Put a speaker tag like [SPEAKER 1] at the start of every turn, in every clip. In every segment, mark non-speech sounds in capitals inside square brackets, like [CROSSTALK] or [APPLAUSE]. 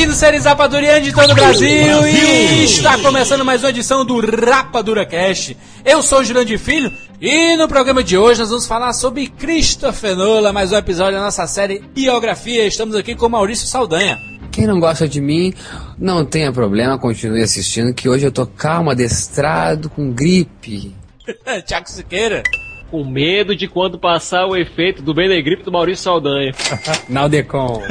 [SPEAKER 1] Bem-vindos, séries rapadurianos de todo o Brasil, e está começando mais uma edição do Rapadura Cast. Eu sou o Jurandir Filho e no programa de hoje nós vamos falar sobre Christopher Nolan, mais um episódio da nossa série Biografia. Estamos aqui com Maurício Saldanha.
[SPEAKER 2] Quem não gosta de mim, não tenha problema, continue assistindo, que hoje eu tô calmo, adestrado, com gripe. [LAUGHS]
[SPEAKER 1] Tiago Siqueira.
[SPEAKER 3] Com medo de quando passar o efeito do Benegripe do Maurício Saldanha. [LAUGHS]
[SPEAKER 2] Naldecon.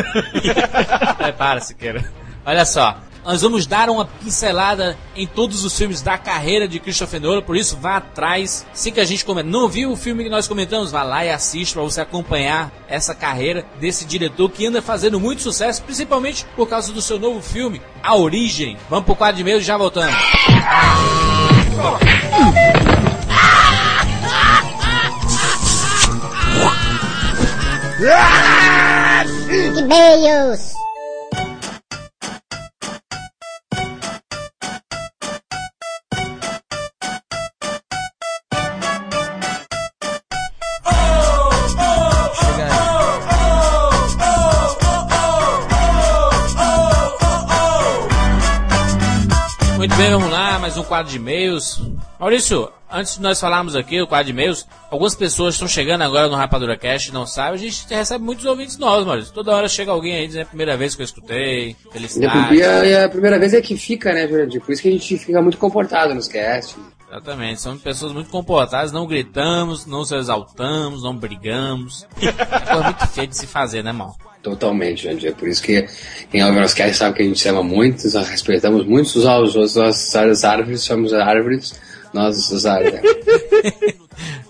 [SPEAKER 2] [LAUGHS]
[SPEAKER 1] Prepara, Siqueira. Olha só, nós vamos dar uma pincelada em todos os filmes da carreira de Christopher Nolan, por isso vá atrás. Assim que a gente comenta, não viu o filme que nós comentamos, vá lá e assiste para você acompanhar essa carreira desse diretor que anda fazendo muito sucesso, principalmente por causa do seu novo filme, A Origem. Vamos pro quadro de meio e já voltamos. [LAUGHS]
[SPEAKER 4] E-mails.
[SPEAKER 1] Quadro de e-mails. Maurício, antes de nós falarmos aqui do quadro de e-mails, algumas pessoas estão chegando agora no Rapadura Cast não sabem, a gente recebe muitos ouvintes novos, Maurício. Toda hora chega alguém aí dizendo a primeira vez que eu escutei, felicidade.
[SPEAKER 2] e a- a primeira vez é que fica, né, Jurandir? Por isso que a gente fica muito comportado nos casts.
[SPEAKER 1] Exatamente, somos pessoas muito comportadas, não gritamos, não se exaltamos, não brigamos. [LAUGHS] É muito feia de se fazer, né, mal?
[SPEAKER 2] Totalmente, Jurandir. Por isso que nos casts sabe que a gente se ama muito, nós respeitamos muito os aos outros, nós as árvores somos árvores, nós as árvores. [LAUGHS]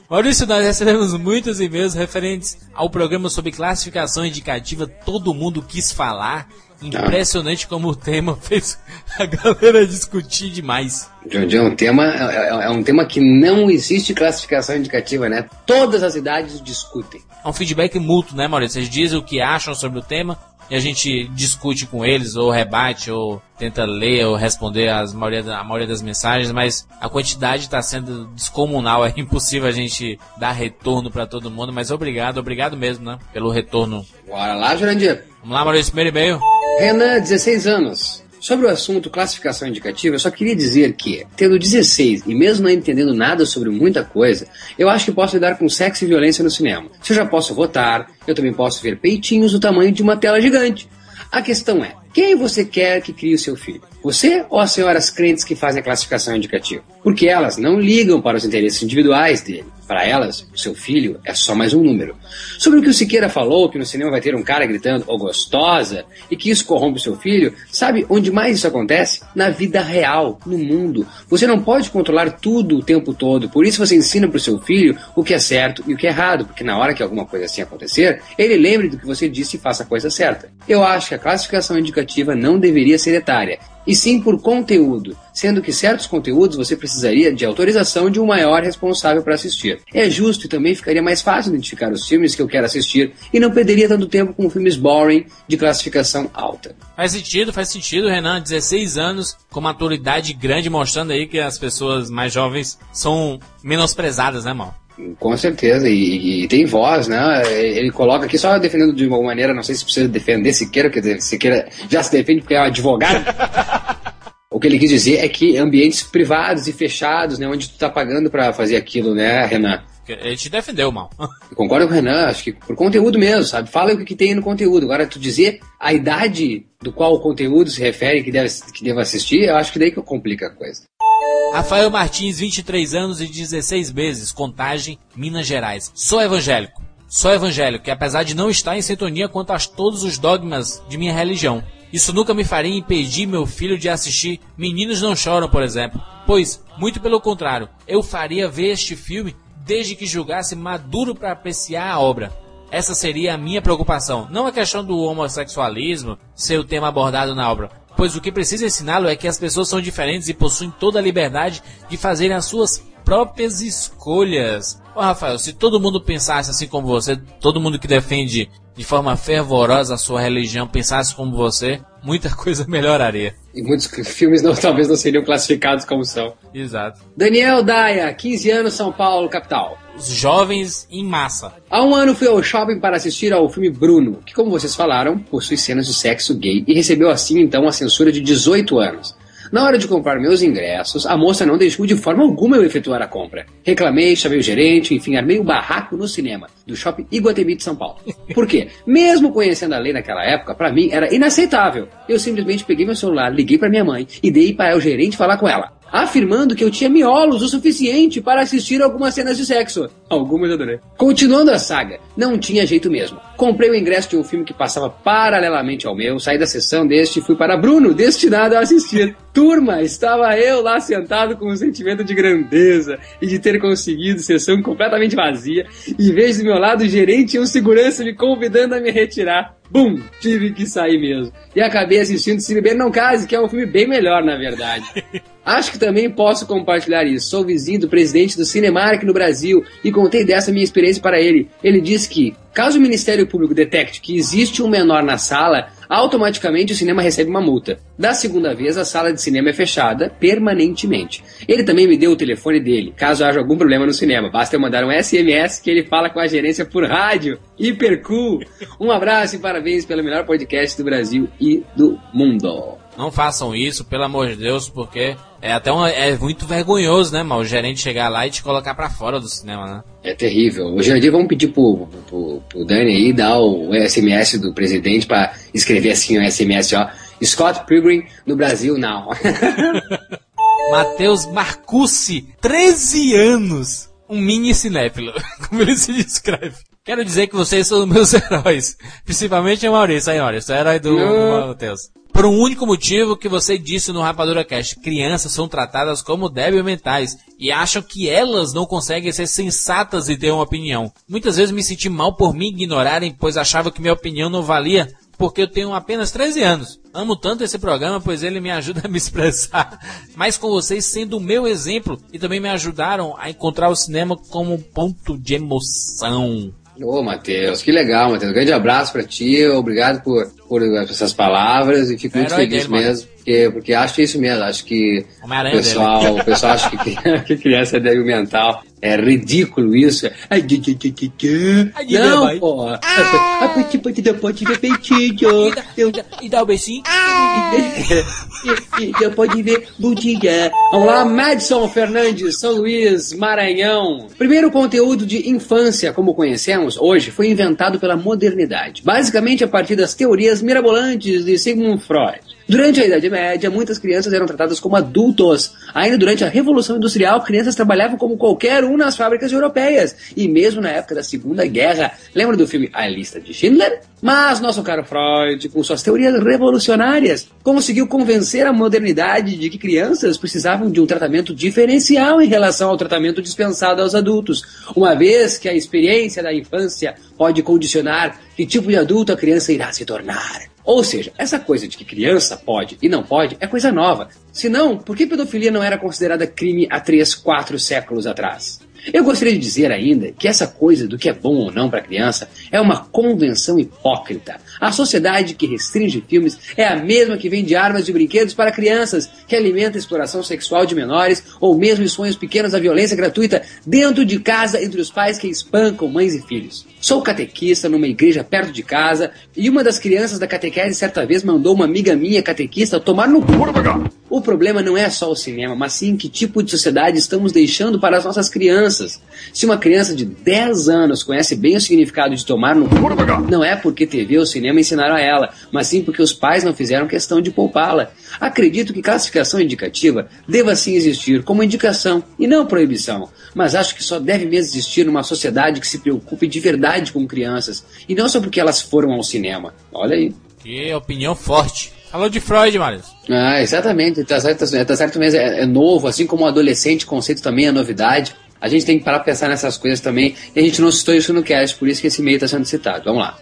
[SPEAKER 1] Maurício, nós recebemos muitos e-mails referentes ao programa sobre classificação indicativa. Todo mundo quis falar. Impressionante como o tema fez a galera discutir demais.
[SPEAKER 2] Jurandir, é um tema, é, é- é um tema que não existe classificação indicativa, né? Todas as idades discutem.
[SPEAKER 1] É um feedback mútuo, né, Maurício? Eles dizem o que acham sobre o tema e a gente discute com eles, ou rebate, ou tenta ler, ou responder as maioria, a maioria das mensagens, mas a quantidade está sendo descomunal, [LAUGHS] é impossível a gente dar retorno para todo mundo, mas obrigado, obrigado mesmo, né, pelo retorno.
[SPEAKER 2] Bora lá, Jurandir.
[SPEAKER 1] Vamos lá, Maurício, primeiro e-mail.
[SPEAKER 2] Renan, 16 anos. Sobre o assunto classificação indicativa, eu só queria dizer que, tendo 16 e mesmo não entendendo nada sobre muita coisa, eu acho que posso lidar com sexo e violência no cinema. Se eu já posso votar, eu também posso ver peitinhos do tamanho de uma tela gigante. A questão é, quem você quer que crie o seu filho? Você ou as senhoras crentes que fazem a classificação indicativa? Porque elas não ligam para os interesses individuais dele. Para elas, o seu filho é só mais um número. Sobre o que o Siqueira falou, que no cinema vai ter um cara gritando "Ô gostosa" e que isso corrompe o seu filho, sabe onde mais isso acontece? Na vida real, no mundo. Você não pode controlar tudo o tempo todo, por isso você ensina para o seu filho o que é certo e o que é errado, porque na hora que alguma coisa assim acontecer, ele lembre do que você disse e faça a coisa certa. Eu acho que a classificação indicativa não deveria ser etária, e sim por conteúdo, sendo que certos conteúdos você precisaria de autorização de um maior responsável para assistir. É justo e também ficaria mais fácil identificar os filmes que eu quero assistir e não perderia tanto tempo com filmes boring de classificação alta.
[SPEAKER 1] Faz sentido, faz sentido, Renan, 16 anos, com maturidade grande, mostrando aí que as pessoas mais jovens são menosprezadas, né, mal?
[SPEAKER 2] Com certeza, e, e tem voz, né? Ele coloca aqui só defendendo de uma maneira, não sei se precisa defender Siqueira, quer dizer, Siqueira já se defende porque é um advogado. [LAUGHS] O que ele quis dizer é que ambientes privados e fechados, né, onde tu tá pagando para fazer aquilo, né, Renan?
[SPEAKER 1] Ele te defendeu, mal.
[SPEAKER 2] Concordo com o Renan, acho que por conteúdo mesmo, sabe? Fala o que tem no conteúdo. Agora, tu dizer a idade do qual o conteúdo se refere que deve, que deva assistir, eu acho que daí que complica a coisa.
[SPEAKER 1] Rafael Martins, 23 anos e 16 meses, Contagem, Minas Gerais. Sou evangélico. Sou evangélico e apesar de não estar em sintonia quanto a todos os dogmas de minha religião, isso nunca me faria impedir meu filho de assistir Meninos Não Choram, por exemplo. Pois, muito pelo contrário, eu faria ver este filme desde que julgasse maduro para apreciar a obra. Essa seria a minha preocupação. Não a questão do homossexualismo ser o tema abordado na obra. Pois o que precisa ensiná-lo é que as pessoas são diferentes e possuem toda a liberdade de fazerem as suas próprias escolhas. Ô Rafael, se todo mundo pensasse assim como você, todo mundo que defende de forma fervorosa a sua religião pensasse como você, muita coisa melhoraria.
[SPEAKER 2] E muitos filmes não, [LAUGHS] talvez não seriam classificados como são.
[SPEAKER 1] Exato.
[SPEAKER 2] Daniel Daia, 15 anos, São Paulo, capital.
[SPEAKER 1] Os jovens em massa.
[SPEAKER 2] Há um ano fui ao shopping para assistir ao filme Bruno, que, como vocês falaram, possui cenas de sexo gay e recebeu assim então a censura de 18 anos. Na hora de comprar meus ingressos, a moça não deixou de forma alguma eu efetuar a compra. Reclamei, chamei o gerente, enfim, armei o um barraco no cinema, do shopping Iguatemi de São Paulo. Por quê? Mesmo conhecendo a lei naquela época, para mim era inaceitável. Eu simplesmente peguei meu celular, liguei para minha mãe e dei para o gerente falar com ela afirmando que eu tinha miolos o suficiente para assistir algumas cenas de sexo. Algumas eu adorei. Continuando a saga, não tinha jeito mesmo. Comprei o ingresso de um filme que passava paralelamente ao meu, saí da sessão deste e fui para Bruno, destinado a assistir. Turma, estava eu lá sentado com um sentimento de grandeza e de ter conseguido sessão completamente vazia, e vejo do meu lado o gerente e um segurança me convidando a me retirar. Bum! Tive que sair mesmo. E acabei assistindo Se Beber Não Case, que é um filme bem melhor, na verdade. [LAUGHS] Acho que também posso compartilhar isso. Sou vizinho do presidente do Cinemark no Brasil e contei dessa minha experiência para ele. Ele disse que, caso o Ministério Público detecte que existe um menor na sala, automaticamente o cinema recebe uma multa. Da segunda vez, a sala de cinema é fechada permanentemente. Ele também me deu o telefone dele, caso haja algum problema no cinema. Basta eu mandar um SMS que ele fala com a gerência por rádio. Hiper cool! Um abraço e parabéns pelo melhor podcast do Brasil e do mundo.
[SPEAKER 1] Não façam isso, pelo amor de Deus, porque é até um, é muito vergonhoso, né, mal? O gerente chegar lá e te colocar para fora do cinema, né?
[SPEAKER 2] É terrível. Hoje em dia vamos pedir pro, pro, pro Dani aí dar o SMS do presidente para escrever assim o SMS, ó. Scott Pilgrim no Brasil, não. [LAUGHS]
[SPEAKER 1] Matheus Marcucci, 13 anos. Um mini cinéfilo, [LAUGHS] como ele se descreve. Quero dizer que vocês são meus [LAUGHS] heróis. Principalmente o Maurício, aí, Maurício. É herói do, do Matheus. Por um único motivo que você disse no Rapadura Cast. Crianças são tratadas como débil mentais e acham que elas não conseguem ser sensatas e ter uma opinião. Muitas vezes me senti mal por me ignorarem, pois achava que minha opinião não valia porque eu tenho apenas 13 anos. Amo tanto esse programa, pois ele me ajuda a me expressar. Mas com vocês sendo o meu exemplo e também me ajudaram a encontrar o cinema como um ponto de emoção.
[SPEAKER 2] Ô, Matheus, que legal, Matheus. Um grande abraço para ti, obrigado por, por essas palavras e fico muito feliz dele, mesmo, porque, porque acho isso mesmo, acho que o pessoal, dele. o pessoal acha que, [LAUGHS] que criança é débil mental. É ridículo isso. Ai, não, pô. Ah, pode, pode, ver peitinho.
[SPEAKER 1] E dá o beijinho.
[SPEAKER 2] Já pode ver bundinha. Vamos lá, Madison Fernandes, São Luís, Maranhão. Primeiro conteúdo de infância, como conhecemos hoje, foi inventado pela modernidade. Basicamente a partir das teorias mirabolantes de Sigmund Freud. Durante a Idade Média, muitas crianças eram tratadas como adultos. Ainda durante a Revolução Industrial, crianças trabalhavam como qualquer um nas fábricas europeias. E mesmo na época da Segunda Guerra. Lembra do filme A Lista de Schindler? Mas nosso caro Freud, com suas teorias revolucionárias, conseguiu convencer a modernidade de que crianças precisavam de um tratamento diferencial em relação ao tratamento dispensado aos adultos, uma vez que a experiência da infância pode condicionar que tipo de adulto a criança irá se tornar. Ou seja, essa coisa de que criança pode e não pode é coisa nova. Se não, por que pedofilia não era considerada crime há três, quatro séculos atrás? Eu gostaria de dizer ainda que essa coisa do que é bom ou não para criança é uma convenção hipócrita. A sociedade que restringe filmes é a mesma que vende armas e brinquedos para crianças, que alimenta a exploração sexual de menores ou mesmo sonhos pequenos a violência gratuita dentro de casa entre os pais que espancam mães e filhos. Sou catequista numa igreja perto de casa e uma das crianças da catequese certa vez mandou uma amiga minha catequista tomar no cu. O problema não é só o cinema, mas sim que tipo de sociedade estamos deixando para as nossas crianças. Se uma criança de 10 anos conhece bem o significado de tomar no cu, não é porque TV ou cinema ensinaram a ela, mas sim porque os pais não fizeram questão de poupá-la. Acredito que classificação indicativa deva sim existir como indicação e não proibição, mas acho que só deve mesmo existir numa sociedade que se preocupe de verdade com crianças e não só porque elas foram ao cinema. Olha aí.
[SPEAKER 1] Que opinião forte. Falou de Freud, Marius.
[SPEAKER 2] Ah, exatamente. Tá certo, tá certo mesmo. É, é novo, assim como o adolescente, conceito também é novidade. A gente tem que parar pra pensar nessas coisas também. E a gente não citou isso no cast, por isso que esse e-mail está sendo citado. Vamos lá.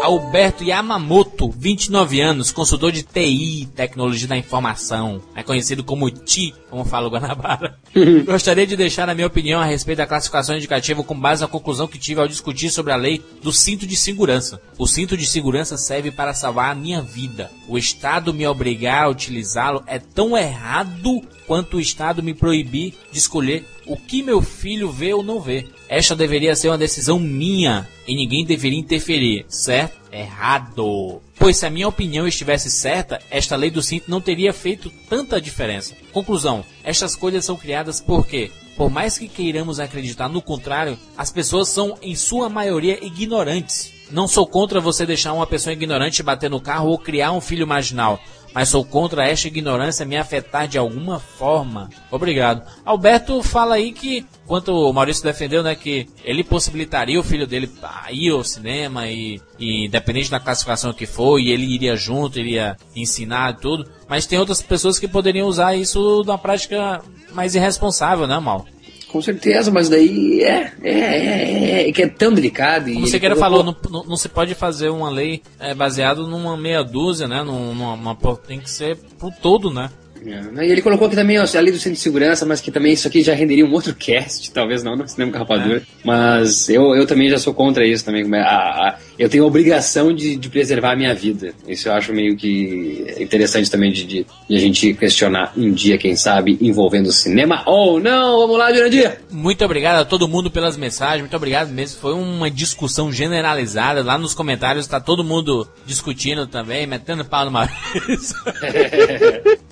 [SPEAKER 1] Alberto Yamamoto, 29 anos, consultor de TI, tecnologia da informação, é conhecido como TI, como fala o Guanabara. [LAUGHS] Gostaria de deixar a minha opinião a respeito da classificação indicativa com base na conclusão que tive ao discutir sobre a lei do cinto de segurança. O cinto de segurança serve para salvar a minha vida. O Estado me obrigar a utilizá-lo é tão errado quanto o Estado me proibir de escolher o que meu filho vê ou não vê. Esta deveria ser uma decisão minha e ninguém deveria interferir, certo? Errado. Pois se a minha opinião estivesse certa, esta lei do cinto não teria feito tanta diferença. Conclusão: estas coisas são criadas porque, por mais que queiramos acreditar no contrário, as pessoas são em sua maioria ignorantes. Não sou contra você deixar uma pessoa ignorante bater no carro ou criar um filho marginal mas sou contra esta ignorância me afetar de alguma forma. Obrigado. Alberto fala aí que, quanto o Maurício defendeu, né, que ele possibilitaria o filho dele ir ao cinema e, e independente da classificação que for, e ele iria junto, iria ensinar tudo, mas tem outras pessoas que poderiam usar isso na prática mais irresponsável, né, Mal?
[SPEAKER 2] Com certeza, mas daí é, é, é, é que é tão delicado.
[SPEAKER 1] Como você queira colocou... falou, não, não, não, se pode fazer uma lei é, baseada numa meia dúzia, né? Numa, numa, tem que ser pro todo, né?
[SPEAKER 2] É, e ele colocou aqui também ó, a lei do centro de segurança, mas que também isso aqui já renderia um outro [LAUGHS] cast, talvez não no cinema com rapadura. É. Mas eu, eu também já sou contra isso também. A, a, eu tenho a obrigação de, de, preservar a minha vida. Isso eu acho meio que interessante também de, de, de, a gente questionar um dia, quem sabe, envolvendo o cinema ou não. Vamos lá, Jurandir!
[SPEAKER 1] Muito obrigado a todo mundo pelas mensagens, muito obrigado mesmo. Foi uma discussão generalizada. Lá nos comentários está todo mundo discutindo também, metendo pau no. [LAUGHS]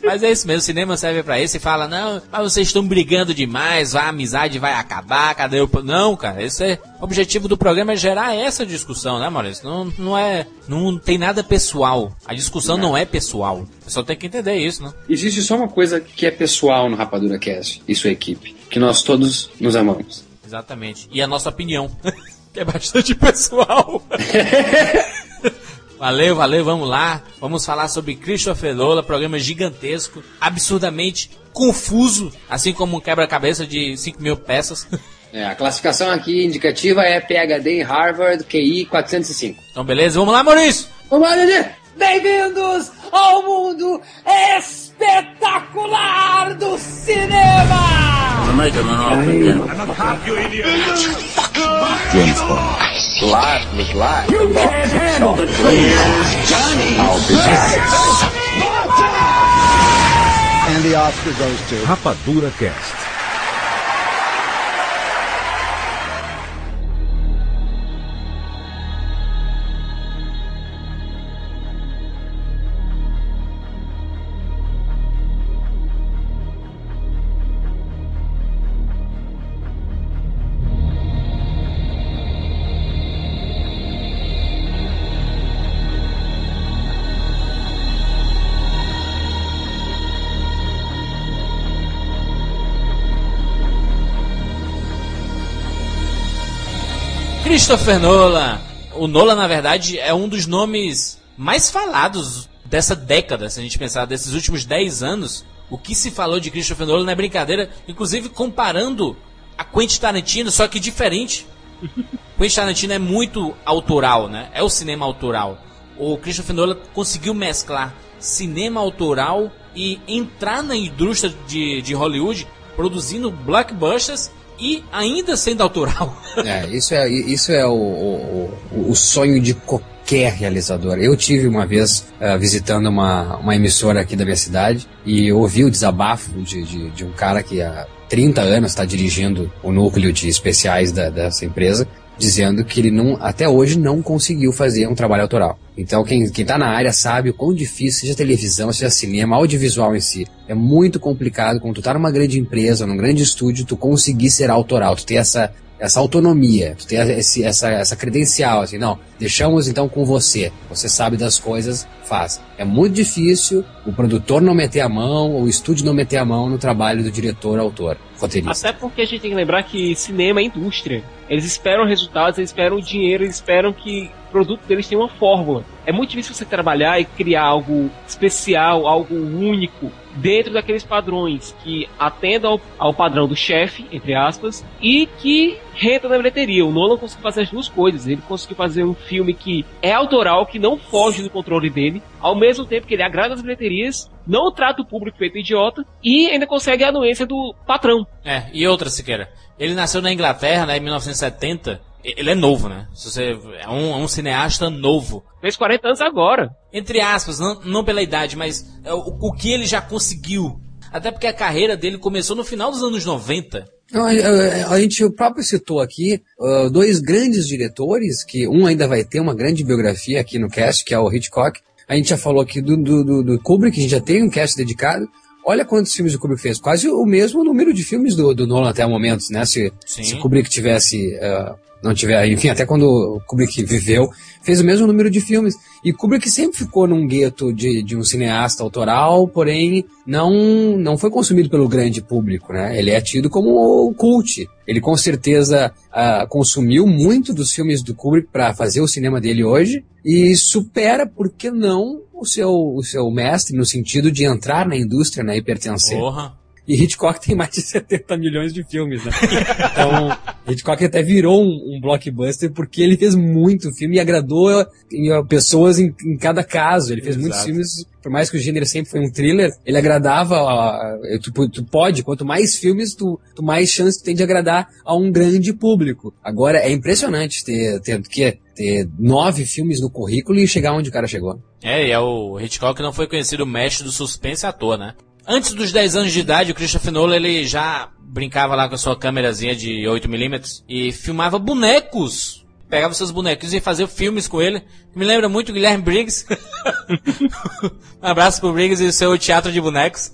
[SPEAKER 1] Mas é isso mesmo, o cinema serve para isso e fala, não, mas vocês estão brigando demais, a amizade vai acabar, cadê o... Não, cara, esse é... O objetivo do programa é gerar essa discussão, né, Maurício? Não, não é... Não tem nada pessoal. A discussão não, não é pessoal. O pessoal tem que entender isso, né?
[SPEAKER 2] Existe só uma coisa que é pessoal no Rapadura Cast e sua equipe. Que nós todos nos amamos.
[SPEAKER 1] Exatamente. E a nossa opinião. [LAUGHS] que é bastante pessoal. [LAUGHS] Valeu, valeu, vamos lá. Vamos falar sobre Christopher Lola, programa gigantesco, absurdamente confuso, assim como um quebra-cabeça de 5 mil peças. [LAUGHS]
[SPEAKER 2] É, a classificação aqui indicativa é PHD em Harvard, QI 405.
[SPEAKER 1] Então, beleza, vamos lá, Maurício!
[SPEAKER 2] Vamos lá, Didi! Bem-vindos ao mundo espetacular do cinema!
[SPEAKER 4] James Bond. Life was life. You can't handle the truth. Johnny. I'll be back.
[SPEAKER 5] And the Oscar goes to Rapadura Cast.
[SPEAKER 1] Christopher Nolan. O Nolan, na verdade, é um dos nomes mais falados dessa década, se a gente pensar, desses últimos 10 anos. O que se falou de Christopher Nolan não é brincadeira, inclusive comparando a Quentin Tarantino, só que diferente. [LAUGHS] Quentin Tarantino é muito autoral, né? É o cinema autoral. O Christopher Nolan conseguiu mesclar cinema autoral e entrar na indústria de, de Hollywood produzindo blockbusters e ainda sendo autoral. [LAUGHS]
[SPEAKER 2] É, isso é, isso é o, o, o sonho de qualquer realizador. Eu tive uma vez uh, visitando uma, uma emissora aqui da minha cidade e ouvi o desabafo de, de, de um cara que há 30 anos está dirigindo o núcleo de especiais da, dessa empresa dizendo que ele não, até hoje não conseguiu fazer um trabalho autoral. Então quem, quem tá na área sabe o quão difícil, seja televisão, seja cinema, audiovisual em si. É muito complicado quando tu tá numa grande empresa, num grande estúdio, tu conseguir ser autoral, tu ter essa, essa autonomia, tu ter esse, essa, essa credencial, assim, não, deixamos então com você, você sabe das coisas, faz. É muito difícil o produtor não meter a mão, o estúdio não meter a mão no trabalho do diretor, autor, roteirista.
[SPEAKER 3] Até porque a gente tem que lembrar que cinema é indústria Eles esperam resultados, eles esperam dinheiro, eles esperam que o produto deles tenha uma fórmula. É muito difícil você trabalhar e criar algo especial, algo único, dentro daqueles padrões que atendam ao, ao padrão do chefe, entre aspas, e que renta na bilheteria. O Nolan conseguiu fazer as duas coisas. Ele conseguiu fazer um filme que é autoral, que não foge do controle dele, ao mesmo tempo que ele agrada as bilheterias, não trata o público feito idiota e ainda consegue a anuência do patrão.
[SPEAKER 1] É, e outra, Siqueira. Ele nasceu na Inglaterra, né, em 1970. Ele é novo, né? Se você, é, um, é um cineasta novo.
[SPEAKER 3] Fez 40 anos agora.
[SPEAKER 1] Entre aspas, não, não pela idade, mas é, o, o que ele já conseguiu. Até porque a carreira dele começou no final dos anos 90.
[SPEAKER 2] Não, a, a- a gente o próprio citou aqui ah, dois grandes diretores, que um ainda vai ter uma grande biografia aqui no cast, que é o Hitchcock. A gente já falou aqui do, do, do, do Kubrick, a gente já tem um cast dedicado. Olha quantos filmes o Kubrick fez, quase o mesmo número de filmes do, do Nolan até o momento, né? Se,
[SPEAKER 1] Sim.
[SPEAKER 2] se Kubrick tivesse, ah, não tiver, enfim, até quando o Kubrick viveu, fez o mesmo número de filmes. E Kubrick sempre ficou num gueto de, de um cineasta autoral, porém não, não foi consumido pelo grande público, né? Ele é tido como o cult. Ele com certeza ah, consumiu muito dos filmes do Kubrick para fazer o cinema dele hoje e supera, por que não, o seu, o seu mestre no sentido de entrar na indústria e pertencer.
[SPEAKER 1] Porra.
[SPEAKER 2] E Hitchcock tem mais de [LAUGHS] 70 milhões de filmes, né? Então, Hitchcock até virou um, um blockbuster porque ele fez muito filme e agradou pessoas em, em cada caso. Ele fez
[SPEAKER 1] Exato.
[SPEAKER 2] muitos filmes, por mais que o gênero sempre foi um thriller, ele agradava. a- tu, tu pode, quanto mais filmes, tu, tu mais chance tu tem de agradar a um grande público. Agora, é impressionante ter, ter, que, ter nove filmes no currículo e chegar onde o cara chegou.
[SPEAKER 1] É, e é o Hitchcock não foi conhecido mestre do suspense à toa, né? Antes dos 10 anos de idade, o Christopher Nolan ele já brincava lá com a sua câmerazinha de 8mm e filmava bonecos. Pegava seus bonequinhos e fazia filmes com ele. Me lembra muito o Guilherme Briggs. [LAUGHS] um abraço pro Briggs e o seu teatro de bonecos.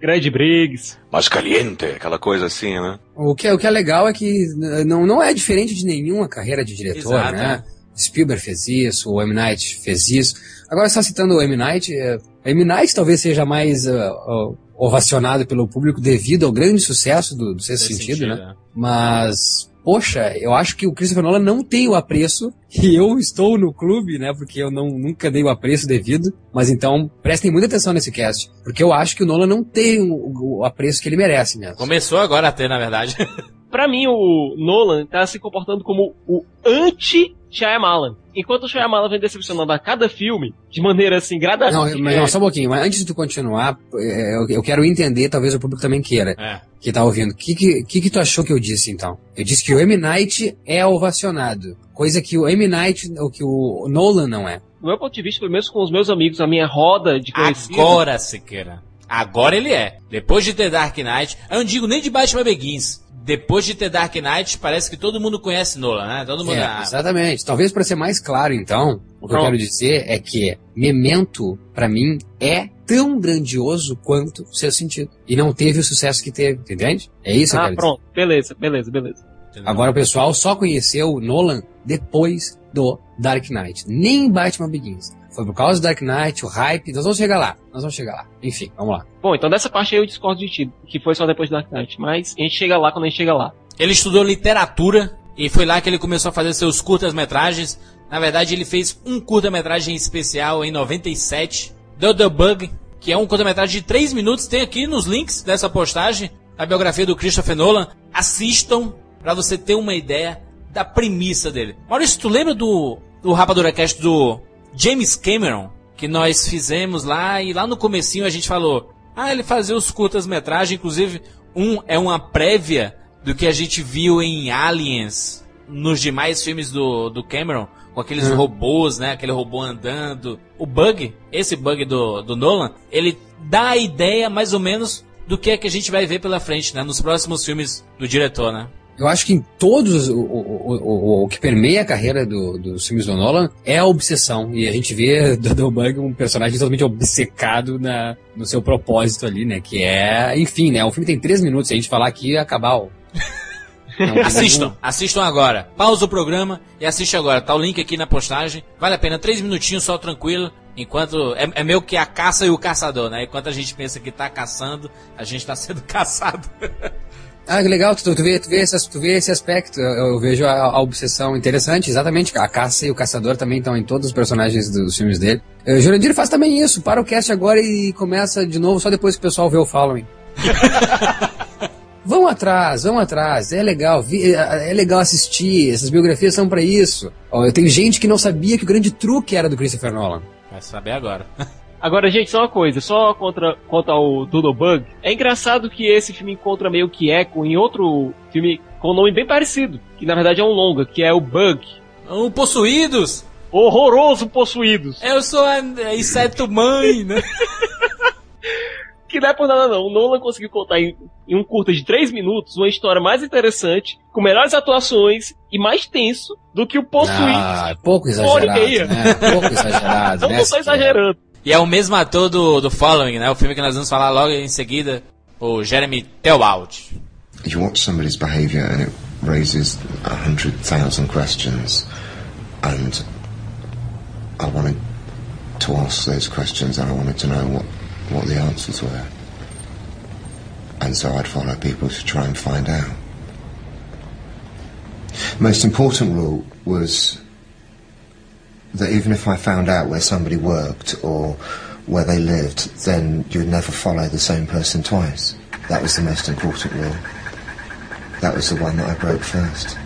[SPEAKER 3] Grande Briggs.
[SPEAKER 6] Mais caliente, aquela coisa assim, né?
[SPEAKER 2] O que, é- o que é legal é que eh, não, não é diferente de nenhuma carreira de diretor,
[SPEAKER 1] Exato,
[SPEAKER 2] né? Spielberg fez isso, o M. Night fez isso. Agora, só citando o M. Night, eh, M. Night talvez seja mais ah, ah, ovacionado pelo público devido ao grande sucesso do, do Sexto
[SPEAKER 1] Nesse
[SPEAKER 2] Sentido, né?
[SPEAKER 1] né?
[SPEAKER 2] Mas, poxa, eu acho que o Christopher Nolan não tem o apreço, [LAUGHS] e eu estou no clube, né, porque eu não, nunca dei o apreço devido, mas então prestem muita atenção nesse cast, porque eu acho que o Nolan não tem o, o apreço que ele merece mesmo.
[SPEAKER 1] Começou agora a ter, na verdade. [LAUGHS]
[SPEAKER 3] Pra mim, o Nolan tá se comportando como o anti-Shyamalan. Enquanto o Shyamalan vem decepcionando a cada filme, de maneira assim,
[SPEAKER 2] Não,
[SPEAKER 3] gradativa.
[SPEAKER 2] mas não, só um pouquinho. Mas antes de tu continuar, é, eu, quero entender, talvez o público também queira,
[SPEAKER 1] É.
[SPEAKER 2] que tá ouvindo. O que, que, que tu achou que eu disse, então? Eu disse que o M. Night é ovacionado. Coisa que o M. Night, o que o Nolan não é.
[SPEAKER 3] Do meu ponto de vista, pelo menos com os meus amigos, a minha roda de conhecidos.
[SPEAKER 1] Agora, Siqueira. Agora ele é. Depois de ter Dark Knight, eu não digo nem de Batman Begins. Depois de ter Dark Knight, parece que todo mundo conhece Nolan, né? Todo mundo.
[SPEAKER 2] É,
[SPEAKER 1] ah,
[SPEAKER 2] exatamente. Talvez para ser mais claro, então, o que eu quero dizer é que Memento, pra mim, é tão grandioso quanto seu sentido. E não teve o sucesso que teve, entende? É isso que eu
[SPEAKER 3] Ah,
[SPEAKER 2] quero dizer.
[SPEAKER 3] pronto. Beleza, beleza, beleza.
[SPEAKER 1] entendeu?
[SPEAKER 2] Agora o pessoal só conheceu o Nolan depois do Dark Knight. Nem Batman Begins. Foi por causa do Dark Knight, o hype. Nós vamos chegar lá. Nós vamos chegar lá. Enfim, vamos lá.
[SPEAKER 3] Bom, então dessa parte aí eu discordo de ti, que foi só depois do Dark Knight. Mas a gente chega lá quando a gente chega lá.
[SPEAKER 1] Ele estudou literatura e foi lá que ele começou a fazer seus curtas-metragens. Na verdade, ele fez um curta-metragem especial em 97, The The Bug, que é um curta-metragem de 3 minutos. Tem aqui nos links dessa postagem a biografia do Christopher Nolan. Assistam pra você ter uma ideia da premissa dele. Maurício, tu lembra do, do Rapadura Cast do James Cameron? Que nós fizemos lá e lá no comecinho a gente falou ah, ele fazia os curtas-metragens, inclusive um é uma prévia do que a gente viu em Aliens, nos demais filmes do, do Cameron, com aqueles robôs, né? Aquele robô andando. O bug, esse bug do, do Nolan, ele dá a ideia mais ou menos do que é que a gente vai ver pela frente, né? Nos próximos filmes do diretor, né?
[SPEAKER 2] Eu acho que em todos o, o, o, o que permeia a carreira do- dos filmes do Nolan é a obsessão. E a gente vê [LAUGHS] Doodle Bug um personagem totalmente obcecado na, no seu propósito ali, né? Que é, enfim, né? O filme tem três minutos. Se a gente falar aqui, ia acabar o. [LAUGHS] Não,
[SPEAKER 1] Assistam, assistam agora. Pausa o programa e assiste agora. Tá o link aqui na postagem. Vale a pena, três minutinhos só tranquilo. Enquanto. É, é meio que a caça e o caçador, né? Enquanto a gente pensa que tá caçando, a gente tá sendo [LAUGHS] caçado.
[SPEAKER 2] Ah, que legal, tu, tu, vê, tu, vê, esse, tu vê esse aspecto. Eu, eu vejo a, a, obsessão interessante, exatamente. A caça e o caçador também estão em todos os personagens dos filmes dele. O Jurandir faz também isso, para o cast agora e começa de novo só depois que o pessoal vê o following. [LAUGHS] vão atrás, vão atrás, é legal, é, é legal assistir, essas biografias são para isso. Ó, eu tenho gente que não sabia que o grande truque era do Christopher Nolan.
[SPEAKER 1] Vai saber agora. [LAUGHS]
[SPEAKER 3] Agora, gente, só uma coisa, só contra, contra o Doodle Bug. É engraçado que esse filme encontra meio que eco em outro filme com um nome bem parecido, que na verdade é um longa, que é o Bug.
[SPEAKER 1] O Possuídos!
[SPEAKER 3] Horroroso Possuídos!
[SPEAKER 1] Eu sou a, a inseto mãe, né? [LAUGHS]
[SPEAKER 3] que não é por nada não. O Nolan conseguiu contar em, em, um curta de 3 minutos uma história mais interessante, com melhores atuações e mais tenso do que o Possuídos. Ah,
[SPEAKER 2] é pouco exagerado. Né? Pouco exagerado. [LAUGHS]
[SPEAKER 3] não né? só exagerando.
[SPEAKER 1] E é o mesmo ator do, do Following, né? O filme que nós vamos falar logo em seguida, o Jeremy Theobald.
[SPEAKER 7] You watch somebody's behavior and it raises a hundred thousand questions and I wanted to ask those questions and I wanted to know what, what the answers were. And so I'd follow people to try and find out. Most important rule was that even if I found out where somebody worked or where they lived, then you'd never follow the same person twice. That was the most important rule. That was the one that I broke first.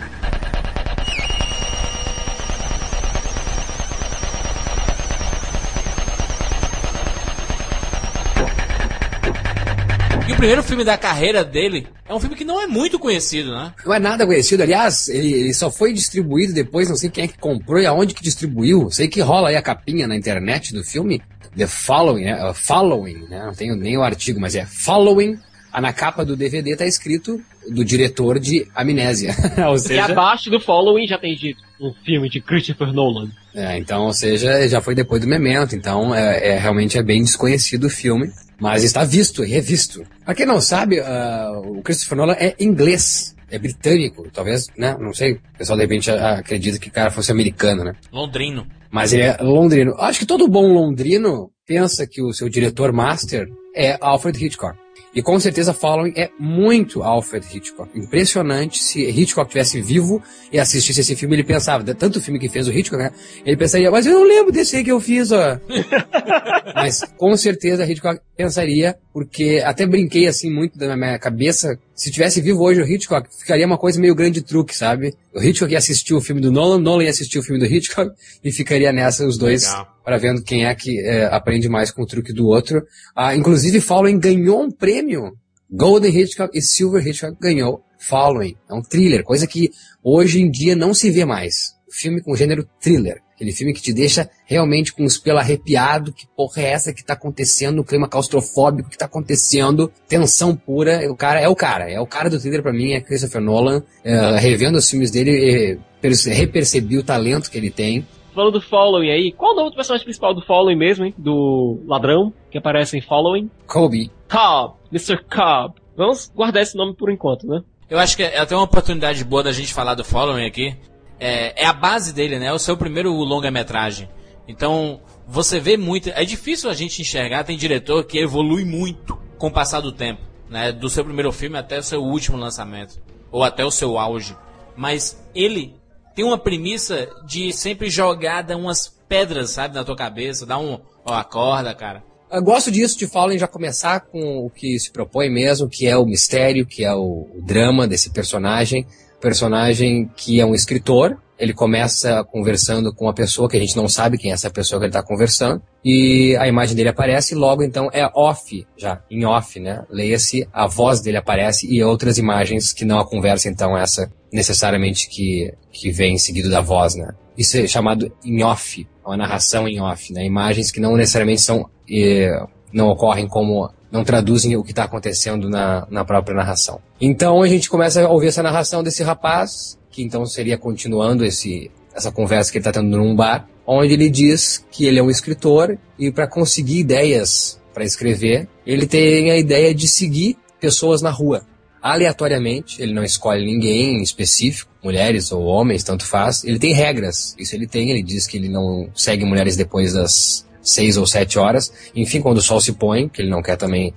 [SPEAKER 1] Primeiro filme da carreira dele é um filme que não é muito conhecido, né?
[SPEAKER 2] Não é nada conhecido. Aliás, ele, ele só foi distribuído depois, não sei quem é que comprou e aonde que distribuiu. Sei que rola aí a capinha na internet do filme. The Following, né? Uh, following, né? Não tenho nem o artigo, mas é Following. Ah, na capa do DVD tá escrito do diretor de Amnésia. [LAUGHS]
[SPEAKER 3] ou seja... E abaixo do Following já tem dito um filme de Christopher Nolan.
[SPEAKER 2] É, então, ou seja, já foi depois do Memento, então é, é realmente é bem desconhecido o filme. Mas está visto e revisto. Pra quem não sabe, uh, o Christopher Nolan é inglês. É britânico, talvez, né? Não sei. O pessoal de repente acredita que o cara fosse americano, né?
[SPEAKER 1] Londrino.
[SPEAKER 2] Mas ele é londrino. Acho que todo bom londrino pensa que o seu diretor master é Alfred Hitchcock. E com certeza Following é muito Alfred Hitchcock. Impressionante se Hitchcock tivesse vivo e assistisse esse filme, ele pensava, tanto filme que fez o Hitchcock, né? Ele pensaria, mas eu não lembro desse aí que eu fiz, ó. [LAUGHS] mas com certeza Hitchcock pensaria, porque até brinquei assim muito na minha cabeça, se tivesse vivo hoje o Hitchcock, ficaria uma coisa meio grande truque, sabe? O Hitchcock ia assistir o filme do Nolan, Nolan ia assistir o filme do Hitchcock e ficaria nessa os dois. Para vendo quem é que é, aprende mais com o truque do outro. Ah, inclusive, Following ganhou um prêmio. Golden Hitchcock e Silver Hitchcock ganhou Following. É um thriller, coisa que hoje em dia não se vê mais. Filme com gênero thriller. Aquele filme que te deixa realmente com os pelos arrepiado. Que porra é essa que tá acontecendo? O clima claustrofóbico que tá acontecendo. Tensão pura. O cara é o cara. É o cara do thriller para mim, é Christopher Nolan. É, revendo os filmes dele, é, repercebi o talento que ele tem
[SPEAKER 3] falando do Following aí, qual o nome do personagem principal do Following mesmo, hein? Do ladrão que aparece em Following?
[SPEAKER 2] Kobe.
[SPEAKER 3] Cobb, Mr. Cobb. Vamos guardar esse nome por enquanto, né?
[SPEAKER 1] Eu acho que é até uma oportunidade boa da gente falar do Following aqui. É, é a base dele, né? É o seu primeiro longa-metragem. Então, você vê muito. É difícil a gente enxergar, tem diretor que evolui muito com o passar do tempo, né? Do seu primeiro filme até o seu último lançamento. Ou até o seu auge. Mas ele tem uma premissa de sempre jogada umas pedras, sabe, na tua cabeça, dá um, ó, acorda, cara.
[SPEAKER 2] Eu gosto disso de Fallen já começar com o que se propõe mesmo, que é o mistério, que é o drama desse personagem. Personagem que é um escritor, ele começa conversando com uma pessoa que a gente não sabe quem é essa pessoa que ele está conversando, e a imagem dele aparece, logo então é off, já, em off, né? Leia-se, a voz dele aparece e outras imagens que não a conversa, então, essa necessariamente que, que vem seguido da voz, né? Isso é chamado em off, uma narração em off, né? Imagens que não necessariamente são, eh, não ocorrem como não traduzem o que está acontecendo na, na própria narração. Então a gente começa a ouvir essa narração desse rapaz, que então seria continuando esse, essa conversa que ele está tendo num bar, onde ele diz que ele é um escritor e para conseguir ideias para escrever, ele tem a ideia de seguir pessoas na rua. Aleatoriamente, ele não escolhe ninguém específico, mulheres ou homens, tanto faz. Ele tem regras, isso ele tem, ele diz que ele não segue mulheres depois das seis ou sete horas. Enfim, quando o sol se põe, que ele não quer também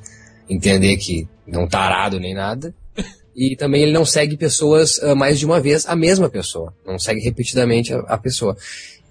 [SPEAKER 2] entender que não tá arado nem nada. E também ele não segue pessoas uh, mais de uma vez a mesma pessoa. Não segue repetidamente a, a, pessoa.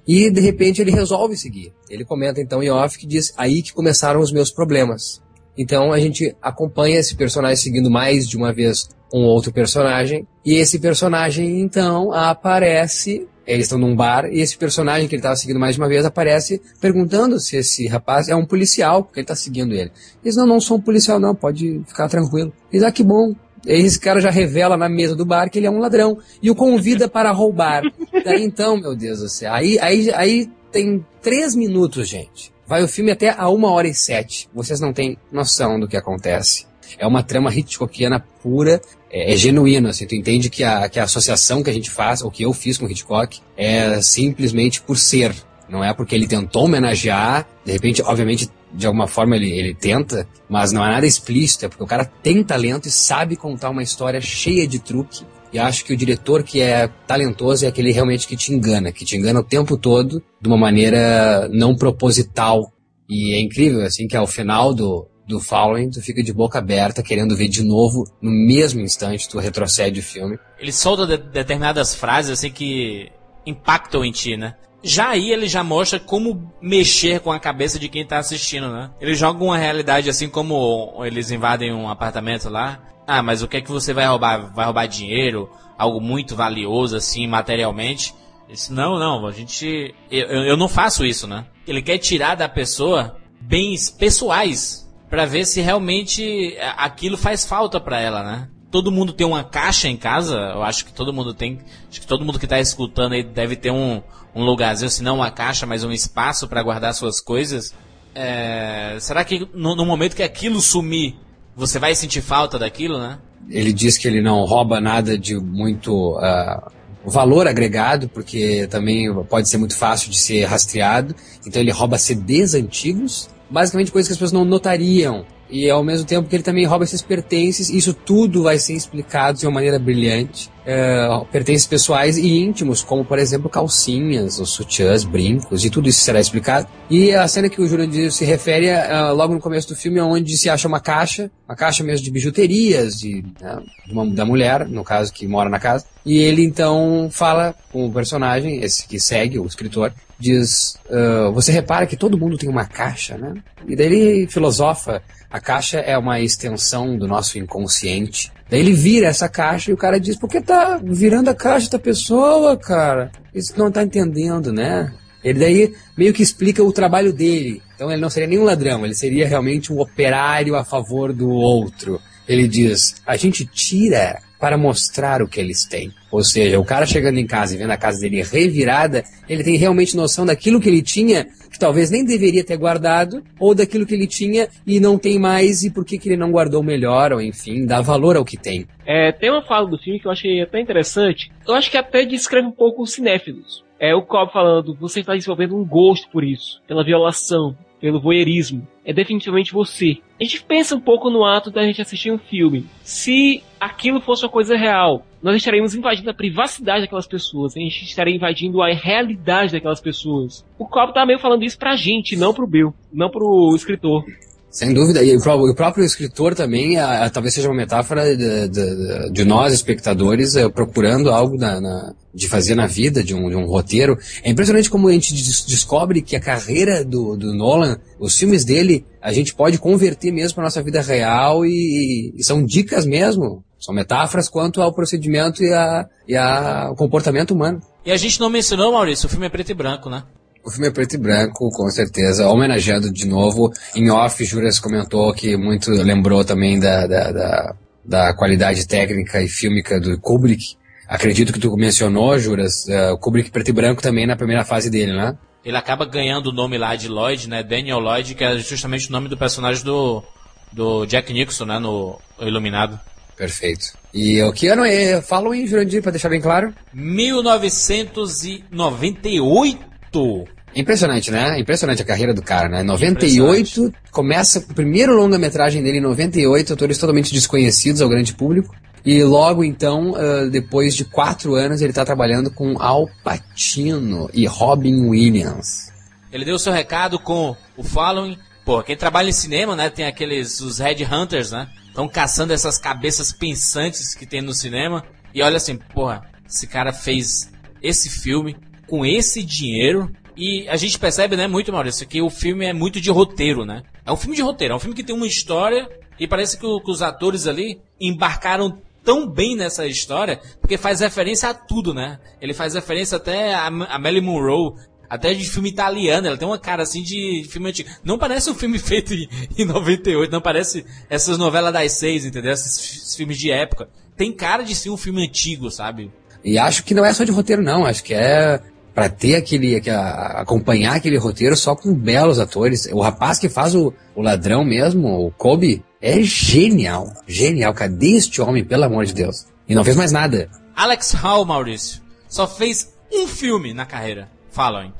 [SPEAKER 2] E de repente ele resolve seguir. Ele comenta então em off que diz aí que começaram os meus problemas. Então a gente acompanha esse personagem seguindo mais de uma vez um outro personagem. E esse personagem então aparece eles estão num bar e esse personagem que ele estava seguindo mais de uma vez aparece perguntando se esse rapaz é um policial, porque ele está seguindo ele. Eles não, não sou um policial não, pode ficar tranquilo. Eles, ah, que bom. Esse cara já revela na mesa do bar que ele é um ladrão e o convida para roubar. Daí então, meu Deus do céu, aí, aí, aí tem três minutos, gente. Vai o filme até a uma hora e sete. Vocês não têm noção do que acontece. É uma trama Hitchcockiana pura, é, é genuíno, assim, tu entende que a, que a associação que a gente faz, ou que eu fiz com Hitchcock, é simplesmente por ser. Não é porque ele tentou homenagear, de repente, obviamente, de alguma forma ele, ele tenta, mas não é nada explícito, é porque o cara tem talento e sabe contar uma história cheia de truque. E acho que o diretor que é talentoso é aquele realmente que te engana, que te engana o tempo todo de uma maneira não proposital. E é incrível, assim, que ao final do, do Following, tu fica de boca aberta, querendo ver de novo, no mesmo instante, tu retrocede o filme.
[SPEAKER 1] Ele solta de determinadas frases, assim, que impactam em ti, né? Já aí ele já mostra como mexer com a cabeça de quem tá assistindo, né? Ele joga uma realidade assim como eles invadem um apartamento lá. Ah, mas o que é que você vai roubar? Vai roubar dinheiro? Algo muito valioso assim, materialmente? Disse, não, não, a gente. Eu, eu não faço isso, né? Ele quer tirar da pessoa bens pessoais para ver se realmente é, aquilo faz falta para ela, né? Todo mundo tem uma caixa em casa, eu acho que todo mundo tem, acho que todo mundo que está escutando aí deve ter um, um lugarzinho, se não uma caixa, mas um espaço para guardar suas coisas. É, será que no, no momento que aquilo sumir, você vai sentir falta daquilo, né?
[SPEAKER 2] Ele diz que ele não rouba nada de muito uh, valor agregado, porque também pode ser muito fácil de ser rastreado. Então ele rouba CDs antigos basicamente coisas que as pessoas não notariam. E ao mesmo tempo que ele também rouba esses pertences, isso tudo vai ser explicado de uma maneira brilhante. É, pertences pessoais e íntimos, como por exemplo calcinhas, sutiãs, brincos, e tudo isso será explicado. E a cena que o Jurandir se refere é logo no começo do filme, onde se acha uma caixa, uma caixa mesmo de bijuterias de, né, uma, da mulher, no caso, que mora na casa. E ele então fala com o personagem, esse que segue, o escritor, diz: uh, Você repara que todo mundo tem uma caixa, né? E daí ele filosofa: a caixa é uma extensão do nosso inconsciente. Daí ele vira essa caixa e o cara diz: Por que tá virando a caixa da pessoa, cara? Isso não tá entendendo, né? Ele daí meio que explica o trabalho dele. Então ele não seria nenhum ladrão, ele seria realmente um operário a favor do outro. Ele diz: a gente tira para mostrar o que eles têm. Ou seja, o cara chegando em casa e vendo a casa dele revirada, ele tem realmente noção daquilo que ele tinha, que talvez nem deveria ter guardado, ou daquilo que ele tinha e não tem mais, e por que, que ele não guardou melhor, ou enfim, dá valor ao que tem.
[SPEAKER 3] É, tem uma fala do filme que eu achei até interessante. Eu acho que até descreve um pouco os cinéfilos. É o Cobb falando, você está desenvolvendo um gosto por isso, pela violação, pelo voyeurismo, é definitivamente você. A gente pensa um pouco no ato da gente assistir um filme. Se aquilo fosse uma coisa real, nós estaríamos invadindo a privacidade daquelas pessoas, a gente estaria invadindo a realidade daquelas pessoas. O Cobb tá meio falando isso pra gente, não pro Bill, não pro escritor.
[SPEAKER 2] Sem dúvida, e o próprio, o próprio escritor também, a, a, talvez seja uma metáfora de, de, de nós, espectadores, é, procurando algo na, na, de fazer na vida, de um, de um, roteiro. É impressionante como a gente des descobre que a carreira do, do, Nolan, os filmes dele, a gente pode converter mesmo para nossa vida real e, e, são dicas mesmo. São metáforas quanto ao procedimento e, a, e a, comportamento humano.
[SPEAKER 1] E a gente não mencionou, Maurício, o filme é preto e branco, né?
[SPEAKER 2] O filme é preto e branco, com certeza, homenageando de novo. Em off, Juras comentou que muito lembrou também da, da, da, da qualidade técnica e fílmica do Kubrick. Acredito que tu mencionou, Juras, uh, o Kubrick preto e branco também na primeira fase dele, né?
[SPEAKER 1] Ele acaba ganhando o nome lá de Lloyd, né? Daniel Lloyd, que é justamente o nome do personagem do, do Jack Nixon, né? No Iluminado.
[SPEAKER 2] Perfeito. E o que ano é? Fala aí, Jurandir, pra deixar bem claro.
[SPEAKER 1] 1998.
[SPEAKER 2] Impressionante, né? Impressionante a carreira do cara, né? 98, começa o primeiro longa-metragem dele em 98, atores totalmente desconhecidos ao grande público. E logo então, uh, depois de quatro anos, ele está trabalhando com Al Pacino e Robin Williams.
[SPEAKER 1] Ele deu seu recado com o Following, pô, quem trabalha em cinema, né, tem aqueles, os headhunters, né? Estão caçando essas cabeças pensantes que tem no cinema. E olha assim, porra, esse cara fez esse filme com esse dinheiro. E a gente percebe, né, muito, Maurício, que o filme é muito de roteiro, né? É um filme de roteiro, é um filme que tem uma história e parece que, o, que os atores ali embarcaram tão bem nessa história, porque faz referência a tudo, né? Ele faz referência até a, a Marilyn Monroe, até de filme italiano, ela tem uma cara assim de filme antigo. Não parece um filme [LAUGHS] feito em, em 98, não parece essas novelas das seis, entendeu? Esses, esses filmes de época. Tem cara de ser um filme antigo, sabe?
[SPEAKER 2] E acho que não é só de roteiro, não. Acho que é para ter aquele. Que a, acompanhar aquele roteiro só com belos atores. O rapaz que faz o, o ladrão mesmo, o Kobe, é genial. Genial. Cadê este homem, pelo amor de Deus? E não fez mais nada.
[SPEAKER 1] Alex Hall, Maurício, só fez um filme na carreira. Fala, hein?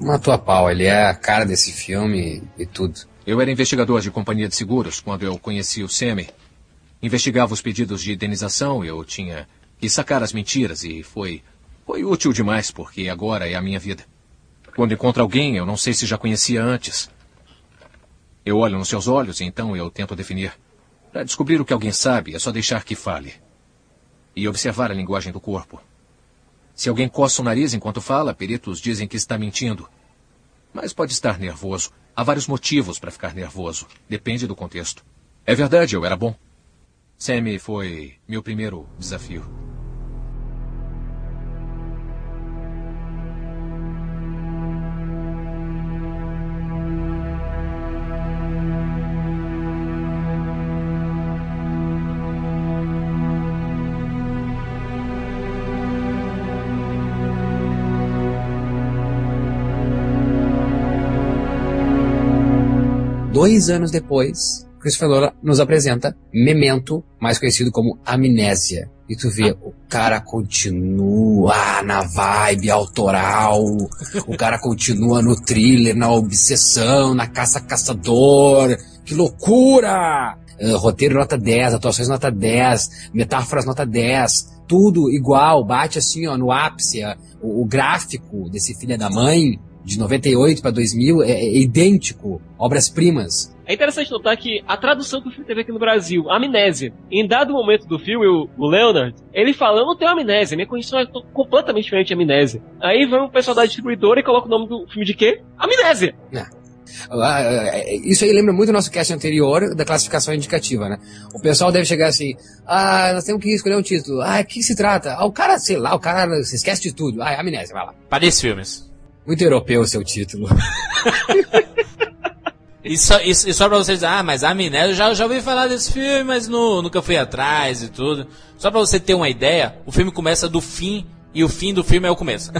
[SPEAKER 2] Matou a pau, ele é a cara desse filme e tudo.
[SPEAKER 8] Eu era investigador de companhia de seguros quando eu conheci o Semi. Investigava os pedidos de indenização, eu tinha que sacar as mentiras e foi foi útil demais porque agora é a minha vida. Quando encontro alguém, eu não sei se já conhecia antes. Eu olho nos seus olhos e então eu tento definir. Para descobrir o que alguém sabe, é só deixar que fale. E observar a linguagem do corpo. Se alguém coça o nariz enquanto fala, peritos dizem que está mentindo. Mas pode estar nervoso. Há vários motivos para ficar nervoso. Depende do contexto. É verdade, eu era bom. Sammy foi meu primeiro desafio.
[SPEAKER 2] Dois anos depois, Christopher Nolan nos apresenta Memento, mais conhecido como Amnésia. E tu vê, o cara continua na vibe autoral, o cara continua no thriller, na obsessão, na caça-caçador. Que loucura! Uh, roteiro nota 10, atuações nota 10, metáforas nota 10, tudo igual, bate assim ó, no ápice. Uh, o, o gráfico desse filho da mãe, de 98 para 2000 é, é idêntico, obras-primas.
[SPEAKER 3] É interessante notar que a tradução que o filme teve aqui no Brasil, amnésia. Em dado momento do filme, o, o Leonard, ele fala, eu não tenho amnésia, minha condição é completamente diferente de amnésia. Aí vem o pessoal da distribuidora e coloca o nome do filme de quê? Amnésia!
[SPEAKER 2] É. Isso aí lembra muito o nosso cast anterior da classificação indicativa, né? O pessoal deve chegar assim, ah, nós temos que escolher um título. Ah, o que se trata? Ah, o cara, sei lá, o cara se esquece de tudo. Ah, é amnésia, vai lá.
[SPEAKER 1] Paris Filmes.
[SPEAKER 2] Muito europeu o seu título. [LAUGHS]
[SPEAKER 1] E só, e, e só pra vocês ah, mas a eu já, já ouvi falar desse filme, mas no, nunca fui atrás e tudo. Só pra você ter uma ideia, o filme começa do fim e o fim do filme é o começo.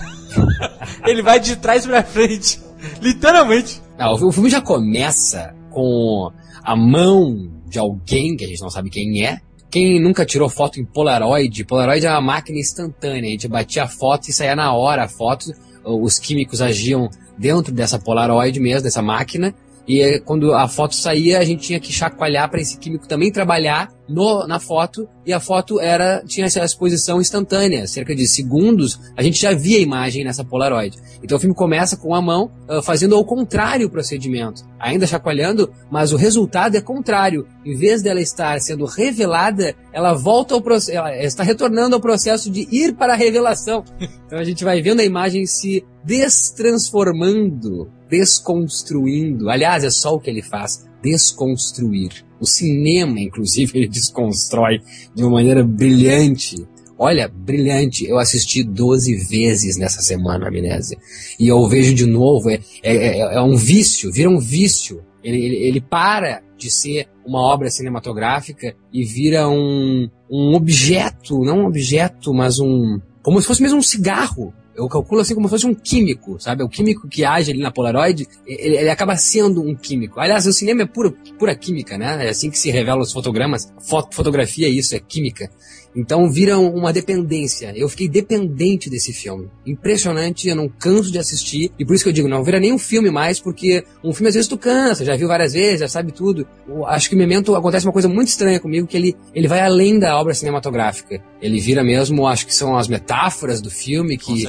[SPEAKER 1] [LAUGHS] Ele vai de trás pra frente. Literalmente.
[SPEAKER 2] Não, o filme já começa com a mão de alguém que a gente não sabe quem é. Quem nunca tirou foto em Polaroid? Polaroid é uma máquina instantânea. A gente batia a foto e saía na hora a foto os químicos agiam dentro dessa Polaroid mesmo, dessa máquina, e quando a foto saía, a gente tinha que chacoalhar para esse químico também trabalhar no, na foto, e a foto era tinha essa exposição instantânea, cerca de segundos, a gente já via a imagem nessa Polaroid. Então o filme começa com a mão uh, fazendo ao contrário o procedimento, ainda chacoalhando, mas o resultado é contrário. Em vez dela estar sendo revelada, ela volta ao processo, ela está retornando ao processo de ir para a revelação. [LAUGHS] Então a gente vai vendo a imagem se destransformando, desconstruindo. Aliás, é só o que ele faz, desconstruir. O cinema, inclusive, [LAUGHS] ele desconstrói de uma maneira brilhante. Olha, brilhante. Eu assisti 12 vezes nessa semana, Amnésia. E eu vejo de novo, é, é, é, é um vício, vira um vício. Ele, ele, ele, para de ser uma obra cinematográfica e vira um, um objeto, não um objeto, mas um. como se fosse mesmo um cigarro eu calculo assim como se fosse um químico, sabe? O químico que age ali na Polaroid, ele, ele acaba sendo um químico. Aliás, o cinema é pura, pura química, né? É assim que se revelam os fotogramas. Foto, fotografia é isso, é química. Então vira uma dependência. Eu fiquei dependente desse filme. Impressionante, eu não canso de assistir. E por isso que eu digo, não vira nem um filme mais, porque um filme às vezes tu cansa, já viu várias vezes, já sabe tudo. Eu acho que o Memento acontece uma coisa muito estranha comigo, que ele, ele vai além da obra cinematográfica. Ele vira mesmo, acho que são as metáforas do filme que,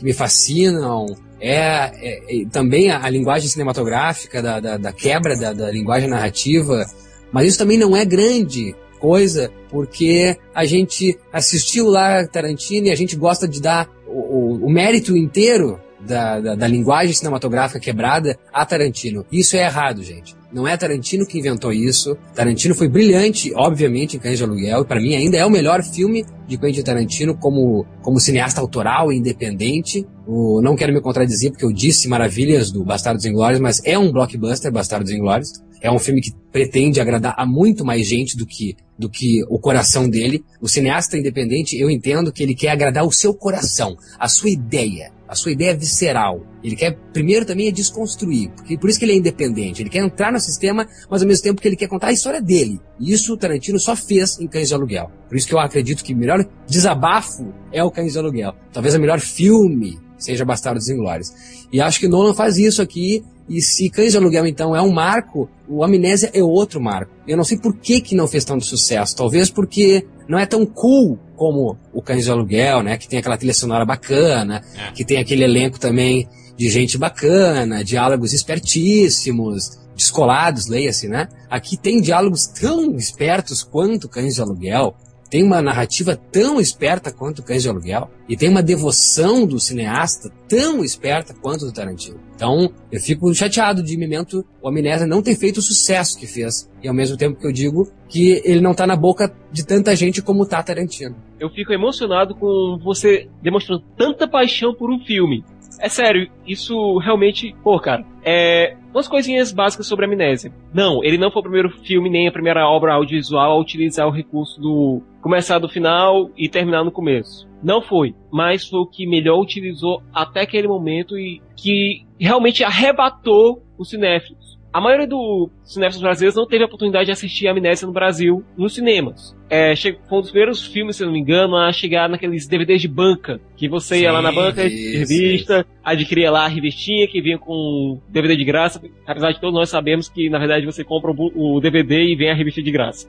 [SPEAKER 2] que me fascinam. é, é, é também a, a, linguagem cinematográfica, da, da, da quebra da, da linguagem narrativa, mas isso também não é grande coisa, porque a gente assistiu lá Tarantino e a gente gosta de dar o, o, o mérito inteiro da, da, da, linguagem cinematográfica quebrada a Tarantino. Isso é errado, gente. Não é Tarantino que inventou isso. Tarantino foi brilhante, obviamente, em Cães de Aluguel. Para mim, ainda é o melhor filme de Quentin Tarantino como, como cineasta autoral e independente. O, não quero me contradizer, porque eu disse maravilhas do Bastardos Inglórios, mas é um blockbuster, Bastardos Inglórios. É um filme que pretende agradar a muito mais gente do que, do que o coração dele. O cineasta independente, eu entendo que ele quer agradar o seu coração, a sua ideia, a sua ideia visceral. Ele quer, primeiro, também é desconstruir, porque por isso que ele é independente. Ele quer entrar no sistema, mas ao mesmo tempo que ele quer contar a história dele. E isso o Tarantino só fez em Cães de Aluguel. Por isso que eu acredito que o melhor desabafo é o Cães de Aluguel. Talvez o melhor filme seja Bastardos Inglórios. E acho que Nolan faz isso aqui e se Cães de Aluguel, então, é um marco, o Amnésia é outro marco. Eu não sei por que, que não fez tanto sucesso. Talvez porque não é tão cool como o Cães de Aluguel, né? Que tem aquela trilha sonora bacana, é. que tem aquele elenco também de gente bacana, diálogos espertíssimos, descolados, leia-se, né? Aqui tem diálogos tão espertos quanto Cães de Aluguel tem uma narrativa tão esperta quanto Cães de Aluguel e tem uma devoção do cineasta tão esperta quanto do Tarantino. Então, eu fico chateado de Memento, o Amnésia não ter feito o sucesso que fez. E ao mesmo tempo que eu digo que ele não tá na boca de tanta gente como tá Tarantino.
[SPEAKER 3] Eu fico emocionado com você demonstrando tanta paixão por um filme. É sério, isso realmente, pô, cara, é. Umas coisinhas básicas sobre a amnésia. Não, ele não foi o primeiro filme nem a primeira obra audiovisual a utilizar o recurso do começar do final e terminar no começo. Não foi, mas foi o que melhor utilizou até aquele momento e que realmente arrebatou os cinéfilos. A maioria dos cinéfilos brasileiros não teve a oportunidade de assistir a Amnésia no Brasil nos cinemas. É, foi um dos primeiros filmes, se não me engano, a chegar naqueles DVDs de banca, que você Sim, ia lá na banca de revista, isso. adquiria lá a revistinha que vinha com DVD de graça, apesar de todos nós sabemos que, na verdade, você compra o DVD e vem a revista de graça.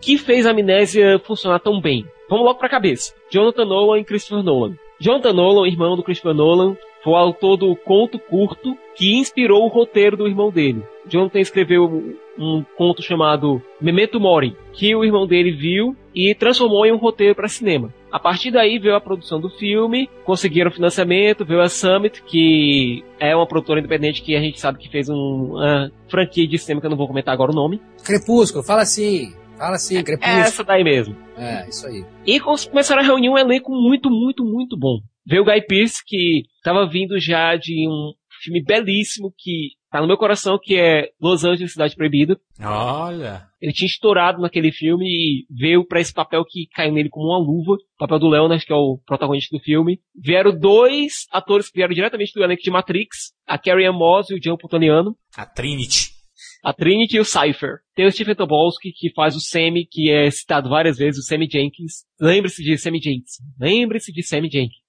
[SPEAKER 3] que fez a Amnésia funcionar tão bem? Vamos logo pra cabeça. Jonathan Nolan e Christopher Nolan. Jonathan Nolan, irmão do Christopher Nolan, foi o autor do conto curto que inspirou o roteiro do irmão dele. Jonathan escreveu um conto chamado Memento Mori, que o irmão dele viu e transformou em um roteiro para cinema. A partir daí veio a produção do filme, conseguiram financiamento, veio a Summit, que é uma produtora independente que a gente sabe que fez um, uma franquia de cinema que eu não vou comentar agora o nome.
[SPEAKER 2] Crepúsculo, fala assim. Fala assim, Crepúsculo. É
[SPEAKER 3] essa daí mesmo.
[SPEAKER 2] É, isso aí.
[SPEAKER 3] E começaram a reunir um elenco muito, muito, muito bom. Veio o Guy Pearce, que estava vindo já de um filme belíssimo que tá no meu coração, que é Los Angeles, Cidade Proibida.
[SPEAKER 1] Olha!
[SPEAKER 3] Ele tinha estourado naquele filme e veio para esse papel que caiu nele como uma luva, o papel do Leonard, que é o protagonista do filme. Vieram dois atores que vieram diretamente do elenco de Matrix, a Carrie Ann Moss e o John Plutoniano.
[SPEAKER 1] A Trinity.
[SPEAKER 3] A Trinity e o Cypher. Tem o Stephen Tobolsky, que faz o Sammy, que é citado várias vezes, o Sammy Jenkins. Lembre-se de Sammy Jenkins. Lembre-se de Sammy Jenkins.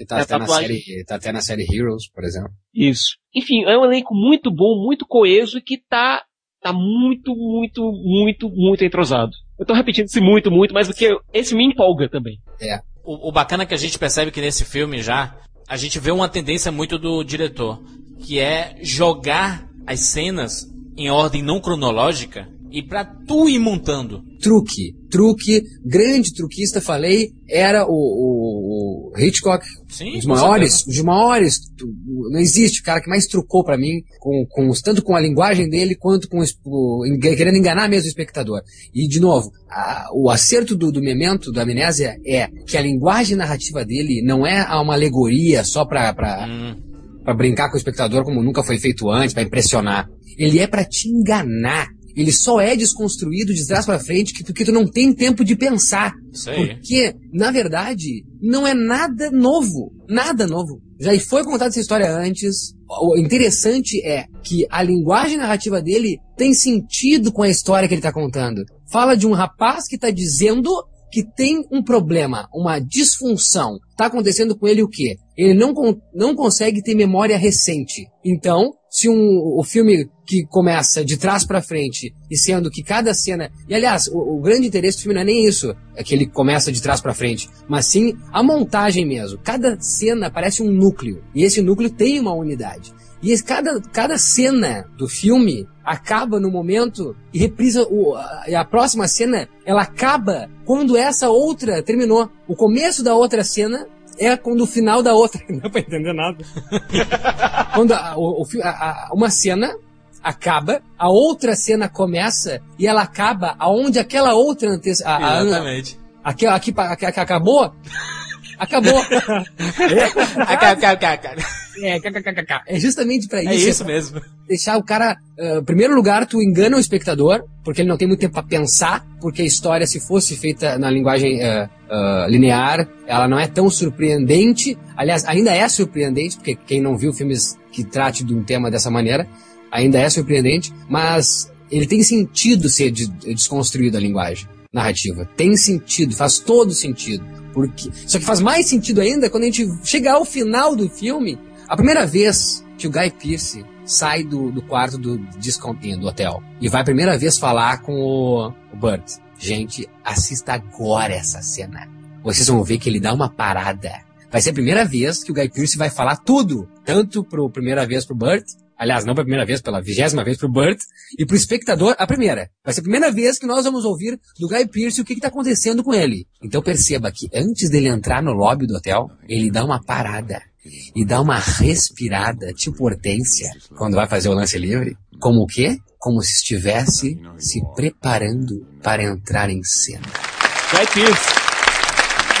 [SPEAKER 2] Que tá, é até na série, tá até na série Heroes, por exemplo.
[SPEAKER 3] Isso. Enfim, é um elenco muito bom, muito coeso e que tá, tá muito, muito, muito, muito entrosado. Eu tô repetindo esse muito, muito, mas porque esse me empolga também.
[SPEAKER 2] É.
[SPEAKER 1] O, o bacana é que a gente percebe que nesse filme já, a gente vê uma tendência muito do diretor, que é jogar as cenas em ordem não cronológica e para tu ir montando.
[SPEAKER 2] Truque, truque, grande truquista, falei, era o, o, o Hitchcock.
[SPEAKER 1] Sim,
[SPEAKER 2] um dos maiores, um dos maiores, não existe o cara que mais trucou para mim, com, com, tanto com a linguagem dele, quanto com o, querendo enganar mesmo o espectador. E, de novo, a, o acerto do, do Memento, da Amnésia, é que a linguagem narrativa dele não é uma alegoria só pra, pra, hum. pra brincar com o espectador como nunca foi feito antes, para impressionar. Ele é para te enganar ele só é desconstruído de trás para frente porque tu não tem tempo de pensar. Porque, na verdade, não é nada novo. Nada novo. Já foi contada essa história antes. O interessante é que a linguagem narrativa dele tem sentido com a história que ele está contando. Fala de um rapaz que está dizendo que tem um problema, uma disfunção. Está acontecendo com ele o quê? Ele não, não consegue ter memória recente. Então, se um, o filme que começa de trás para frente e sendo que cada cena. E aliás, o, o, grande interesse do filme não é nem isso, é que ele começa de trás para frente, mas sim a montagem mesmo. Cada cena parece um núcleo e esse núcleo tem uma unidade. E cada, cada cena do filme acaba no momento e reprisa o, a, a próxima cena, ela acaba quando essa outra terminou. O começo da outra cena é quando o final da outra. [LAUGHS] Não dá pra entender nada. [LAUGHS] quando a, o, a, uma cena acaba, a outra cena começa e ela acaba aonde aquela outra ante...
[SPEAKER 1] a, Exatamente.
[SPEAKER 2] A, aqui, aqui, aqui, aqui acabou. [LAUGHS] Acabou. É, é justamente para isso.
[SPEAKER 1] É isso mesmo.
[SPEAKER 2] Deixar o cara, uh, em primeiro lugar, tu engana o espectador, porque ele não tem muito tempo para pensar, porque a história, se fosse feita na linguagem uh, uh, linear, ela não é tão surpreendente. Aliás, ainda é surpreendente, porque quem não viu filmes que trate de um tema dessa maneira, ainda é surpreendente, mas ele tem sentido ser desconstruído a linguagem narrativa. Tem sentido, faz todo sentido. Porque... Só que faz mais sentido ainda quando a gente chegar ao final do filme, a primeira vez que o Guy Pearce sai do, do quarto do do hotel e vai a primeira vez falar com o, o Burt. Gente, assista agora essa cena. Vocês vão ver que ele dá uma parada. Vai ser a primeira vez que o Guy Pearce vai falar tudo, tanto pro primeira vez pro Burt, Aliás, não pela primeira vez, pela vigésima vez pro Burt. E pro espectador, a primeira. Vai ser a primeira vez que nós vamos ouvir do Guy Pearce o que está acontecendo com ele. Então perceba que antes dele entrar no lobby do hotel, ele dá uma parada. E dá uma respirada, tipo Hortência, quando vai fazer o lance livre. Como o quê? Como se estivesse se preparando para entrar em cena.
[SPEAKER 3] Pearce.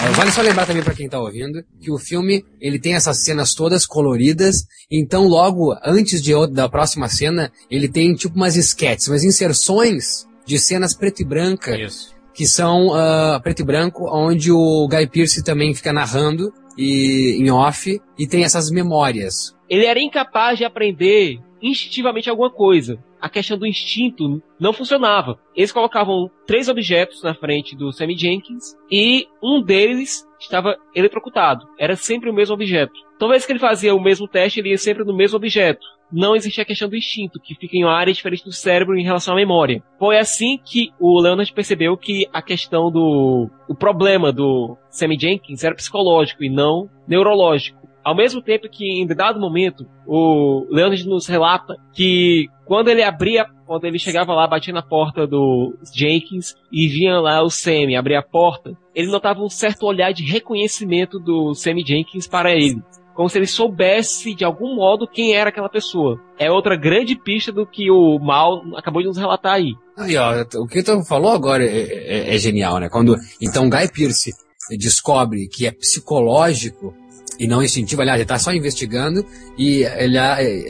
[SPEAKER 2] É, vale só lembrar também para quem tá ouvindo que o filme ele tem essas cenas todas coloridas, então logo antes de, da próxima cena ele tem tipo umas sketches, umas inserções de cenas preto e branca.
[SPEAKER 1] Isso.
[SPEAKER 2] Que são uh, preto e branco, onde o Guy Pearce também fica narrando e em off e tem essas memórias.
[SPEAKER 3] Ele era incapaz de aprender instintivamente alguma coisa a questão do instinto não funcionava. Eles colocavam três objetos na frente do Sammy Jenkins e um deles estava eletrocutado. Era sempre o mesmo objeto. Toda vez que ele fazia o mesmo teste, ele ia sempre no mesmo objeto. Não existia a questão do instinto, que fica em uma área diferente do cérebro em relação à memória. Foi assim que o Leonard percebeu que a questão do. o problema do Sammy Jenkins era psicológico e não neurológico. Ao mesmo tempo que, em dado momento, o Leonard nos relata que quando ele abria, quando ele chegava lá, batia na porta do Jenkins e vinha lá o Sammy abrir a porta, ele notava um certo olhar de reconhecimento do Sammy Jenkins para ele. Como se ele soubesse de algum modo quem era aquela pessoa. É outra grande pista do que o Mal acabou de nos relatar aí.
[SPEAKER 2] Aí, ó, o que tu falou agora é, é, é genial, né? Quando então Guy Pearce descobre que é psicológico e não instintivo, aliás, ele está só investigando e ele,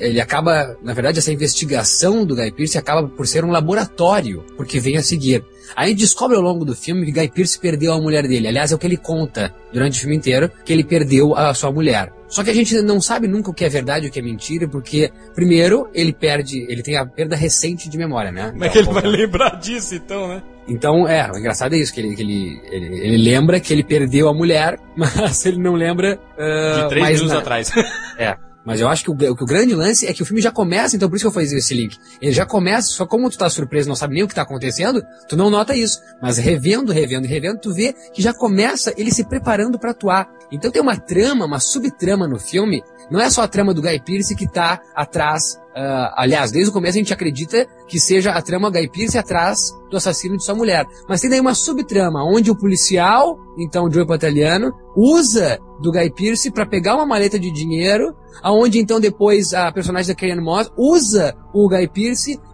[SPEAKER 2] ele acaba, na verdade, essa investigação do Guy Pearce acaba por ser um laboratório, porque vem a seguir. Aí descobre ao longo do filme que Guy Pearce perdeu a mulher dele. Aliás, é o que ele conta durante o filme inteiro, que ele perdeu a sua mulher. Só que a gente não sabe nunca o que é verdade e o que é mentira, porque, primeiro, ele perde, ele tem a perda recente de memória, né?
[SPEAKER 1] Como é que ele vai lembrar disso, então, né?
[SPEAKER 2] Então, é, o engraçado é isso, que ele, que ele, ele, ele lembra que ele perdeu a mulher, [LAUGHS] mas ele não lembra...
[SPEAKER 1] Uh, de três minutos na... atrás.
[SPEAKER 2] é. [LAUGHS] Mas eu acho que o, que o, grande lance é que o filme já começa, então por isso que eu fiz esse link. Ele já começa, só como tu tá surpreso, não sabe nem o que tá acontecendo, tu não nota isso. Mas revendo, revendo revendo, tu vê que já começa ele se preparando para atuar. Então tem uma trama, uma subtrama no filme. Não é só a trama do Guy Pearce que tá atrás Uh, aliás, desde o começo a gente acredita que seja a trama Guy Pearce atrás do assassino de sua mulher. Mas tem daí uma subtrama, onde o policial, então Joe Pantaliano, usa do Guy para pegar uma maleta de dinheiro, aonde então depois a personagem da Karen Moss usa o Guy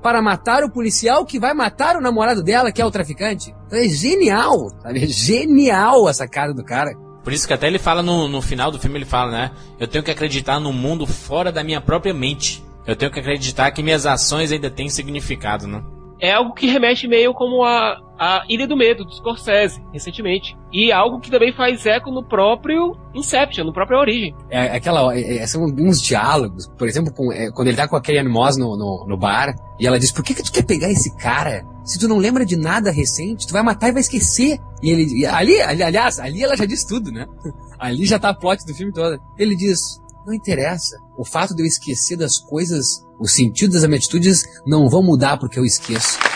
[SPEAKER 2] para matar o policial que vai matar o namorado dela, que é o traficante. Então é genial, sabe? É genial essa cara do cara.
[SPEAKER 1] Por isso que até ele fala no, no final do filme, ele fala, né? Eu tenho que acreditar no mundo fora da minha própria mente. Eu tenho que acreditar que minhas ações ainda têm significado, né?
[SPEAKER 3] É algo que remete meio como a, a Ilha do Medo, do Scorsese, recentemente. E algo que também faz eco no próprio Inception, no próprio Origem.
[SPEAKER 2] É, é aquela, é, é, são uns diálogos, por exemplo, com, é, quando ele tá com a Kellyanne Moss no, no, no, bar, e ela diz, por que, que tu quer pegar esse cara? Se tu não lembra de nada recente, tu vai matar e vai esquecer. E ele, ali, ali aliás, ali ela já diz tudo, né? [LAUGHS] Ali já tá a plot do filme todo. Ele diz, Não interessa. O fato de eu esquecer das coisas, os sentidos das minhas atitudes não vão mudar porque eu esqueço. [LAUGHS]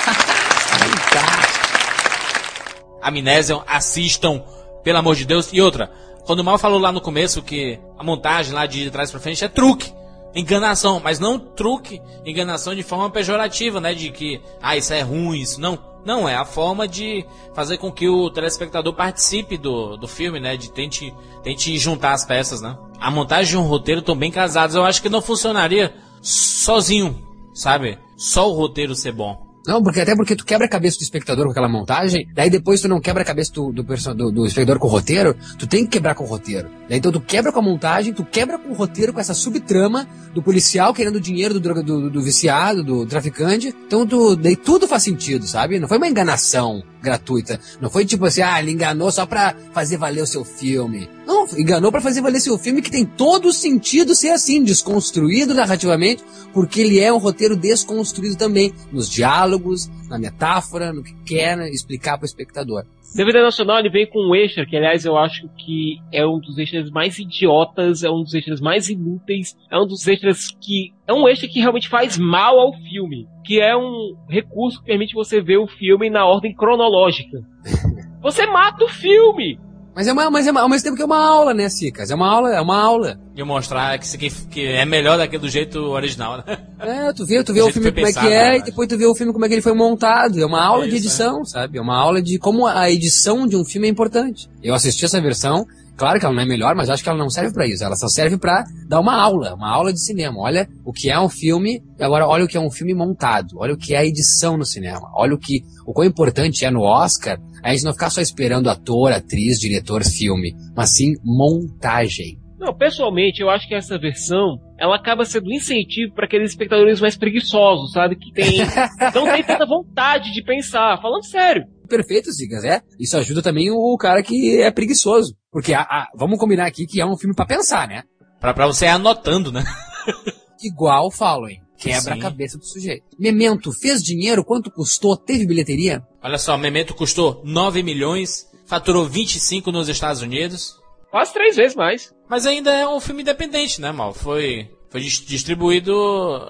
[SPEAKER 1] Amnésia, assistam, pelo amor de Deus. E outra, quando o Mal falou lá no começo que a montagem lá de trás pra frente é truque, enganação, mas não truque, enganação de forma pejorativa, né? De que, ah, isso é ruim, isso não. Não, é a forma de fazer com que o telespectador participe do, do filme, né? De tente, tente juntar as peças, né? A montagem de um roteiro tão bem casados, eu acho que não funcionaria sozinho, sabe? Só o roteiro ser bom.
[SPEAKER 2] Não, porque até porque tu quebra a cabeça do espectador com aquela montagem, daí depois tu não quebra a cabeça do, do, do, do espectador com o roteiro, tu tem que quebrar com o roteiro. Daí então tu quebra com a montagem, tu quebra com o roteiro, com essa subtrama do policial querendo dinheiro do, droga, do, do viciado, do traficante. Então tu, daí tudo faz sentido, sabe? Não foi uma enganação gratuita. Não foi tipo assim, ah, ele enganou só pra fazer valer o seu filme. Não, enganou para fazer valer seu filme que tem todo o sentido ser assim, desconstruído narrativamente, porque ele é um roteiro desconstruído também, nos diálogos, na metáfora, no que quer né, explicar para o espectador.
[SPEAKER 3] DVD Nacional ele vem com um extra, que aliás eu acho que é um dos extras mais idiotas, é um dos extras mais inúteis, é um dos extras que. É um extra que realmente faz mal ao filme. Que é um recurso que permite você ver o filme na ordem cronológica. [LAUGHS] Você mata o filme!
[SPEAKER 2] Mas é, uma, mas é uma, ao mesmo tempo que é uma aula, né, Cicas? É uma aula, é uma aula.
[SPEAKER 1] E mostrar que, que, que é melhor daquele do jeito original, né?
[SPEAKER 2] É, tu vê, tu vê o filme como pensado, é que é, e depois tu vê o filme como é que ele foi montado. É uma aula é isso, de edição, é. sabe? É uma aula de como a edição de um filme é importante. Eu assisti essa versão, claro que ela não é melhor, mas acho que ela não serve para isso. Ela só serve para dar uma aula, uma aula de cinema. Olha o que é um filme, e agora olha o que é um filme montado. Olha o que é a edição no cinema. Olha o que, o quão importante é no Oscar a gente não ficar só esperando ator, atriz, diretor, filme, mas sim montagem.
[SPEAKER 3] Não, pessoalmente, eu acho que essa versão ela acaba sendo um incentivo para aqueles espectadores mais preguiçosos, sabe? Que tem, [LAUGHS] não tem tanta vontade de pensar. Falando sério.
[SPEAKER 2] Perfeito, Zigas, é. Isso ajuda também o cara que é preguiçoso. Porque, a, a, vamos combinar aqui que é um filme para pensar, né?
[SPEAKER 1] Pra, pra você ir anotando, né? [LAUGHS]
[SPEAKER 2] Igual Following. Quebra Sim. a cabeça do sujeito. Memento fez dinheiro? Quanto custou? Teve bilheteria?
[SPEAKER 1] Olha só, Memento custou 9 milhões, faturou 25 nos Estados Unidos.
[SPEAKER 3] Quase três vezes mais.
[SPEAKER 1] Mas ainda é um filme independente, né, Mal? Foi, foi distribuído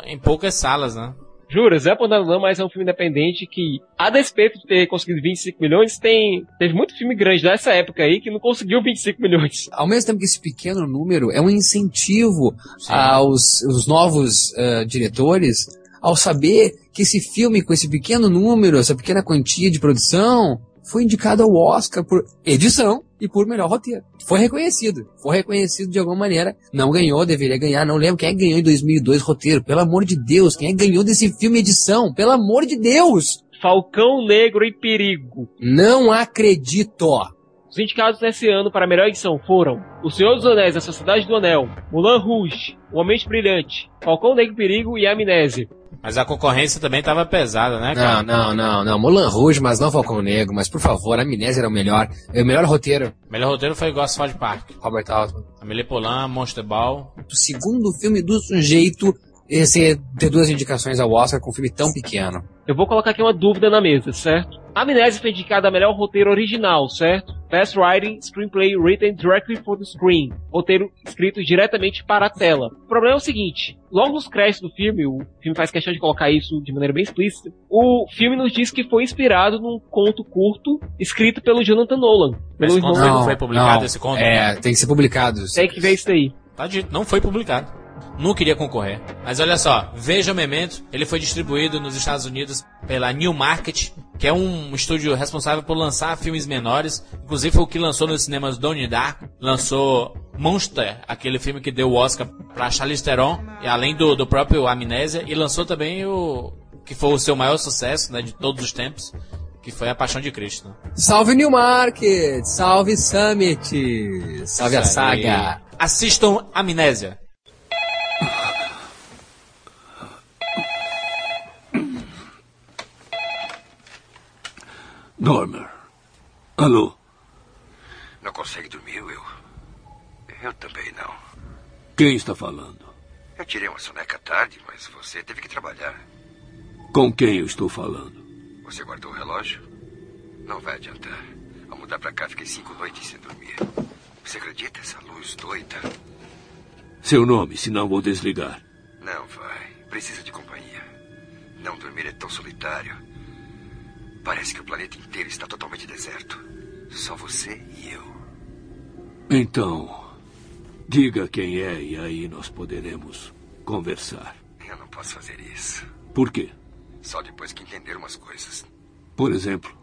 [SPEAKER 1] em poucas salas, né?
[SPEAKER 3] Jura, Zé Pondanã, mas é um filme independente que, a despeito de ter conseguido 25 milhões, tem, teve muito filme grande dessa época aí que não conseguiu 25 milhões.
[SPEAKER 2] Ao mesmo tempo que esse pequeno número é um incentivo Sim. aos os novos uh, diretores ao saber que esse filme, com esse pequeno número, essa pequena quantia de produção, foi indicado ao Oscar por edição e por melhor roteiro. Foi reconhecido. Foi reconhecido de alguma maneira. Não ganhou, deveria ganhar. Não lembro quem é que ganhou em 2002 roteiro. Pelo amor de Deus, quem é que ganhou desse filme edição? Pelo amor de Deus!
[SPEAKER 3] Falcão Negro em Perigo.
[SPEAKER 2] Não acredito.
[SPEAKER 3] Os indicados nesse ano para a melhor edição foram O Senhor dos Anéis, A Sociedade do Anel, Mulan Rouge, O Homem Brilhante, Falcão Negro em Perigo e Amnésia.
[SPEAKER 1] Mas a concorrência também estava pesada, né,
[SPEAKER 2] cara? Não, não, não, não. Mulan Rouge, mas não Falcão Negro. Mas, por favor, a Amnésia era o melhor. É o melhor roteiro.
[SPEAKER 1] O melhor roteiro foi igual Asphalt Park.
[SPEAKER 2] Robert Altman.
[SPEAKER 1] Amélie Poulain, Monster Ball.
[SPEAKER 2] O segundo filme do sujeito esse ter duas indicações ao Oscar com um filme tão pequeno.
[SPEAKER 3] Eu vou colocar aqui uma dúvida na mesa, certo? Amnésia foi indicada a melhor roteiro original, certo? Best Writing Screenplay Written Directly for the Screen. Roteiro escrito diretamente para a tela. O problema é o seguinte: logo nos créditos do filme, o filme faz questão de colocar isso de maneira bem explícita. O filme nos diz que foi inspirado num conto curto escrito pelo Jonathan Nolan.
[SPEAKER 1] Pelo Esse conto não foi publicado não, esse conto?
[SPEAKER 2] É, tem que ser publicado.
[SPEAKER 3] Tem que ver isso aí.
[SPEAKER 1] Tá dito, não foi publicado não queria concorrer. Mas olha só, veja o Memento, ele foi distribuído nos Estados Unidos pela New Market, que é um estúdio responsável por lançar filmes menores. Inclusive foi o que lançou nos cinemas Donnie Darko, lançou Monster, aquele filme que deu o Oscar para Charlize Theron, e além do, do próprio Amnésia, e lançou também o que foi o seu maior sucesso né, de todos os tempos, que foi a Paixão de Cristo. Né?
[SPEAKER 2] Salve New Market, salve Summit, salve a saga.
[SPEAKER 1] Assistam Amnésia.
[SPEAKER 9] Dormer. Alô?
[SPEAKER 10] Não consegue dormir, Will? Eu também não.
[SPEAKER 9] Quem está falando?
[SPEAKER 10] Eu tirei uma soneca tarde, mas você teve que trabalhar.
[SPEAKER 9] Com quem eu estou falando?
[SPEAKER 10] Você guardou o relógio? Não vai adiantar. Ao mudar para cá, fiquei cinco noites sem dormir. Você acredita? Essa luz doida.
[SPEAKER 9] Seu nome, senão vou desligar.
[SPEAKER 10] Não vai. Precisa de companhia. Não dormir é tão solitário. Parece que o planeta inteiro está totalmente deserto. Só você e eu.
[SPEAKER 9] Então, diga quem é e aí nós poderemos conversar.
[SPEAKER 10] Eu não posso fazer isso.
[SPEAKER 9] Por quê?
[SPEAKER 10] Só depois que entender umas coisas.
[SPEAKER 9] Por exemplo,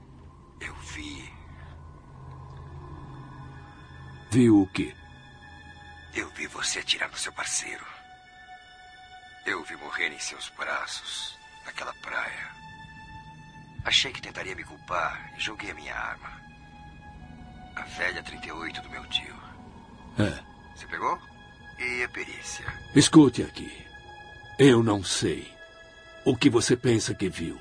[SPEAKER 10] Eu vi.
[SPEAKER 9] viu o quê?
[SPEAKER 10] Eu vi você atirar no seu parceiro. Eu vi morrer em seus braços, naquela praia. Achei que tentaria me culpar e joguei a minha arma. A velha 38 do meu tio.
[SPEAKER 9] É.
[SPEAKER 10] Você pegou? E a perícia?
[SPEAKER 9] Escute aqui. Eu não sei o que você pensa que viu.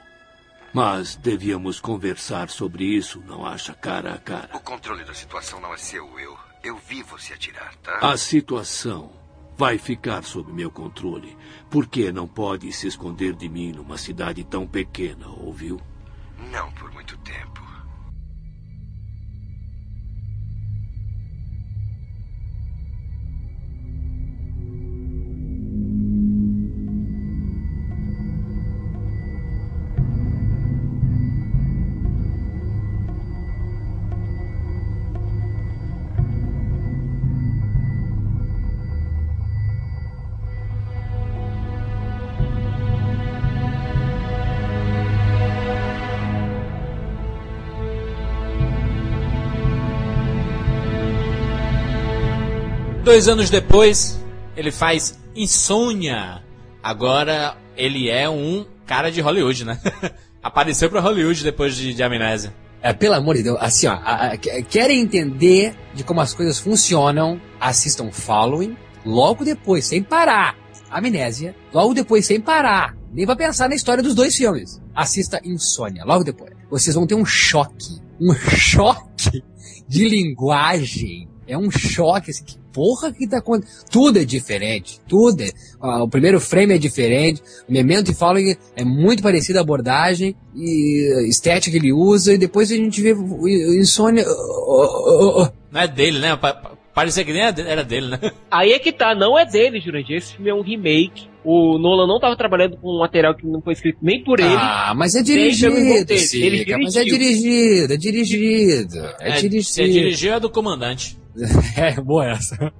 [SPEAKER 9] Mas devíamos conversar sobre isso, não acha cara a cara?
[SPEAKER 10] O controle da situação não é seu, Will. Eu vi você atirar, tá?
[SPEAKER 9] A situação vai ficar sob meu controle. Porque não pode se esconder de mim numa cidade tão pequena, ouviu?
[SPEAKER 10] Não por muito tempo.
[SPEAKER 1] Dois anos depois, ele faz Insônia. Agora ele é um cara de Hollywood, né? [LAUGHS] Apareceu pra Hollywood depois de, de Amnésia.
[SPEAKER 2] É, pelo amor de Deus, assim, ó, a- a- que- querem entender de como as coisas funcionam, assistam Following, logo depois, sem parar. Amnésia, logo depois, sem parar. Nem pra pensar na história dos dois filmes. Assista Insônia, logo depois. Vocês vão ter um choque. Um [LAUGHS] choque de linguagem. É um choque, assim, que porra que tá acontecendo? Tudo é diferente, tudo é. ah, o primeiro frame é diferente, o Memento e Following é muito parecido a abordagem e a estética que ele usa, e depois a gente vê o- Insônia. oh, oh, oh, oh.
[SPEAKER 1] Não é dele, né? Pa- pa- Parecia que nem era de- era dele, né? [LAUGHS]
[SPEAKER 3] Aí é que tá, não é dele, Jurandir. Esse filme é um remake. O Nolan não tava trabalhando com um material que não foi escrito nem por ele.
[SPEAKER 2] Ah, mas é dirigido,
[SPEAKER 3] dele. Ele
[SPEAKER 2] Sica, mas é dirigido, é dirigido, é,
[SPEAKER 1] se
[SPEAKER 2] dirigido.
[SPEAKER 1] dirigiu é do comandante. [LAUGHS]
[SPEAKER 2] É, boa essa. [LAUGHS]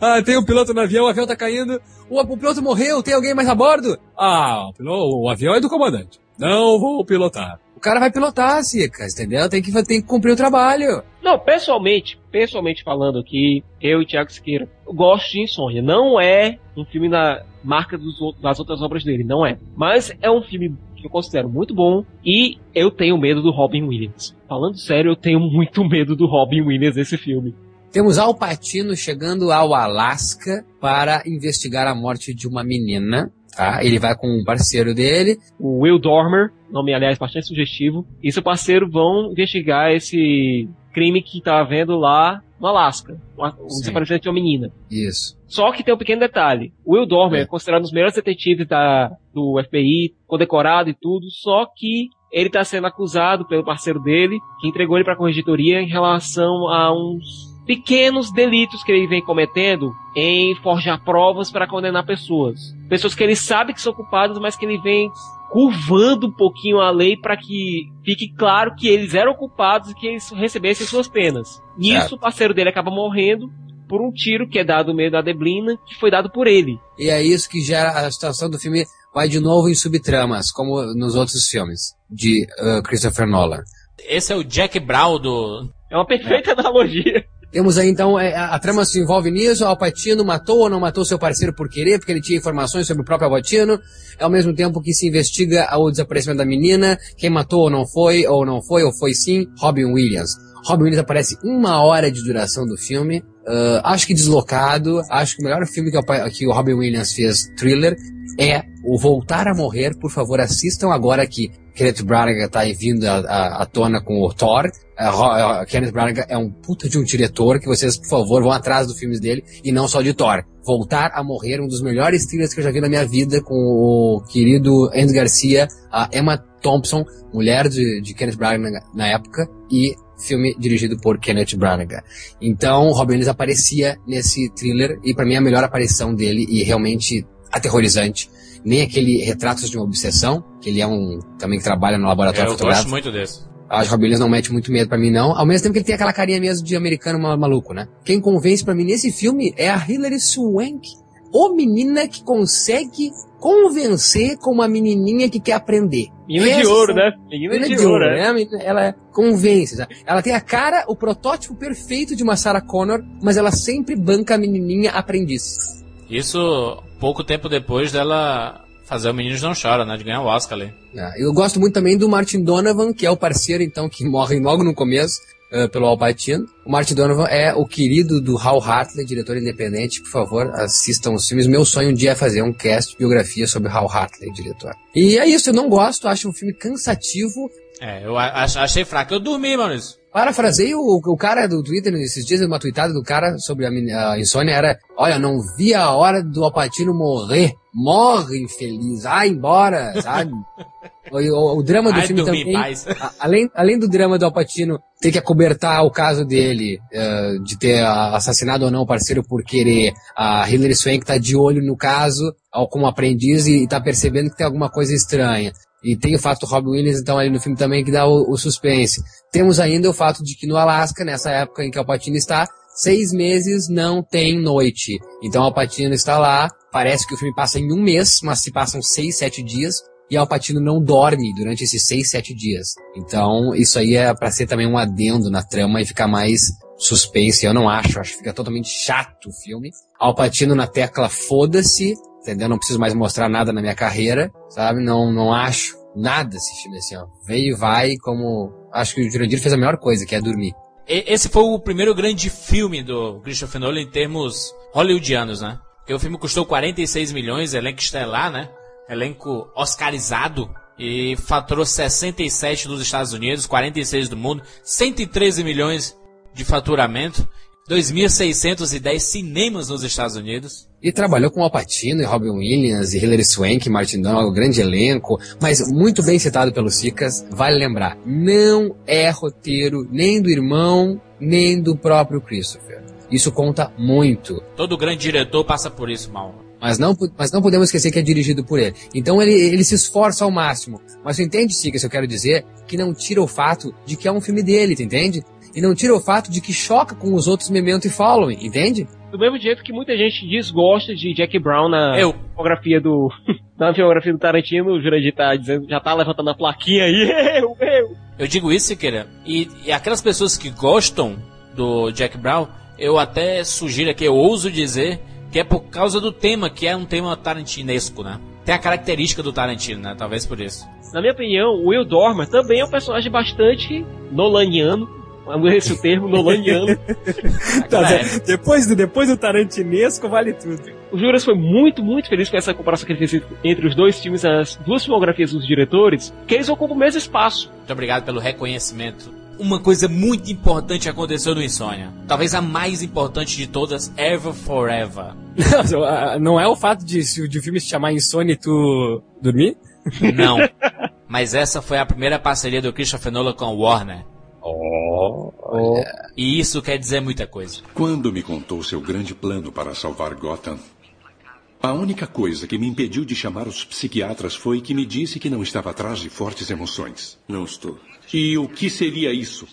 [SPEAKER 2] ah, tem um piloto no avião, o avião tá caindo, o, o piloto morreu, tem alguém mais a bordo? Ah, o, o avião é do comandante. Não vou pilotar. O cara vai pilotar, Sica, entendeu? Tem que, tem que cumprir o trabalho.
[SPEAKER 3] Não, pessoalmente, pessoalmente falando aqui, eu e Thiago Siqueira, gosto de Insônia. Não é um filme na marca dos, das outras obras dele, não é. Mas é um filme que eu considero muito bom e eu tenho medo do Robin Williams. Falando sério, eu tenho muito [LAUGHS] medo do Robin Williams nesse filme.
[SPEAKER 2] Temos Al Pacino chegando ao Alasca para investigar a morte de uma menina. Tá? Ele vai com um parceiro dele.
[SPEAKER 3] O Will Dormer, nome aliás bastante sugestivo, e seu parceiro vão investigar esse crime que tá havendo lá no Alasca.
[SPEAKER 2] Sim.
[SPEAKER 3] desaparecimento de uma menina.
[SPEAKER 2] Isso.
[SPEAKER 3] Só que tem um pequeno detalhe. O Will Dormer é considerado um dos melhores detetives da, do FBI, condecorado e tudo, só que ele está sendo acusado pelo parceiro dele, que entregou ele para a corregetoria em relação a uns pequenos delitos que ele vem cometendo em forjar provas para condenar pessoas. Pessoas que ele sabe que são culpadas, mas que ele vem curvando um pouquinho a lei para que fique claro que eles eram culpados e que eles recebessem suas penas. Nisso,
[SPEAKER 2] Certo.
[SPEAKER 3] o parceiro dele acaba morrendo por um tiro que é dado no meio da Deblina, que foi dado por ele.
[SPEAKER 2] E é isso que gera a situação do filme vai de novo em subtramas, como nos outros filmes de uh, Christopher Nolan.
[SPEAKER 1] Esse é o Jack Brown do.
[SPEAKER 3] É uma perfeita analogia.
[SPEAKER 2] Temos aí então, é, a, a trama se envolve nisso, Al Pacino matou ou não matou seu parceiro por querer, porque ele tinha informações sobre o próprio Al Pacino, ao mesmo tempo que se investiga o desaparecimento da menina, quem matou ou não foi, ou não foi, ou foi sim, Robin Williams. Robin Williams aparece uma hora de duração do filme, ah, acho que deslocado, acho que o melhor filme que, o que o Robin Williams fez, thriller, é o Voltar a Morrer, por favor assistam agora aqui. Kenneth Branagh tá aí vindo à- tona com o Thor. Ro- a Kenneth Branagh é um puta de um diretor que vocês, por favor, vão atrás dos filmes dele e não só de Thor. Voltar a Morrer, um dos melhores thrillers que eu já vi na minha vida com o querido Andy Garcia, a Emma Thompson, mulher de, de Kenneth Branagh na época, e filme dirigido por Kenneth Branagh. Então, Robin Williams aparecia nesse thriller e pra mim é a melhor aparição dele e realmente aterrorizante. Nem aquele Retratos de uma Obsessão, que ele é um também que trabalha no laboratório
[SPEAKER 1] Eu gosto
[SPEAKER 2] fotográfico.
[SPEAKER 1] muito desse.
[SPEAKER 2] Acho que o Robin Williams não mete muito medo pra mim, não. Ao mesmo tempo que ele tem aquela carinha mesmo de americano ma- maluco, né? Quem convence pra mim nesse filme é a Hilary Swank. Ô menina que consegue convencer com uma menininha que quer aprender.
[SPEAKER 3] Menina de
[SPEAKER 2] Essas
[SPEAKER 3] ouro, né? Menina de ouro, né?
[SPEAKER 2] né? Menina- Ela convence. sabe? Ela tem a cara, o protótipo perfeito de uma Sarah Connor, mas ela sempre banca a menininha aprendiz.
[SPEAKER 1] Isso pouco tempo depois dela fazer o Meninos Não Choram, né? De ganhar o Oscar ali.
[SPEAKER 2] Ah, Eu gosto muito também do Martin Donovan, que é o parceiro, então, que morre logo no começo eh, pelo Al Pacino. O Martin Donovan é o querido do Hal Hartley, diretor independente. Por favor, assistam os filmes. Meu sonho um dia é fazer um cast biografia sobre Hal Hartley, diretor. E é isso, eu não gosto, acho um filme cansativo.
[SPEAKER 1] É, eu achei fraco. Eu dormi, Maurício.
[SPEAKER 2] Parafrasei o, o cara do Twitter esses dias, uma tweetada do cara sobre a, a insônia era: Olha, não vi a hora do Alpatino morrer. Morre, infeliz. Vai embora, sabe? [LAUGHS] o, o- o drama do
[SPEAKER 1] Ai,
[SPEAKER 2] filme também. a- além, além do drama do Alpatino ter que acobertar o caso dele, eh, de ter ah, assassinado ou não o parceiro por querer, a Hilary Swank tá de olho no caso, como aprendiz, e, e tá percebendo que tem alguma coisa estranha. E tem o fato do Robin Williams, então, ali no filme também, que dá o, o suspense. Temos ainda o fato de que no Alasca, nessa época em que Alpatino está, seis meses não tem noite. Então Alpatino está lá, parece que o filme passa em um mês, mas se passam seis, sete dias, e Alpatino não dorme durante esses seis, sete dias. Então isso aí é para ser também um adendo na trama e ficar mais suspense. Eu não acho, acho que fica totalmente chato o filme. Alpatino na tecla foda-se, entendeu? Não preciso mais mostrar nada na minha carreira, sabe? Não, não acho nada esse filme assim, ó. Veio e vai como... Acho que o Jurandir fez a melhor coisa, que é dormir.
[SPEAKER 1] Esse foi o primeiro grande filme do Christopher Nolan em termos hollywoodianos, né? Porque o filme custou 46 milhões, elenco estelar, né? Elenco oscarizado. E faturou 67 dos Estados Unidos, 46 do mundo, 113 milhões de faturamento, 2.610 cinemas nos Estados Unidos.
[SPEAKER 2] E trabalhou com Al Pacino e Robin Williams e Hilary Swank, Martin um grande elenco, mas muito bem citado pelo Sicas. Vale lembrar, não é roteiro nem do irmão, nem do próprio Christopher. Isso conta muito.
[SPEAKER 1] Todo grande diretor passa por isso, mal.
[SPEAKER 2] Mas não, mas não podemos esquecer que é dirigido por ele. Então ele, ele se esforça ao máximo. Mas você entende, Sicas, que eu quero dizer? Que não tira o fato de que é um filme dele, tu entende? E não tira o fato de que choca com os outros Memento e Following, entende?
[SPEAKER 3] Do mesmo jeito que muita gente desgosta de Jack Brown na
[SPEAKER 1] Eu.
[SPEAKER 3] filmografia do. [LAUGHS] na filmografia do Tarantino, o Jurandir tá dizendo, já tá levantando a plaquinha aí. [LAUGHS] Eu, eu.
[SPEAKER 1] Eu digo isso, Siqueira, e, e aquelas pessoas que gostam do Jack Brown, eu até sugiro aqui, eu ouso dizer que é por causa do tema, que é um tema tarantinesco, né? Tem a característica do Tarantino, né? Talvez por isso.
[SPEAKER 3] Na minha opinião, o Will Dormer também é um personagem bastante nolaniano. Esse o termo, nolaniano. [LAUGHS]
[SPEAKER 11] Tá, de- depois, do, depois do tarantinesco, vale tudo.
[SPEAKER 3] O Juras foi muito, muito feliz com essa comparação que ele fez entre os dois filmes, as duas filmografias dos diretores, que eles ocupam o mesmo espaço.
[SPEAKER 1] Muito obrigado pelo reconhecimento. Uma coisa muito importante aconteceu no Insônia. Talvez a mais importante de todas, Ever Forever.
[SPEAKER 11] Não é o fato de, de o filme se chamar Insônia e tu dormir?
[SPEAKER 1] Não. Mas essa foi a primeira parceria do Christopher Nolan com Warner. E isso quer dizer muita coisa.
[SPEAKER 12] Quando me contou seu grande plano para salvar Gotham, a única coisa que me impediu de chamar os psiquiatras foi que me disse que não estava atrás de fortes emoções.
[SPEAKER 13] Não estou.
[SPEAKER 12] E o que seria isso?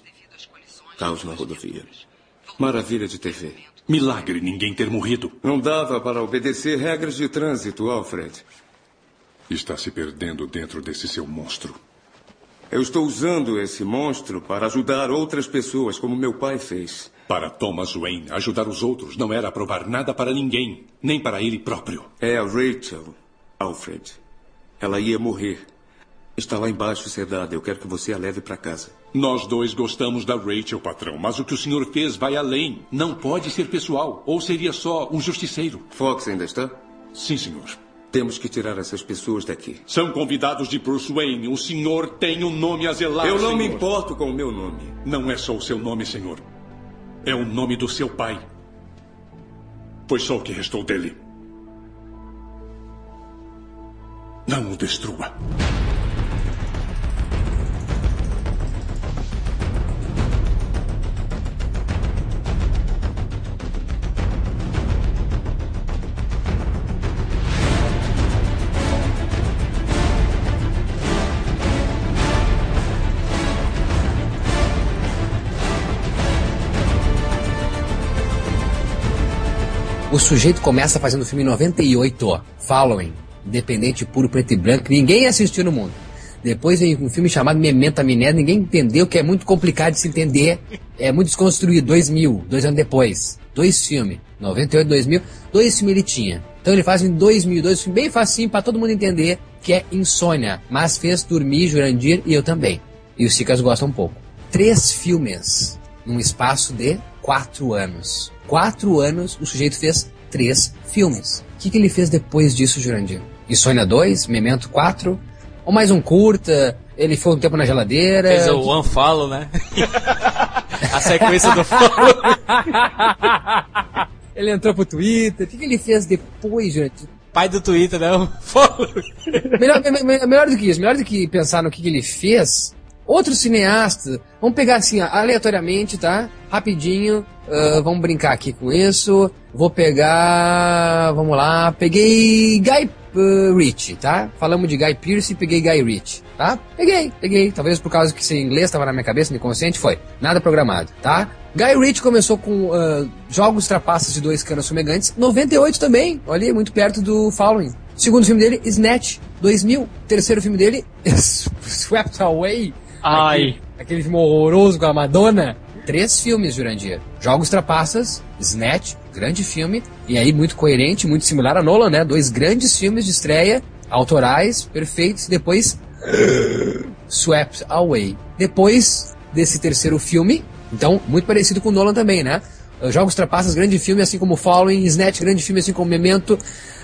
[SPEAKER 13] Caos na rodovia. Maravilha de TV.
[SPEAKER 12] Milagre ninguém ter morrido.
[SPEAKER 13] Não dava para obedecer regras de trânsito, Alfred.
[SPEAKER 12] Está se perdendo dentro desse seu monstro.
[SPEAKER 13] Eu estou usando esse monstro para ajudar outras pessoas, como meu pai fez.
[SPEAKER 12] Para Thomas Wayne, ajudar os outros não era provar nada para ninguém, nem para ele próprio.
[SPEAKER 13] É a Rachel, Alfred. Ela ia morrer. Está lá embaixo sedada. Eu quero que você a leve para casa.
[SPEAKER 12] Nós dois gostamos da Rachel, patrão, mas o que o senhor fez vai além. Não pode ser pessoal, ou seria só um justiceiro.
[SPEAKER 13] Fox ainda está?
[SPEAKER 12] Sim, senhor.
[SPEAKER 13] Temos que tirar essas pessoas daqui.
[SPEAKER 12] São convidados de Bruce Wayne. O senhor tem um nome a zelar.
[SPEAKER 13] Eu não me
[SPEAKER 12] senhor.
[SPEAKER 13] importo com o meu nome.
[SPEAKER 12] Não é só o seu nome, senhor. É o nome do seu pai. Foi só o que restou dele. Não o destrua.
[SPEAKER 2] O sujeito começa fazendo o filme em 98, ó, Following, independente, puro, preto e branco, ninguém assistiu no mundo. Depois vem um filme chamado Memento Amnésia, ninguém entendeu, que é muito complicado de se entender, é muito desconstruído, 2000, dois anos depois, dois filmes, 98, 2000, dois filmes ele tinha. Então ele faz em 2000, dois filmes bem facinho para todo mundo entender que é Insônia, mas fez dormir Jurandir e eu também. E os Cicas gostam um pouco. Três filmes num espaço de quatro anos. Quatro anos o sujeito fez três filmes. O que, que ele fez depois disso, Jurandir? Insônia 2, Memento 4, ou mais um curta, ele foi um tempo na geladeira.
[SPEAKER 1] Fez o One Follow, né? [LAUGHS] A sequência do Follow. [LAUGHS]
[SPEAKER 2] ele entrou pro Twitter. O que, que ele fez depois, Jurandir?
[SPEAKER 1] Pai do Twitter, né? Follow.
[SPEAKER 2] melhor, me- melhor do que isso, melhor do que pensar no que, que ele fez, outro cineasta, vamos pegar assim, aleatoriamente, tá? Rapidinho, ah, vamos brincar aqui com isso. Vou pegar, vamos lá, peguei Guy uh, Ritchie, tá? Falamos de Guy Pearce e peguei Guy Ritchie, tá? Peguei, peguei. Talvez por causa que esse inglês estava na minha cabeça, no inconsciente, foi. Nada programado, tá? Guy Ritchie começou com ah, Jogos Trapaças de Dois Canos Fumegantes, 98 também, olha muito perto do Following. Segundo filme dele, Snatch, 2000. Terceiro filme dele, [LAUGHS] Swept Away.
[SPEAKER 3] Ai.
[SPEAKER 2] Aquele, aquele filme horroroso com a Madonna. Três filmes, Jurandir. Jogos Trapaças, Snatch, grande filme. E aí, muito coerente, muito similar a Nolan, né? Dois grandes filmes de estreia, autorais, perfeitos. Depois, [GASPS] Swept Away. Depois desse terceiro filme, então, muito parecido com Nolan também, né? Jogos Trapaças, grande filme, assim como Following, Snatch, grande filme, assim como Memento.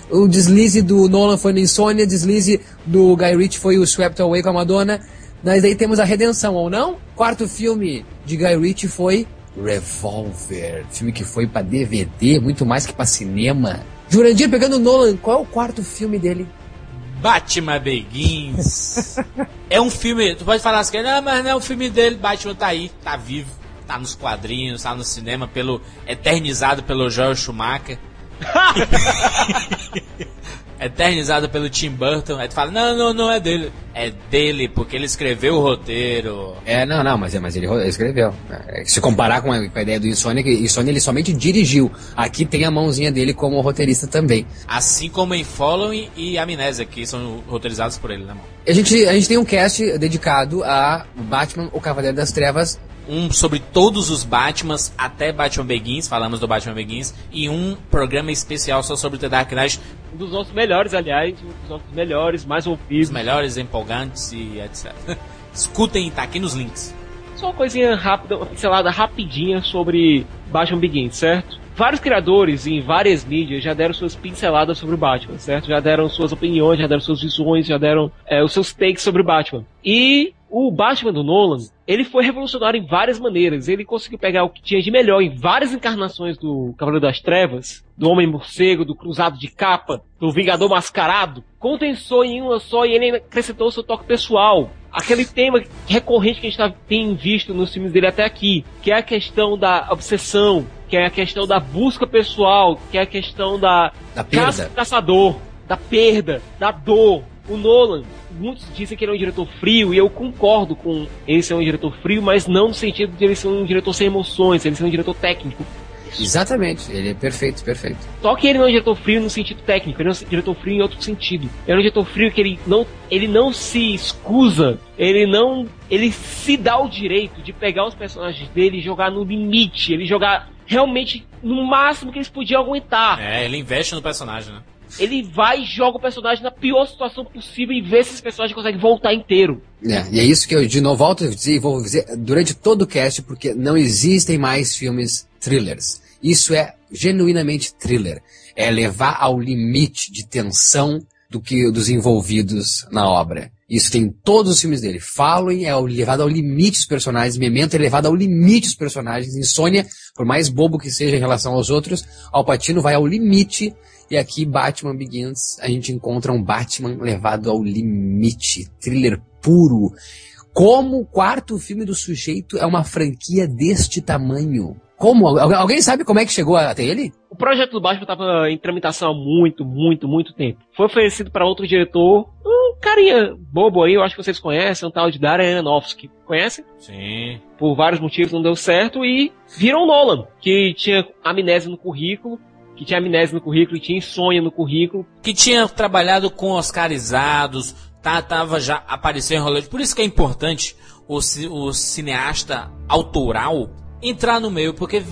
[SPEAKER 2] O deslize do Nolan foi no Insônia, deslize do Guy Ritchie foi o Swept Away com a Madonna. Mas aí temos a redenção, ou não? Quarto filme de Guy Ritchie foi Revolver, filme que foi pra DVD, muito mais que pra cinema. Jurandir pegando Nolan, qual é o quarto filme dele?
[SPEAKER 1] Batman Begins. [LAUGHS] é um filme, tu pode falar assim, não, mas não é o filme dele, Batman tá aí, tá vivo, tá nos quadrinhos, tá no cinema, pelo eternizado pelo Joel Schumacher. [LAUGHS] [LAUGHS] eternizado pelo Tim Burton. Aí tu fala, não, não, não é dele. É dele, porque ele escreveu o roteiro.
[SPEAKER 2] É, não, não, mas, mas ele escreveu. É, se comparar com a, com a ideia do Insônia, que Insônia ele somente dirigiu. Aqui tem a mãozinha dele como roteirista também.
[SPEAKER 1] Assim como em Following e Amnésia, que são roteirizados por ele, né, mano?
[SPEAKER 2] A gente, a gente tem um cast dedicado a Batman, o Cavaleiro das Trevas.
[SPEAKER 1] Um sobre todos os Batmans até Batman Begins, falamos do Batman Begins, e um programa especial só sobre The Dark Knight,
[SPEAKER 3] Um dos nossos melhores, aliás, um dos nossos melhores, mais
[SPEAKER 1] os
[SPEAKER 3] ouvidos.
[SPEAKER 1] melhores, empolgantes e etc. [LAUGHS] Escutem, tá aqui nos links.
[SPEAKER 3] Só uma coisinha rápida, uma pincelada rapidinha sobre Batman Begins, certo? Vários criadores em várias mídias já deram suas pinceladas sobre o Batman, certo? Já deram suas opiniões, já deram suas visões, já deram é, os seus takes sobre o Batman. E o Batman do Nolan, ele foi revolucionário em várias maneiras. Ele conseguiu pegar o que tinha de melhor em várias encarnações do Cavaleiro das Trevas, do Homem-Morcego, do Cruzado de Capa, do Vingador Mascarado, condensou em uma só e ele acrescentou o seu toque pessoal. Aquele tema recorrente que a gente tá- tem visto nos filmes dele até aqui, que é a questão da obsessão, que é a questão da busca pessoal, que é a questão da,
[SPEAKER 2] Da perda.
[SPEAKER 3] caça- caçador, da perda, da dor. O Nolan, muitos dizem que ele é um diretor frio, e eu concordo com ele ser um diretor frio, mas não no sentido de ele ser um diretor sem emoções, ele ser um diretor técnico.
[SPEAKER 2] Exatamente, ele é perfeito, perfeito.
[SPEAKER 3] Só que ele não é um diretor frio no sentido técnico, ele é um diretor frio em outro sentido. Ele é um diretor frio que ele não, ele não se escusa, ele não. Ele se dá o direito de pegar os personagens dele e jogar no limite, ele jogar realmente no máximo que eles podiam aguentar.
[SPEAKER 1] É, ele investe no personagem, né?
[SPEAKER 3] Ele vai e joga o personagem na pior situação possível e vê se esse personagem consegue voltar inteiro.
[SPEAKER 2] É, e é isso que eu de novo volto a dizer e vou dizer durante todo o cast, porque não existem mais filmes thrillers. Isso é genuinamente thriller. É levar ao limite de tensão do que dos envolvidos na obra. Isso tem em todos os filmes dele. Following é levado ao limite os personagens, Memento é levado ao limite os personagens, Insônia, por mais bobo que seja em relação aos outros, Al Pacino vai ao limite, e aqui Batman Begins, a gente encontra um Batman levado ao limite, thriller puro. Como o quarto filme do sujeito é uma franquia deste tamanho? Como? Alguém sabe como é que chegou até ele?
[SPEAKER 3] O projeto do Batman estava em tramitação há muito, muito, muito tempo. Foi oferecido para outro diretor, um carinha bobo aí, eu acho que vocês conhecem, um tal de Darren Aronofsky. Conhecem?
[SPEAKER 1] Sim.
[SPEAKER 3] Por vários motivos não deu certo e viram Nolan, que tinha amnésia no currículo, que tinha amnésia no currículo e tinha insônia no currículo.
[SPEAKER 1] Que tinha trabalhado com oscarizados, tá, tava já aparecendo em Hollywood. Por isso que é importante o, o cineasta autoral entrar no meio, porque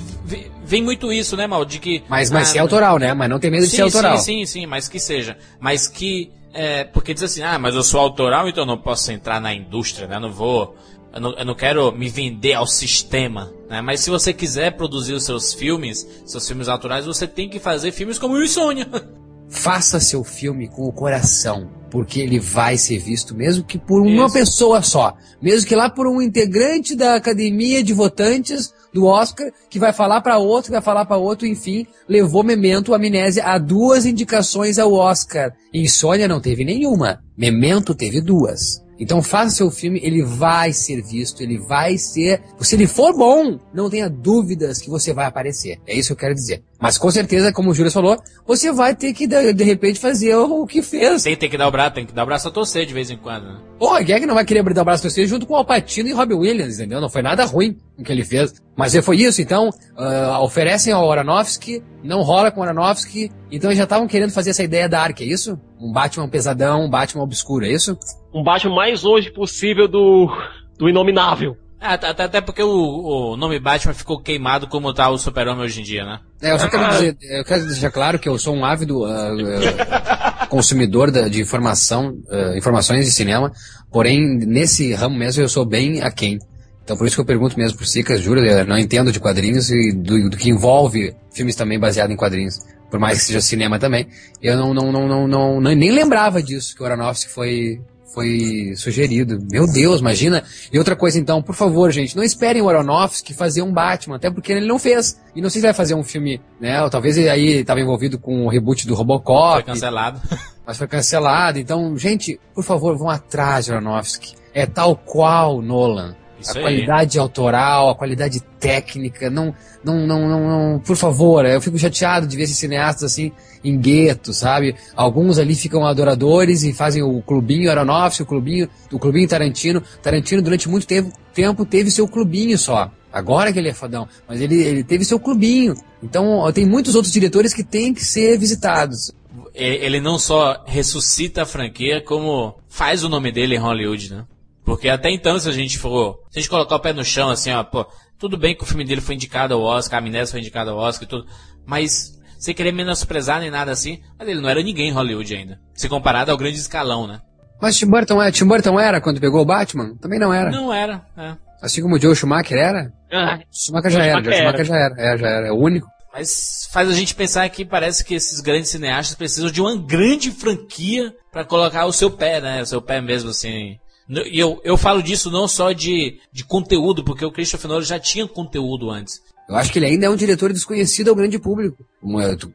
[SPEAKER 1] vem muito isso, né, Mal? De que.
[SPEAKER 2] Mas, mas ah, ser autoral, né? Mas não tem medo sim, de ser autoral.
[SPEAKER 1] Sim, sim, sim, mas que seja. Mas que. É, porque diz assim, ah, mas eu sou autoral, então eu não posso entrar na indústria, né? Não vou. Eu não, eu não quero me vender ao sistema, né? Mas se você quiser produzir os seus filmes, seus filmes autorais, você tem que fazer filmes como o Insônia. [LAUGHS]
[SPEAKER 2] Faça seu filme com o coração, porque ele vai ser visto, mesmo que por uma Isso. pessoa só, mesmo que lá por um integrante da academia de votantes do Oscar, que vai falar para outro, vai falar para outro, enfim, levou Memento Amnésia a duas indicações ao Oscar. Insônia não teve nenhuma, Memento teve duas. Então faça seu filme, ele vai ser visto, ele vai ser. Se ele for bom, não tenha dúvidas que você vai aparecer. É isso que eu quero dizer. Mas com certeza, como o Júlio falou, você vai ter que, de, de repente, fazer o que fez.
[SPEAKER 1] Tem, tem que dar o braço, tem que dar o braço a torcer de vez em quando, né?
[SPEAKER 2] Porra, quem é que não vai querer dar o braço a torcer junto com o Alpatino e Robbie Williams, entendeu? Não foi nada ruim o que ele fez. Mas foi isso, então, uh, oferecem ao Aronofsky, não rola com o Aronofsky, então eles já estavam querendo fazer essa ideia da Ark, é isso? Um Batman pesadão, um Batman obscuro, é isso?
[SPEAKER 3] Um Batman mais longe possível do, do Inominável.
[SPEAKER 1] É, até, até porque o, o, nome Batman ficou queimado como tá o super-homem hoje em dia, né?
[SPEAKER 2] É, eu só quero dizer, eu quero deixar claro que eu sou um ávido uh, uh, consumidor da, de informação, uh, informações de cinema, porém, nesse ramo mesmo eu sou bem aquém. Então por isso que eu pergunto mesmo pro Sicas, juro, eu não entendo de quadrinhos e do, do que envolve filmes também baseados em quadrinhos. Por mais que seja cinema também. Eu não, não, não, não, não, nem lembrava disso, que o Aronofsky foi, foi sugerido. Meu Deus, imagina. E outra coisa então, por favor, gente, não esperem o Aronofsky fazer um Batman, até porque ele não fez. E não sei se vai fazer um filme, né? Ou talvez ele aí estava envolvido com o reboot do Robocop.
[SPEAKER 1] Foi cancelado. [LAUGHS]
[SPEAKER 2] Mas foi cancelado. Então, gente, por favor, vão atrás de Aronofsky. É tal qual Nolan. Isso a aí. qualidade autoral, a qualidade técnica, não, não, não, não, não, por favor, eu fico chateado de ver esses cineastas assim em gueto, sabe? Alguns ali ficam adoradores e fazem o clubinho Aronofsky, o clubinho, o clubinho Tarantino. Tarantino durante muito tempo, tempo teve seu clubinho só. Agora que ele é fodão, mas ele, ele teve seu clubinho. Então, tem muitos outros diretores que têm que ser visitados.
[SPEAKER 1] Ele não só ressuscita a franquia, como faz o nome dele em Hollywood, né? Porque até então, se a gente for. Se a gente colocar o pé no chão, assim, ó, pô, tudo bem que o filme dele foi indicado ao Oscar, a Amnésia foi indicada ao Oscar e tudo. Mas, sem querer menosprezar nem nada assim, mas ele não era ninguém em Hollywood ainda. Se comparado ao grande escalão, né?
[SPEAKER 2] Mas Tim Burton, é, Tim Burton era quando pegou o Batman? Também não era.
[SPEAKER 1] Não era, é.
[SPEAKER 2] Assim como o Joe Schumacher era?
[SPEAKER 3] Ah,
[SPEAKER 2] Schumacher já era, Joe Schumacher já era. É, já era. É o único.
[SPEAKER 1] Mas faz a gente pensar que parece que esses grandes cineastas precisam de uma grande franquia para colocar o seu pé, né? O seu pé mesmo, assim, e eu, eu falo disso não só de, de conteúdo, porque o Christopher Nolan já tinha conteúdo antes.
[SPEAKER 2] Eu acho que ele ainda é um diretor desconhecido ao grande público.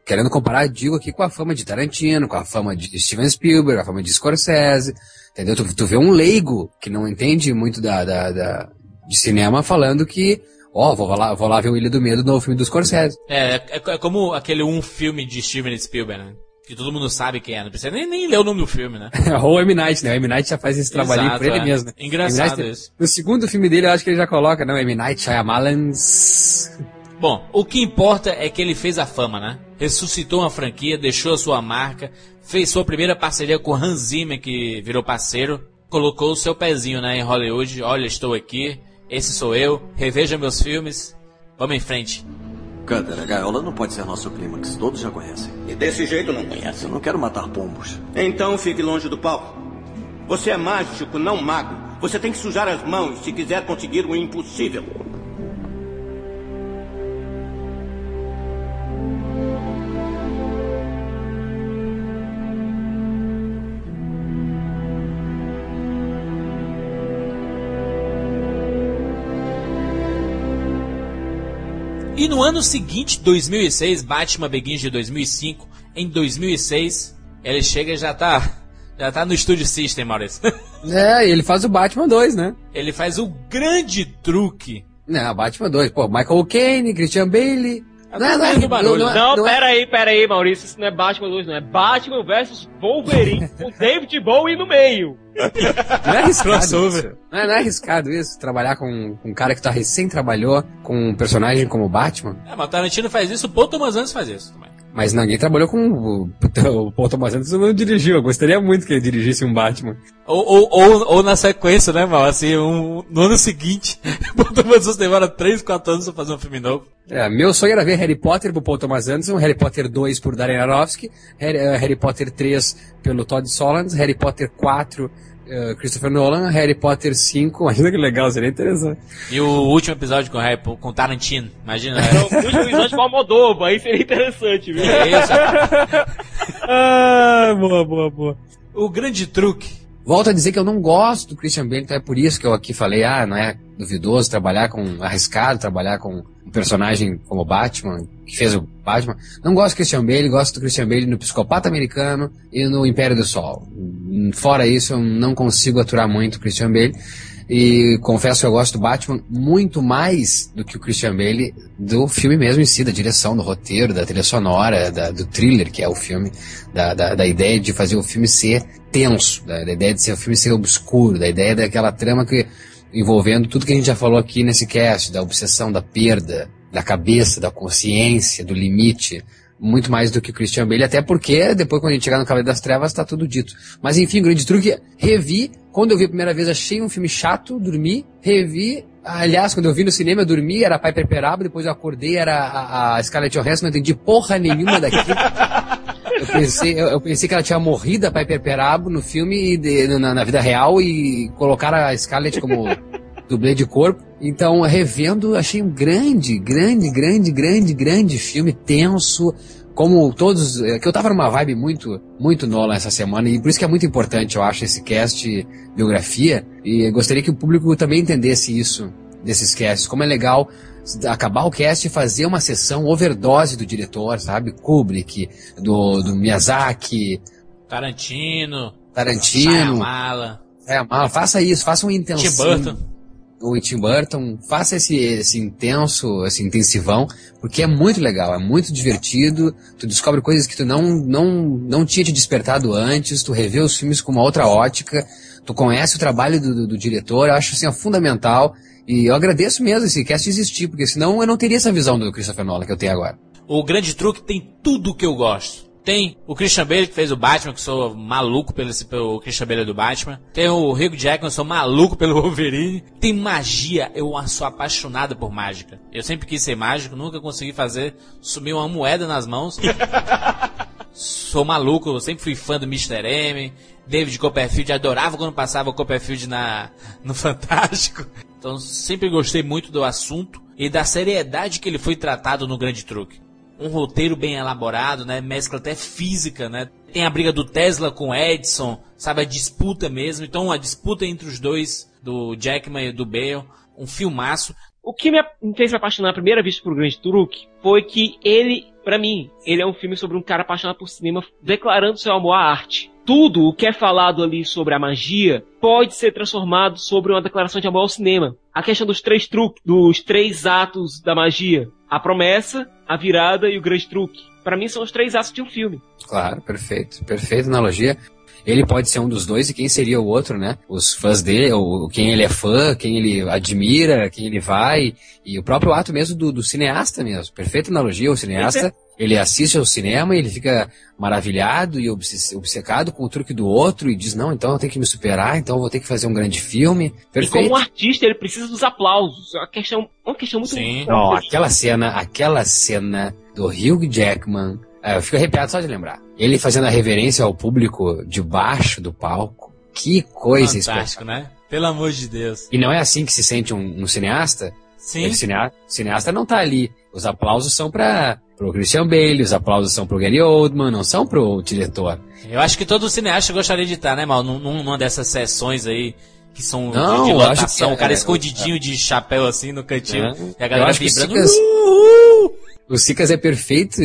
[SPEAKER 2] querendo comparar, digo aqui com a fama de Tarantino, com a fama de Steven Spielberg, a fama de Scorsese, entendeu? Tu, tu vê um leigo que não entende muito da, da, da de cinema falando que, ó, oh, vou lá, vou lá ver o Ilha do Medo no filme do Scorsese.
[SPEAKER 1] É, é, é como aquele um filme de Steven Spielberg, né? Que todo mundo sabe quem é, não precisa nem, nem ler o nome do filme, né? [LAUGHS]
[SPEAKER 2] Ou o M. Night, né? O M. Night já faz esse trabalhinho por ele é. mesmo. Né?
[SPEAKER 1] Engraçado
[SPEAKER 2] Night,
[SPEAKER 1] isso.
[SPEAKER 2] No segundo filme dele, eu acho que ele já coloca, não, M. Night Shyamalan's...
[SPEAKER 1] Bom, o que importa é que ele fez a fama, né? Ressuscitou uma franquia, deixou a sua marca, fez sua primeira parceria com Hans Zimmer, que virou parceiro, colocou o seu pezinho né, em Hollywood, olha, estou aqui, esse sou eu, reveja meus filmes, vamos em frente.
[SPEAKER 14] Cutter, a gaiola não pode ser nosso clímax. Todos já conhecem.
[SPEAKER 15] E desse jeito não conhece.
[SPEAKER 14] Eu não quero matar pombos.
[SPEAKER 15] Então fique longe do palco. Você é mágico, não mago. Você tem que sujar as mãos se quiser conseguir o impossível.
[SPEAKER 1] No ano seguinte, 2006, Batman Begins de 2005, em 2006, ele chega e já tá já tá no Studio System, Maurício. [LAUGHS]
[SPEAKER 2] É, ele faz o Batman 2, né?
[SPEAKER 1] Ele faz o grande truque.
[SPEAKER 2] Não, Batman 2. Pô, Michael Caine, Christian Bailey.
[SPEAKER 1] Não,
[SPEAKER 2] Não, não,
[SPEAKER 1] do barulho.
[SPEAKER 2] não,
[SPEAKER 3] Não,
[SPEAKER 2] não é-
[SPEAKER 3] pera aí, pera aí, Maurício. Isso não é Batman 2, não. É Batman versus Wolverine [LAUGHS] com David Bowie no meio.
[SPEAKER 2] Não é arriscado isso. Não é, não é arriscado isso, trabalhar com, com um cara que tá recém trabalhou com um personagem como o Batman.
[SPEAKER 1] É, mas o Tarantino faz isso, o Paul Thomas Anderson faz isso também.
[SPEAKER 2] Mas ninguém trabalhou com o, o Paul Thomas Anderson não dirigiu. Eu gostaria muito que ele dirigisse um Batman.
[SPEAKER 1] Ou, ou, ou, ou na sequência, né, mal? Assim, um, no ano seguinte, [LAUGHS] o Paul Thomas Anderson demora 3, 4 anos pra fazer um filme novo.
[SPEAKER 2] É, meu sonho era ver Harry Potter pro Paul Thomas Anderson, Harry Potter 2 por Darren Aronofsky, Harry, eh, Harry Potter 3 pelo Todd Solondz, Harry Potter 4 eh, Christopher Nolan, Harry Potter 5, imagina [LAUGHS] que legal, seria interessante.
[SPEAKER 1] E o último episódio com o, Harry, com o Tarantino, imagina.
[SPEAKER 3] Então, o último episódio com a Moldova, aí seria interessante, viu?
[SPEAKER 1] É isso. [LAUGHS]
[SPEAKER 2] ah, boa, boa, boa.
[SPEAKER 1] O grande truque.
[SPEAKER 2] Volto a dizer que eu não gosto do Christian Bale, então é por isso que eu aqui falei, ah, não é duvidoso trabalhar com, arriscado trabalhar com um personagem como Batman, que fez o Batman. Não gosto do Christian Bale, gosto do Christian Bale no Psicopata Americano e no Império do Sol. Fora isso, eu não consigo aturar muito o Christian Bale. E confesso que eu gosto do Batman muito mais do que o Christian Bale do filme mesmo em si, da direção, do roteiro, da trilha sonora, da- do thriller que é o filme, da, da, da ideia de fazer o filme ser tenso, da, da ideia de ser o filme ser obscuro, da ideia daquela trama que envolvendo tudo que a gente já falou aqui nesse cast, da obsessão, da perda, da cabeça, da consciência, do limite, muito mais do que o Christian Bale, até porque depois quando a gente chegar no Cavaleiro das Trevas tá tudo dito. Mas enfim, grande truque, revi, quando eu vi a primeira vez achei um filme chato, dormi, revi, aliás, quando eu vi no cinema eu dormi, era Piper Perabo, depois eu acordei, era a, a Scarlett Johansson, não entendi porra nenhuma daquilo. Eu pensei, eu, eu pensei que ela tinha morrido a Piper Perabo no filme, de- na, na vida real, e colocaram a Scarlett como dublê de corpo. Então, revendo, achei um grande, grande, grande, grande, grande filme, tenso, como todos, é, que eu tava numa vibe muito, muito Nolan essa semana, e por isso que é muito importante, eu acho, esse cast biografia, e gostaria que o público também entendesse isso, desses casts, como é legal acabar o cast e fazer uma sessão overdose do diretor, sabe? Kubrick, do, do Miyazaki,
[SPEAKER 1] Tarantino.
[SPEAKER 2] Tarantino.
[SPEAKER 1] Shyamala.
[SPEAKER 2] É, mas faça isso, faça um intensão.
[SPEAKER 1] Tim Burton.
[SPEAKER 2] O Tim Burton, faça esse, esse intenso, esse intensivão, porque é muito legal, é muito divertido, tu descobre coisas que tu não, não, não tinha te despertado antes, tu revê os filmes com uma outra ótica, tu conhece o trabalho do, do, do diretor, eu acho assim, é fundamental, e eu agradeço mesmo esse cast existir, porque senão eu não teria essa visão do Christopher Nolan que eu tenho agora.
[SPEAKER 1] O grande truque tem tudo que eu gosto. Tem o Christian Bale que fez o Batman, que sou maluco pelo, pelo Christian Bale do Batman. Tem o Hugh Jackman, sou maluco pelo [LAUGHS] Wolverine. Tem magia, eu sou apaixonado por mágica. Eu sempre quis ser mágico, nunca consegui fazer. Sumiu uma moeda nas mãos. [LAUGHS] sou maluco, eu sempre fui fã do Mr. M. David Copperfield, adorava quando passava o Copperfield na, no Fantástico. Então sempre gostei muito do assunto e da seriedade que ele foi tratado no Grande Truque um roteiro bem elaborado, né? Mescla até física, né? Tem a briga do Tesla com o Edison, sabe? A disputa mesmo. Então, a disputa entre os dois, do Jackman e do Bale. Um filmaço.
[SPEAKER 3] O que me fez me apaixonar a primeira vez por Grande Truque foi que ele, pra mim, ele é um filme sobre um cara apaixonado por cinema declarando seu amor à arte. Tudo o que é falado ali sobre a magia pode ser transformado sobre uma declaração de amor ao cinema. A questão dos três truques, dos três atos da magia. A promessa, a virada e o grande truque. Pra mim são os três atos de um filme.
[SPEAKER 2] Claro, perfeito. Perfeita analogia. Ele pode ser um dos dois e quem seria o outro, né? Os fãs dele, ou quem ele é fã, quem ele admira, quem ele vai. E o próprio ato mesmo do, do cineasta mesmo. Perfeita analogia. O cineasta, ele assiste ao cinema e ele fica maravilhado e obce- obcecado com o truque do outro e diz, não, então eu tenho que me superar, então eu vou ter que fazer um grande filme.
[SPEAKER 3] E
[SPEAKER 2] Perfeito.
[SPEAKER 3] como um artista, ele precisa dos aplausos. É uma questão, uma questão muito
[SPEAKER 2] Não, aquela cena, aquela cena do Hugh Jackman, é, eu fico arrepiado só de lembrar. Ele fazendo a reverência ao público debaixo do palco. Que coisa
[SPEAKER 1] Fantástico, né? Pelo amor de Deus.
[SPEAKER 2] E não é assim que se sente um, um cineasta?
[SPEAKER 1] Sim.
[SPEAKER 2] Ele, cinea- cineasta não tá ali. Os aplausos são para pro Christian Bale, os aplausos são pro Gary Oldman, não são pro diretor.
[SPEAKER 1] Eu acho que todo cineasta gostaria de estar, né, Mal? Num- num- Numa dessas sessões aí que são
[SPEAKER 2] Não,
[SPEAKER 1] de lotação,
[SPEAKER 2] que é-
[SPEAKER 1] o cara
[SPEAKER 2] é-
[SPEAKER 1] escondidinho de chapéu assim no cantinho,
[SPEAKER 2] É.
[SPEAKER 1] e a galera vibrando.
[SPEAKER 2] Sicas-
[SPEAKER 1] "Uh!"
[SPEAKER 2] O Sicas é perfeito,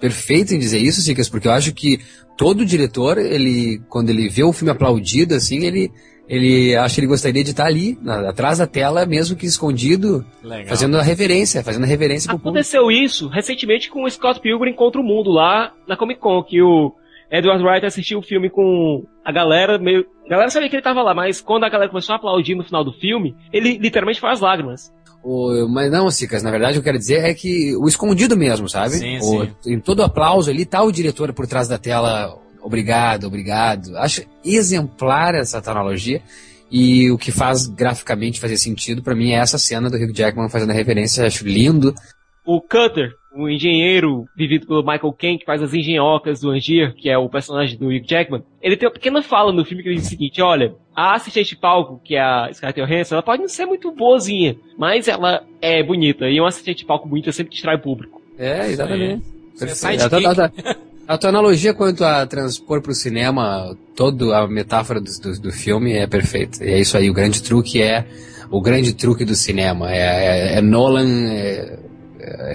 [SPEAKER 2] perfeito em dizer isso, Sicas, porque eu acho que todo diretor, ele, quando ele vê o filme aplaudido, assim, ele, ele acha que ele gostaria de estar ali, na- atrás da tela, mesmo que escondido,
[SPEAKER 3] Legal.
[SPEAKER 2] fazendo a reverência, fazendo a reverência público.
[SPEAKER 3] Aconteceu isso recentemente com o Scott Pilgrim contra o Mundo lá na Comic Con, que o Edward Wright assistiu o filme com a galera meio. A galera sabia que ele tava lá, mas quando a galera começou a aplaudir no final do filme, ele literalmente faz lágrimas.
[SPEAKER 2] O- mas não, Sicas, na verdade o que eu quero dizer é que o escondido mesmo, sabe?
[SPEAKER 3] Sim,
[SPEAKER 2] O-
[SPEAKER 3] sim.
[SPEAKER 2] Em todo aplauso ali tá o diretor por trás da tela, obrigado, obrigado. Acho exemplar essa analogia. E o que faz graficamente fazer sentido pra mim é essa cena do Hugh Jackman fazendo a referência, acho lindo.
[SPEAKER 3] O Cutter, o engenheiro vivido pelo Michael Caine, que faz as engenhocas do Angier, que é o personagem do Hugh Jackman, ele tem uma pequena fala no filme que ele diz o seguinte, olha, a assistente de palco, que é a Scarlett Johansson, ela pode não ser muito boazinha, mas ela é bonita, e uma assistente de palco bonita sempre distrai o público.
[SPEAKER 2] É, exatamente.
[SPEAKER 1] Você é
[SPEAKER 2] Perfeito. Tua, a tua- analogia quanto a transpor pro cinema toda a metáfora do, do, do filme é perfeita. E é isso aí, o grande truque é o grande truque do cinema. É, é- é Nolan, é,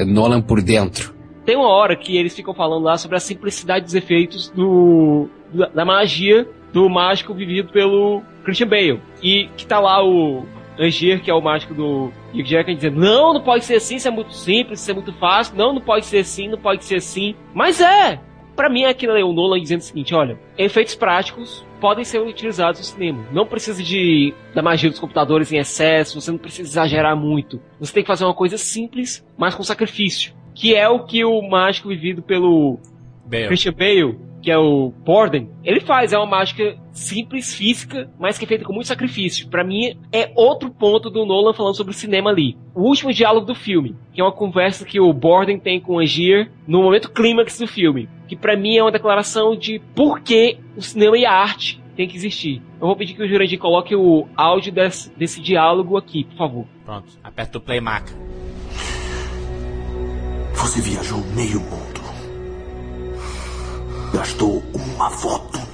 [SPEAKER 2] é Nolan por dentro.
[SPEAKER 3] Tem uma hora que eles ficam falando lá sobre a simplicidade dos efeitos do, da, da magia do mágico vivido pelo Christian Bale. E que tá lá o Angier, que é o mágico do Hugh Jackman, dizendo, não, não pode ser assim, isso é muito simples, isso é muito fácil, não, não pode ser assim, não pode ser assim. Mas é! Pra mim, aquilo é o Nolan dizendo o seguinte, olha, efeitos práticos podem ser utilizados no cinema. Não precisa de da magia dos computadores em excesso, você não precisa exagerar muito. Você tem que fazer uma coisa simples, mas com sacrifício. Que é o que o mágico vivido pelo
[SPEAKER 1] Bale.
[SPEAKER 3] Christian Bale, que é o Borden, ele faz. É uma mágica simples, física, mas que é feita com muito sacrifício. Pra mim, é outro ponto do Nolan falando sobre o cinema ali. O último diálogo do filme, que é uma conversa que o Borden tem com o Angier no momento clímax do filme. Que pra mim é uma declaração de por que o cinema e a arte tem que existir. Eu vou pedir que o Jurandir coloque o áudio desse, desse diálogo aqui, por favor.
[SPEAKER 1] Pronto, aperta o play marca.
[SPEAKER 16] Você viajou meio mundo. Gastou uma fortuna.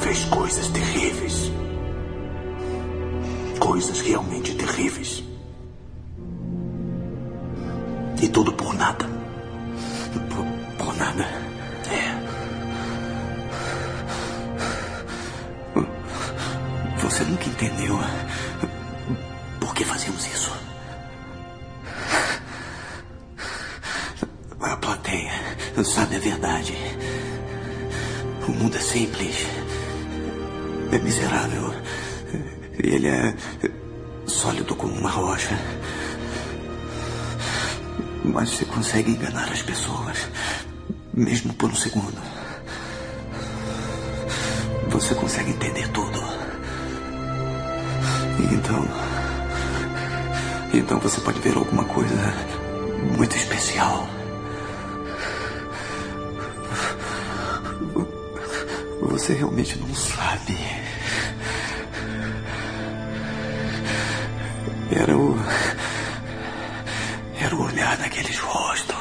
[SPEAKER 16] Fez coisas terríveis. Coisas realmente terríveis. E tudo por nada. Por, por nada. É. Você nunca entendeu por que fazemos isso. A plateia sabe a verdade. O mundo é simples. É miserável. Ele é sólido como uma rocha. Mas você consegue enganar as pessoas, mesmo por um segundo. Você consegue entender tudo. Então. Então você pode ver alguma coisa muito especial. Você realmente não sabe. Era o. Era o olhar daqueles rostos.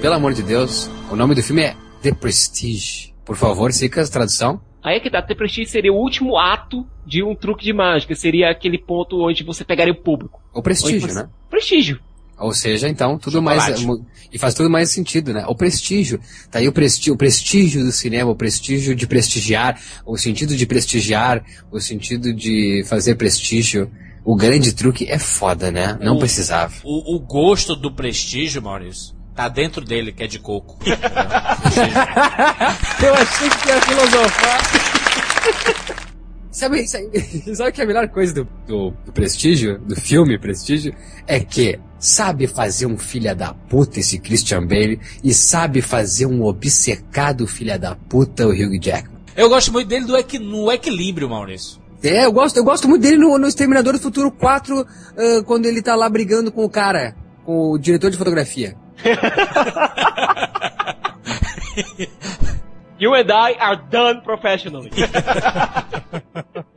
[SPEAKER 2] Pelo amor de Deus, o nome do filme é The Prestige. Por favor, Sicas, tradução.
[SPEAKER 3] Aí é que dá, The Prestige seria o último ato de um truque de mágica. Seria aquele ponto onde você pegaria o público.
[SPEAKER 2] O prestígio,
[SPEAKER 3] você-
[SPEAKER 2] né?
[SPEAKER 3] Prestígio.
[SPEAKER 2] Ou seja, então, tudo mais.
[SPEAKER 3] Chocolate.
[SPEAKER 2] mu- E faz tudo mais sentido, né? O prestígio. Tá aí o, presti o prestígio do cinema, o prestígio de prestigiar, o sentido de prestigiar, o sentido de fazer prestígio. O grande truque é foda, né? Não
[SPEAKER 1] O-
[SPEAKER 2] precisava.
[SPEAKER 1] O, o gosto do prestígio, Maurício, tá dentro dele, que é de coco. [LAUGHS]
[SPEAKER 17] Eu achei que ia filosofar.
[SPEAKER 2] Sabe, sabe, [LAUGHS] sabe que a melhor coisa do, do, do Prestígio, do filme Prestígio, é que sabe fazer um filha da puta esse Christian Bale e sabe fazer um obcecado filha da puta o Hugh Jackman.
[SPEAKER 1] Eu gosto muito dele do equi- no equilíbrio, Maurício.
[SPEAKER 2] É, eu gosto, eu gosto muito dele no, no Exterminador do Futuro 4, ah, quando ele tá lá brigando com o cara, com o diretor de fotografia. [LAUGHS]
[SPEAKER 3] You and I are done professionally. [LAUGHS]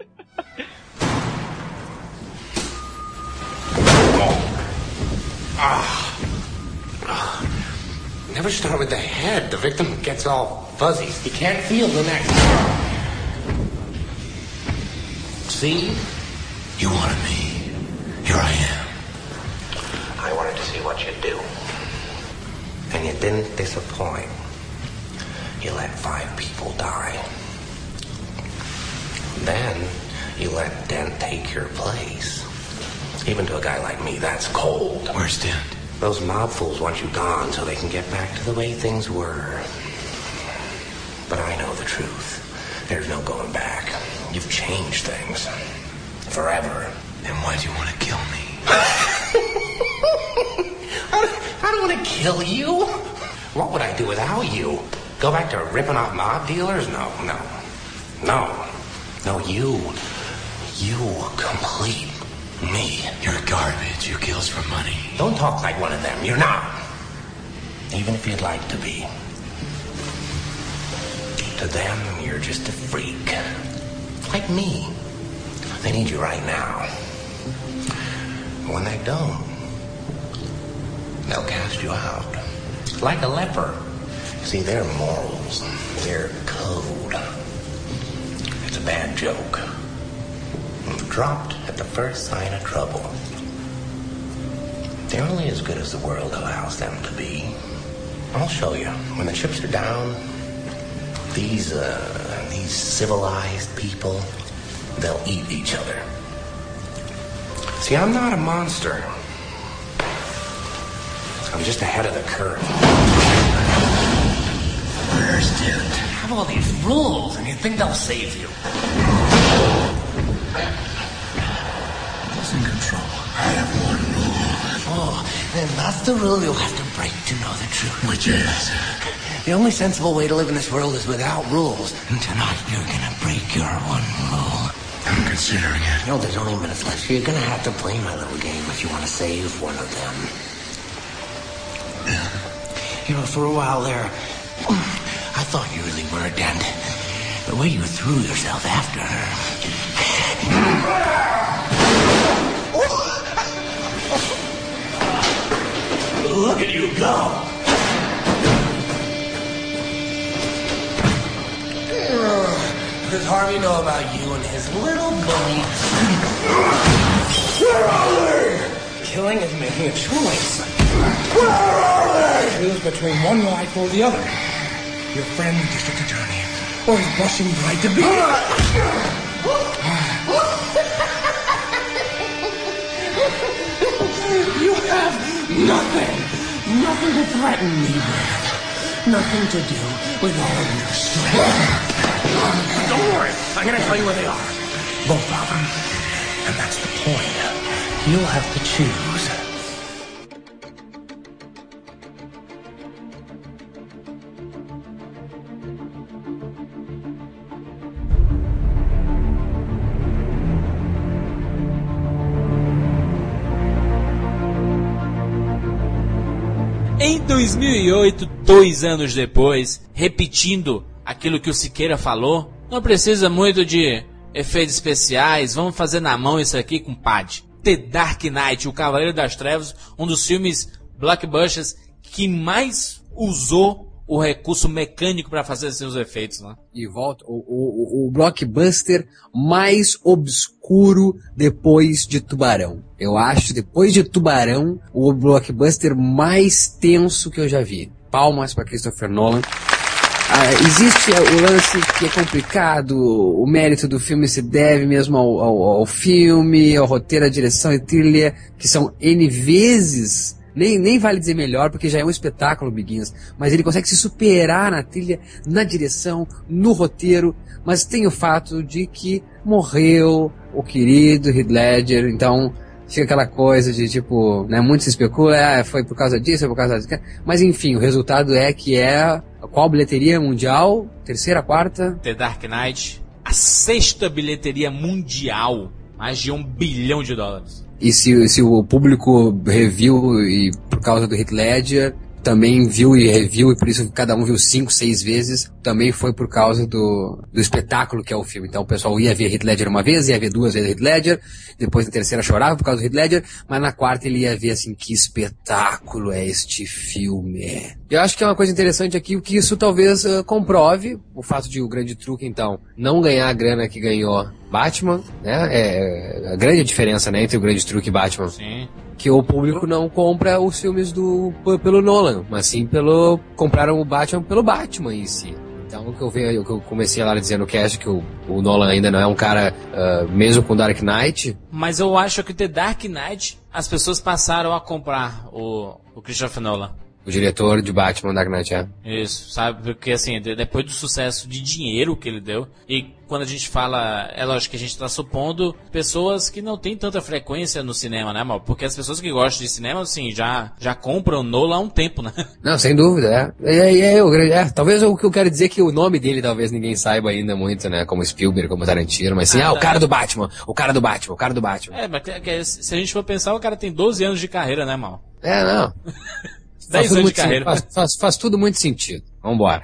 [SPEAKER 3] Ah.
[SPEAKER 18] Never start with the head. The victim gets all fuzzy. He can't feel the neck. See? You wanted me. Here I am. I wanted to see what you'd do. And you didn't disappoint. You let five people die. Then you let Dent take your place. Even to a guy like me, that's cold. Where's Dent? Those mob fools want you gone so they can get back to the way things were. But I know the truth. There's no going back. You've changed things. Forever. Then why do you want to kill me? [LAUGHS] I don't want to kill you. What would I do without you? Go back to ripping off mob dealers? No, no. No. No, you. You complete me. You're garbage. You kills for money. Don't talk like one of them. You're not. Even if you'd like to be. To them, you're just a freak. Like me. They need you right now. When they don't, they'll cast you out. Like a leper. See, their morals, their code. It's a bad joke. Dropped at the first sign of trouble. They're only as good as the world allows them to be. I'll show you. When the chips are down, these, uh, these civilized people, they'll eat each other. See, I'm not a monster. I'm just ahead of the curve. Where's Dent? Have all these rules, and you think they'll save you. In control? I have one rule. Oh, then that's the rule you'll have to break to know the truth. Which is? The only sensible way to live in this world is without rules. And tonight you're gonna break your one rule. I'm considering it. No, there's only minutes left, you're gonna have to play my little game if you want to save one of them. You know, for a while there, I thought you really were a dent. The way you threw yourself after her. Look at you go! Does Harvey know about you and his little bully? Where are they? Killing is making a choice. Where are they? Choose between one life or the other. Your friend, the district attorney, or his blushing bride to be. [LAUGHS] You have nothing, nothing to threaten me with. Nothing to do with all your strength. Don't worry, I'm gonna tell you where they are. Both of them. And that's the point. You'll have to choose.
[SPEAKER 1] 2008, dois anos depois, repetindo aquilo que o Siqueira falou, não precisa muito de efeitos especiais, vamos fazer na mão isso aqui com pad. The Dark Knight, o Cavaleiro das Trevas, um dos filmes blockbusters que mais usou o recurso mecânico para fazer seus efeitos, né?
[SPEAKER 2] E volta, o, o, o blockbuster mais obscuro depois de Tubarão. Eu acho, depois de Tubarão, o blockbuster mais tenso que eu já vi. Palmas para Christopher Nolan. Ah, existe o lance que é complicado, o mérito do filme se deve mesmo ao, ao, ao filme, ao roteiro, à direção e trilha, que são N vezes nem, nem vale dizer melhor, porque já é um espetáculo, Biguinhos. Mas ele consegue se superar na trilha, na direção, no roteiro. Mas tem o fato de que morreu o querido Heath Ledger, então fica aquela coisa de tipo, né, muito se especula, ah, foi por causa disso, foi por causa disso. Mas enfim, o resultado é que é qual bilheteria mundial? Terceira, quarta?
[SPEAKER 1] The Dark Knight, a sexta bilheteria mundial, mais de um bilhão de dólares.
[SPEAKER 2] E se, se o público reviu e por causa do Heath Ledger, também viu e reviu, e por isso cada um viu cinco, seis vezes, também foi por causa do, do espetáculo que é o filme. Então o pessoal ia ver Heath Ledger uma vez, ia ver duas vezes Heath Ledger, depois na terceira chorava por causa do Heath Ledger, mas na quarta ele ia ver assim, que espetáculo é este filme. Eu acho que é uma coisa interessante aqui, que isso talvez uh, comprove o fato de o grande truque, então, não ganhar a grana que ganhou Batman, né? É, é a grande diferença, né, entre o grande truque e Batman.
[SPEAKER 1] Sim.
[SPEAKER 2] Que o público não compra os filmes do pelo Nolan, mas sim pelo compraram o Batman pelo Batman em si. Então o que eu vejo, o que eu comecei lá dizendo que acho que o, o Nolan ainda não é um cara uh, mesmo com Dark Knight.
[SPEAKER 1] Mas eu acho que The Dark Knight as pessoas passaram a comprar o, o Christopher Nolan.
[SPEAKER 2] O diretor de Batman Dark Knight, é.
[SPEAKER 1] Isso, sabe? Porque assim, depois do sucesso de dinheiro que ele deu, e quando a gente fala, é lógico que a gente está supondo pessoas que não têm tanta frequência no cinema, né, mal? Porque as pessoas que gostam de cinema, assim, já, já compram Nolan há um tempo, né? [LAUGHS]
[SPEAKER 2] Não, sem dúvida, é. É, é, é, é talvez o que eu quero dizer é que o nome dele talvez ninguém saiba ainda muito, né? Como Spielberg, como Tarantino, mas assim, ah, ah o cara do Batman, o cara do Batman, o cara do Batman.
[SPEAKER 1] É, mas se a gente for pensar, o cara tem 12 anos de carreira, né, mal?
[SPEAKER 2] É, não. [LAUGHS]
[SPEAKER 1] 10 anos de carreira.
[SPEAKER 2] Faz, faz, faz, tudo muito sentido. Vambora.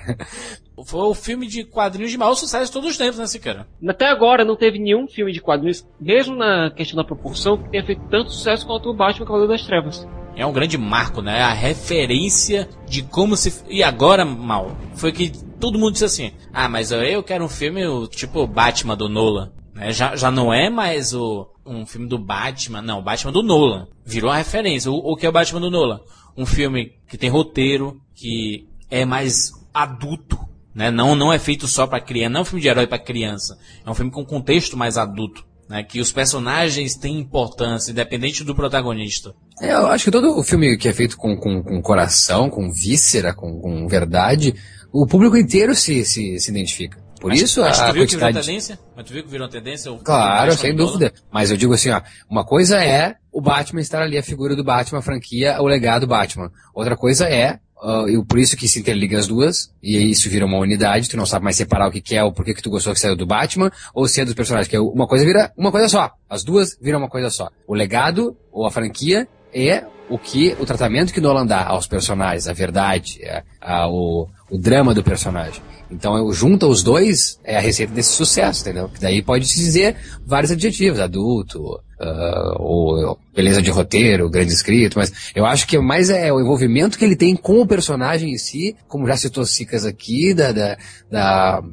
[SPEAKER 1] Foi o filme de quadrinhos de maior sucesso de todos os tempos, né, Siqueira?
[SPEAKER 3] Até agora não teve nenhum filme de quadrinhos, mesmo na questão da proporção, que tenha feito tanto sucesso quanto o Batman Cavaleiro das Trevas.
[SPEAKER 1] É um grande marco, né? A referência de como se. E agora, mal, foi que todo mundo disse assim: ah, mas eu quero um filme tipo Batman do Nolan. Né? Já, já não é mais o, um filme do Batman, não, o Batman do Nolan. Virou a referência. O, o que é o Batman do Nolan? Um filme que tem roteiro, que é mais adulto, né? Não, não é feito só para criança, não é um filme de herói para criança. É um filme com contexto mais adulto, né? Que os personagens têm importância, independente do protagonista.
[SPEAKER 2] É, eu acho que todo o filme que é feito com, com, com coração, com víscera, com, com verdade, o público inteiro se, se, se identifica. Por mas, isso
[SPEAKER 1] mas
[SPEAKER 2] a,
[SPEAKER 1] tu viu
[SPEAKER 2] quantidade...
[SPEAKER 1] que virou tendência? Mas tu viu que virou tendência?
[SPEAKER 2] Claro, sem dúvida. Mas eu digo assim, ó, uma coisa é o Batman estar ali, a figura do Batman, a franquia, o legado Batman. Outra coisa é Uh, e por isso que se interliga as duas, e isso vira uma unidade, tu não sabe mais separar o que, que é, ou por que, que tu gostou que saiu do Batman, ou se é dos personagens, que é uma coisa vira uma coisa só. As duas viram uma coisa só. O legado, ou a franquia, é o que, o tratamento que Nolan dá aos personagens, a verdade, a, a, o, o drama do personagem. Então, junta os dois, é a receita desse sucesso, entendeu? Que daí pode se dizer vários adjetivos, adulto, uh, ou beleza de roteiro, grande escrito, mas eu acho que mais é o envolvimento que ele tem com o personagem em si, como já citou Sicas aqui, da, da, da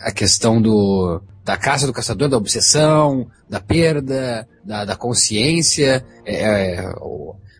[SPEAKER 2] a questão do, da caça do caçador, da obsessão, da perda, da, da consciência. É, é,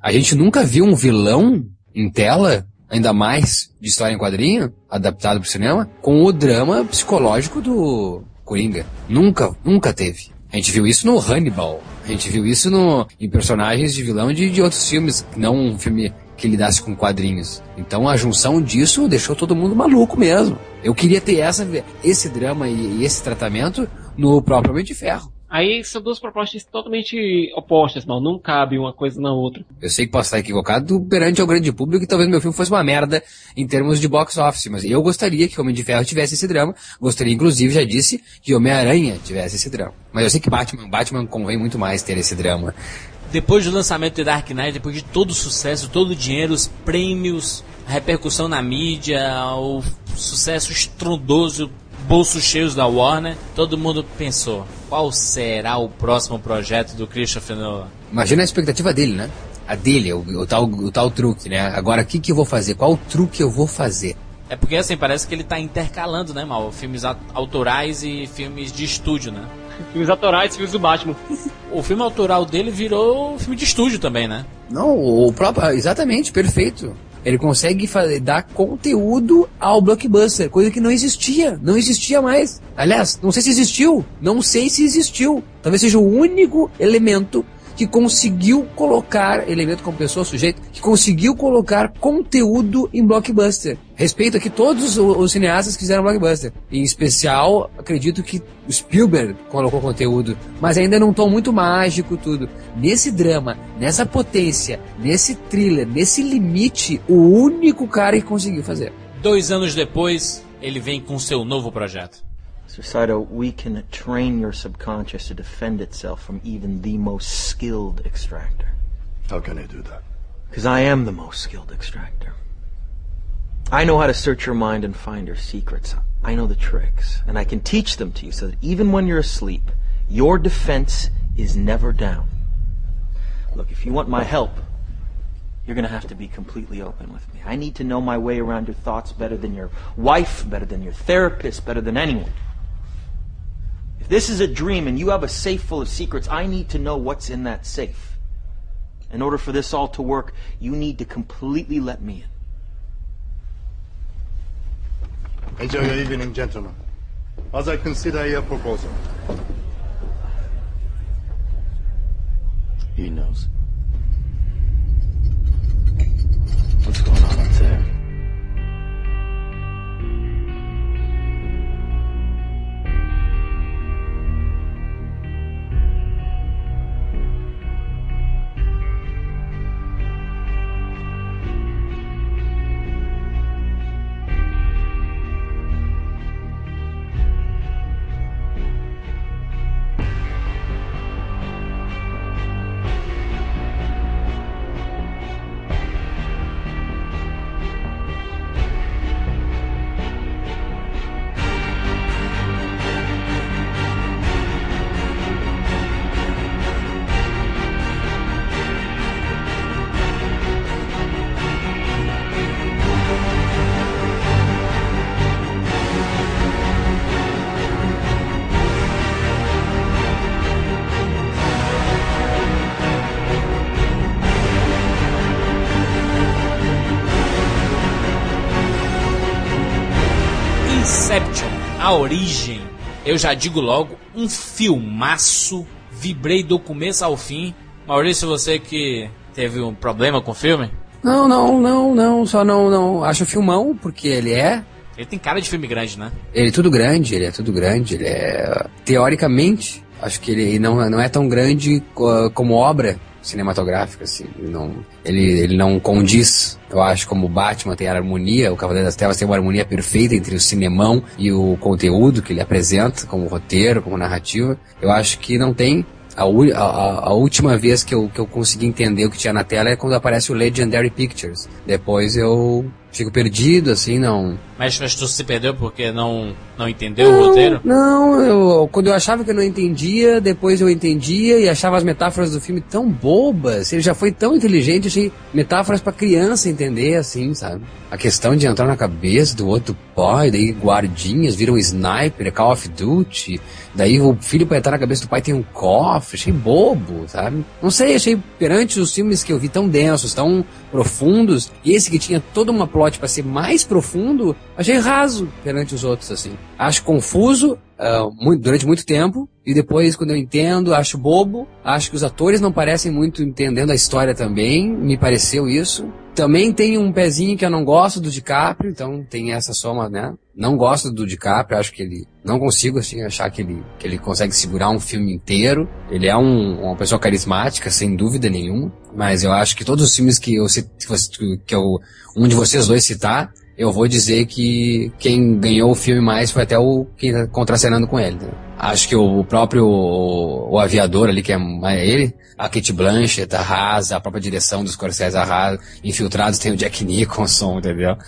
[SPEAKER 2] a gente nunca viu um vilão em tela ainda mais de história em quadrinho, adaptado para o cinema, com o drama psicológico do Coringa. Nunca, nunca teve. A gente viu isso no Hannibal. A gente viu isso no, em personagens de vilão de, de outros filmes, não um filme que lidasse com quadrinhos. Então a junção disso deixou todo mundo maluco mesmo. Eu queria ter essa, esse drama e, e esse tratamento no próprio Homem de Ferro.
[SPEAKER 3] Aí são duas propostas totalmente opostas, mal. Não cabe uma coisa na outra.
[SPEAKER 2] Eu sei que posso estar equivocado perante ao grande público e talvez meu filme fosse uma merda em termos de box office, mas eu gostaria que Homem de Ferro tivesse esse drama. Gostaria, inclusive, já disse, que Homem-Aranha tivesse esse drama. Mas eu sei que Batman, Batman convém muito mais ter esse drama.
[SPEAKER 1] Depois do lançamento de Dark Knight, depois de todo o sucesso, todo o dinheiro, os prêmios, a repercussão na mídia, o sucesso estrondoso bolsos cheios da Warner, todo mundo pensou: qual será o próximo projeto do Christopher Nolan?
[SPEAKER 2] Imagina a expectativa dele, né? A dele, o, o tal, o tal truque, né? Agora, o que, que eu vou fazer? Qual truque eu vou fazer?
[SPEAKER 1] É porque, assim, parece que ele está intercalando, né, Mal? Filmes autorais e filmes de estúdio, né?
[SPEAKER 3] filmes autorais e filmes do Batman.
[SPEAKER 1] o filme autoral dele virou filme de estúdio também, né?
[SPEAKER 2] Não, o próprio. Exatamente, perfeito. Ele consegue fazer, dar conteúdo ao blockbuster, coisa que não existia, não existia mais. Aliás, não sei se existiu, não sei se existiu. Talvez seja o único elemento que conseguiu colocar, elemento como pessoa, sujeito, que conseguiu colocar conteúdo em blockbuster. Respeito aqui todos os, cineastas que fizeram blockbuster. Em especial, acredito que Spielberg colocou conteúdo, mas ainda num tom muito mágico tudo. Nesse drama, nessa potência, nesse thriller, nesse limite, o único cara que conseguiu fazer.
[SPEAKER 1] Dois anos depois, ele vem com seu novo projeto.
[SPEAKER 19] Suicidal, we can train your subconscious to defend itself from even the most skilled extractor.
[SPEAKER 14] How can I do that?
[SPEAKER 19] Because I am the most skilled extractor. I know how to search your mind and find your secrets. I know the tricks, and I can teach them to you so that even when you're asleep, your defense is never down. Look, if you want my help, you're going to have to be completely open with me. I need to know my way around your thoughts better than your wife, better than your therapist, better than anyone. If this is a dream and you have a safe full of secrets, I need to know what's in that safe. In order for this all to work, you need to completely let me in.
[SPEAKER 14] Enjoy your evening, gentlemen. As I consider your proposal.
[SPEAKER 19] He knows. What's going on up there?
[SPEAKER 1] Eu já digo logo, um filmaço. Vibrei do começo ao fim. Maurício, você que teve um problema com o filme?
[SPEAKER 2] Não, não, não, não, só não, não. Acho filmão, porque ele é.
[SPEAKER 1] Ele tem cara de filme grande, né?
[SPEAKER 2] Ele é tudo grande, ele é tudo grande, ele é. Teoricamente, acho que ele não, não é tão grande como obra cinematográfica, assim. Ele não, ele, ele não condiz, eu acho, como o Batman tem a harmonia, o Cavaleiro das Trevas tem uma harmonia perfeita entre o cinemão e o conteúdo que ele apresenta, como roteiro, como narrativa. Eu acho que não tem. A, a- a última vez que eu, que eu consegui entender o que tinha na tela é quando aparece o Legendary Pictures. Depois eu fico perdido, assim, não.
[SPEAKER 1] Mas, mas tu se perdeu porque não, não entendeu o roteiro?
[SPEAKER 2] Não, eu, quando eu achava que eu não entendia, depois eu entendia e achava as metáforas do filme tão bobas. Ele já foi tão inteligente, achei metáforas pra criança entender, assim, sabe? A questão de entrar na cabeça do outro pai, daí guardinhas viram sniper, Call of Duty, daí o filho pra entrar na cabeça do pai tem um cofre, achei bobo, sabe? Não sei, achei perante os filmes que eu vi tão densos, tão profundos, esse que tinha toda uma plot pra ser mais profundo, achei raso perante os outros, assim. Acho confuso ah, muito- durante muito tempo, e depois, quando eu entendo, acho bobo. Acho que os atores não parecem muito entendendo a história também, me pareceu isso. Também tem um pezinho que eu não gosto do DiCaprio, então tem essa soma, né? Não gosto do DiCaprio, acho que ele. Não consigo assim, achar que ele, que ele consegue segurar um filme inteiro. Ele é um- uma pessoa carismática, sem dúvida nenhuma. Mas eu acho que todos os filmes que eu, que eu um de vocês dois citar, eu vou dizer que quem ganhou o filme mais foi até o quem tá contracenando com ele. né? Acho que o próprio o, o aviador ali, que é, é ele, a Kate Blanchett arrasa, a própria direção dos Scorsese arrasa, infiltrados tem o Jack [LAUGHS] Nicholson, entendeu?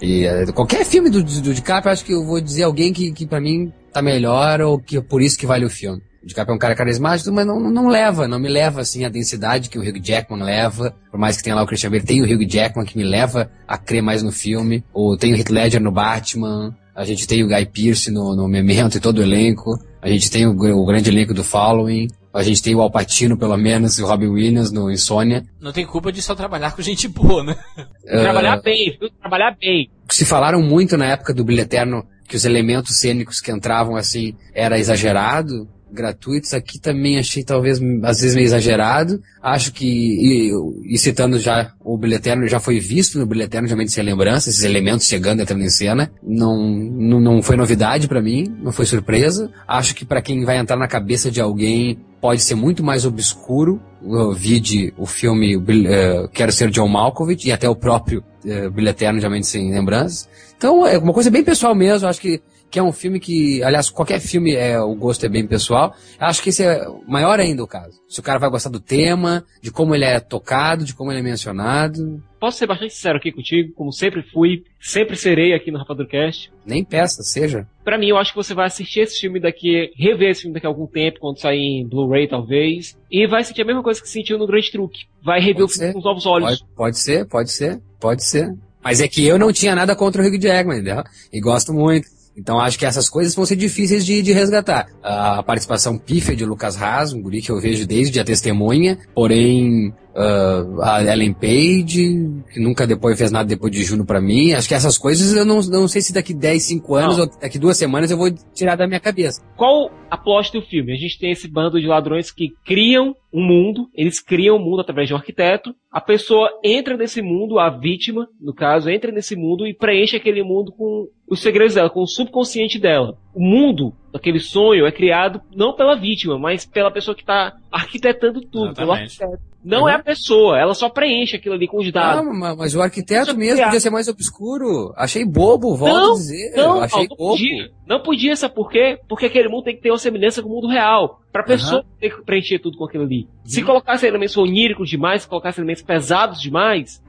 [SPEAKER 2] E eh, qualquer filme do, do, do DiCaprio, acho que eu vou dizer alguém que, que para mim tá melhor ou que é por isso que vale o filme. O DiCaprio é um cara carismático, mas não, não leva, não me leva assim a densidade que o Hugh Jackman leva. Por mais que tenha lá o Christian Bale, tem o Hugh Jackman que me leva a crer mais no filme. Ou tem o Heath Ledger no Batman. A gente tem o Guy Pearce no, no Memento e todo o elenco. A gente tem o, o grande elenco do Following. A gente tem o Alpatino, pelo menos, e o Robin Williams no Insônia.
[SPEAKER 1] Não tem culpa de só trabalhar com gente boa, né? [LAUGHS]
[SPEAKER 3] Trabalhar
[SPEAKER 2] Ah,
[SPEAKER 3] bem, viu? Trabalhar bem.
[SPEAKER 2] se falaram muito na época do Brilho Eterno que os elementos cênicos que entravam assim era exagerado, gratuitos. Aqui também achei talvez às vezes meio exagerado. Acho que, e, e citando já o Brilho Eterno, já foi visto no Brilho Eterno, realmente sem lembrança, esses elementos chegando, entrando em cena. Não, não, não foi novidade pra mim, não foi surpresa. Acho que pra quem vai entrar na cabeça de alguém pode ser muito mais obscuro. Eu vi de o filme eh, Quero Ser John Malkovich e até o próprio uh, Brilho Eterno, realmente sem lembranças. Então é uma coisa bem pessoal mesmo, acho que que é um filme que, aliás, qualquer filme é o gosto é bem pessoal. Acho que esse é maior ainda o caso. Se o cara vai gostar do tema, de como ele é tocado, de como ele é mencionado.
[SPEAKER 3] Posso ser bastante sincero aqui contigo, como sempre fui, sempre serei aqui no Rapadurcast.
[SPEAKER 2] Nem peça, seja.
[SPEAKER 3] Pra mim, eu acho que você vai assistir esse filme daqui, rever esse filme daqui a algum tempo, quando sair em Blu-ray, talvez, e vai sentir a mesma coisa que sentiu no Grande Truque. Vai rever o filme com os novos olhos.
[SPEAKER 2] Pode, pode ser, pode ser, pode ser. Mas é que eu não tinha nada contra o Hugh Jackman, entendeu? E gosto muito. Então acho que essas coisas vão ser difíceis de, de resgatar. A participação pífia de Lucas Haas, um guri que eu vejo desde a testemunha, porém ah, a Ellen Page, que nunca depois fez nada depois de Juno pra mim. Acho que essas coisas eu não, não sei se daqui 10, 5 anos
[SPEAKER 3] Não.
[SPEAKER 2] ou daqui duas semanas eu vou tirar da minha cabeça.
[SPEAKER 3] Qual a plot do filme? A gente tem esse bando de ladrões que criam um mundo, eles criam um mundo através de um arquiteto. A pessoa entra nesse mundo, a vítima, no caso, entra nesse mundo e preenche aquele mundo com os segredos dela, com o subconsciente dela. O mundo daquele sonho é criado não pela vítima, mas pela pessoa que está arquitetando tudo, pelo arquiteto. Não é a pessoa, ela só preenche aquilo ali com os dados.
[SPEAKER 2] Ah, ma- mas o arquiteto
[SPEAKER 3] Isso
[SPEAKER 2] mesmo
[SPEAKER 3] criar.
[SPEAKER 2] podia ser mais obscuro. Achei bobo, volto
[SPEAKER 3] não,
[SPEAKER 2] a dizer.
[SPEAKER 3] não,
[SPEAKER 2] achei
[SPEAKER 3] não
[SPEAKER 2] bobo.
[SPEAKER 3] podia. Não podia, sabe por quê? Porque aquele mundo tem que ter uma semelhança com o mundo real. Pra pessoa ter que preencher tudo com aquilo ali. Se colocasse elementos oníricos demais, se colocasse elementos pesados demais,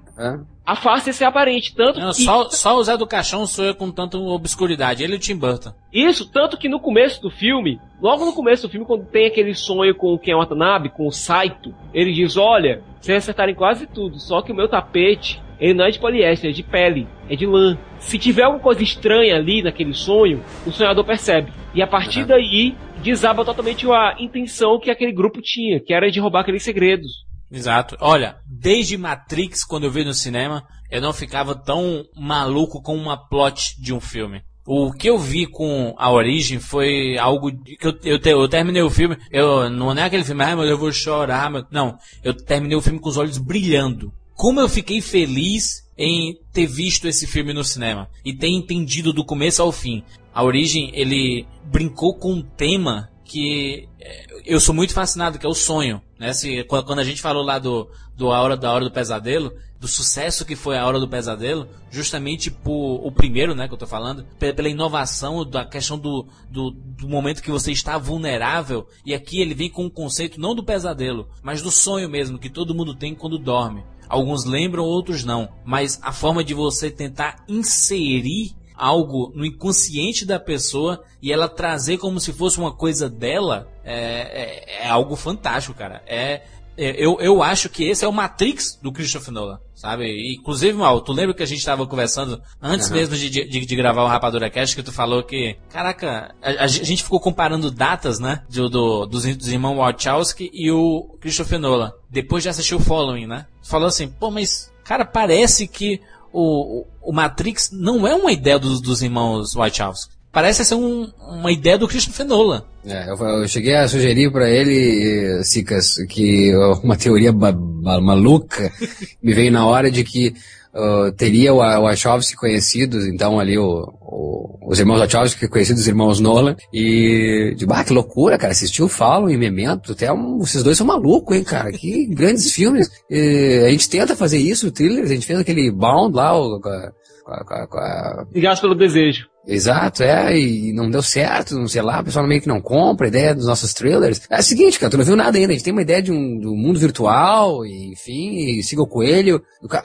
[SPEAKER 3] a face ia ser aparente. Tanto
[SPEAKER 1] Não,
[SPEAKER 3] que...
[SPEAKER 1] só, só o Zé do Caixão sonha com tanta obscuridade. Ele e o Tim Burton.
[SPEAKER 3] Isso, tanto que no começo do filme, logo no começo do filme, quando tem aquele sonho com o Ken Watanabe, com o Saito, ele diz, olha, vocês acertarem quase tudo, só que o meu tapete, ele não é de poliéster, é de pele, é de lã. Se tiver alguma coisa estranha ali naquele sonho, o sonhador percebe. E a partir daí, desaba totalmente a intenção que aquele grupo tinha, que era de roubar aqueles segredos.
[SPEAKER 1] Exato. Olha, desde Matrix, quando eu vi no cinema, eu não ficava tão maluco com uma plot de um filme. O que eu vi com a origem foi algo que eu, eu, eu terminei o filme, eu não é aquele filme, ah, mas eu vou chorar, não, eu terminei o filme com os olhos brilhando. Como eu fiquei feliz em ter visto esse filme no cinema e ter entendido do começo ao fim. A origem, ele brincou com um tema que é, eu sou muito fascinado, que é o sonho. Né? Se, quando quando a gente falou lá do, do hora, da Hora do Pesadelo, do sucesso que foi a Hora do Pesadelo, justamente por o primeiro, né, que eu tô falando, pe- pela inovação da questão do, do, do momento que você está vulnerável, e aqui ele vem com um conceito não do pesadelo, mas do sonho mesmo, que todo mundo tem quando dorme. Alguns lembram, outros não, mas a forma de você tentar inserir algo no inconsciente da pessoa e ela trazer como se fosse uma coisa dela é, é, é algo fantástico, cara. É, é, eu, eu acho que esse é o Matrix do Christopher Nolan, sabe? Inclusive, Mal, tu lembra que a gente estava conversando antes
[SPEAKER 2] Aham.
[SPEAKER 1] mesmo de, de, de gravar o Rapadura Cast que tu falou que, caraca, a, a gente ficou comparando datas, né? Do, do- dos, dos irmãos Wachowski e o Christopher Nolan. Depois de assistir o Following, né? Tu falou assim, pô, mas, cara, parece que o, o- Matrix não é uma ideia dos, dos irmãos Wachowski. Parece ser um- uma ideia do Christopher Nolan.
[SPEAKER 2] É, eu, eu cheguei a sugerir pra ele, Sicas, que ó, uma teoria ba- ba- maluca [LAUGHS] me veio na hora de que ah, teria o o Wachowski conhecidos, então ali o, o- os irmãos Wachowski conhecidos os irmãos Nolan, e de bah, que loucura, cara, assistiu o Follow e Memento, até um, esses dois são malucos, hein, cara, que grandes filmes. E a gente tenta fazer isso, thrillers, a gente fez aquele Bound lá, o, a- com a- com a- com a-
[SPEAKER 3] Ligados pelo desejo.
[SPEAKER 2] Exato, é, e não deu certo, não sei lá, o pessoal meio que não compra a ideia dos nossos trailers. É o seguinte, cara, tu não viu nada ainda, a gente tem uma ideia de um do mundo virtual, e, enfim, e siga o coelho.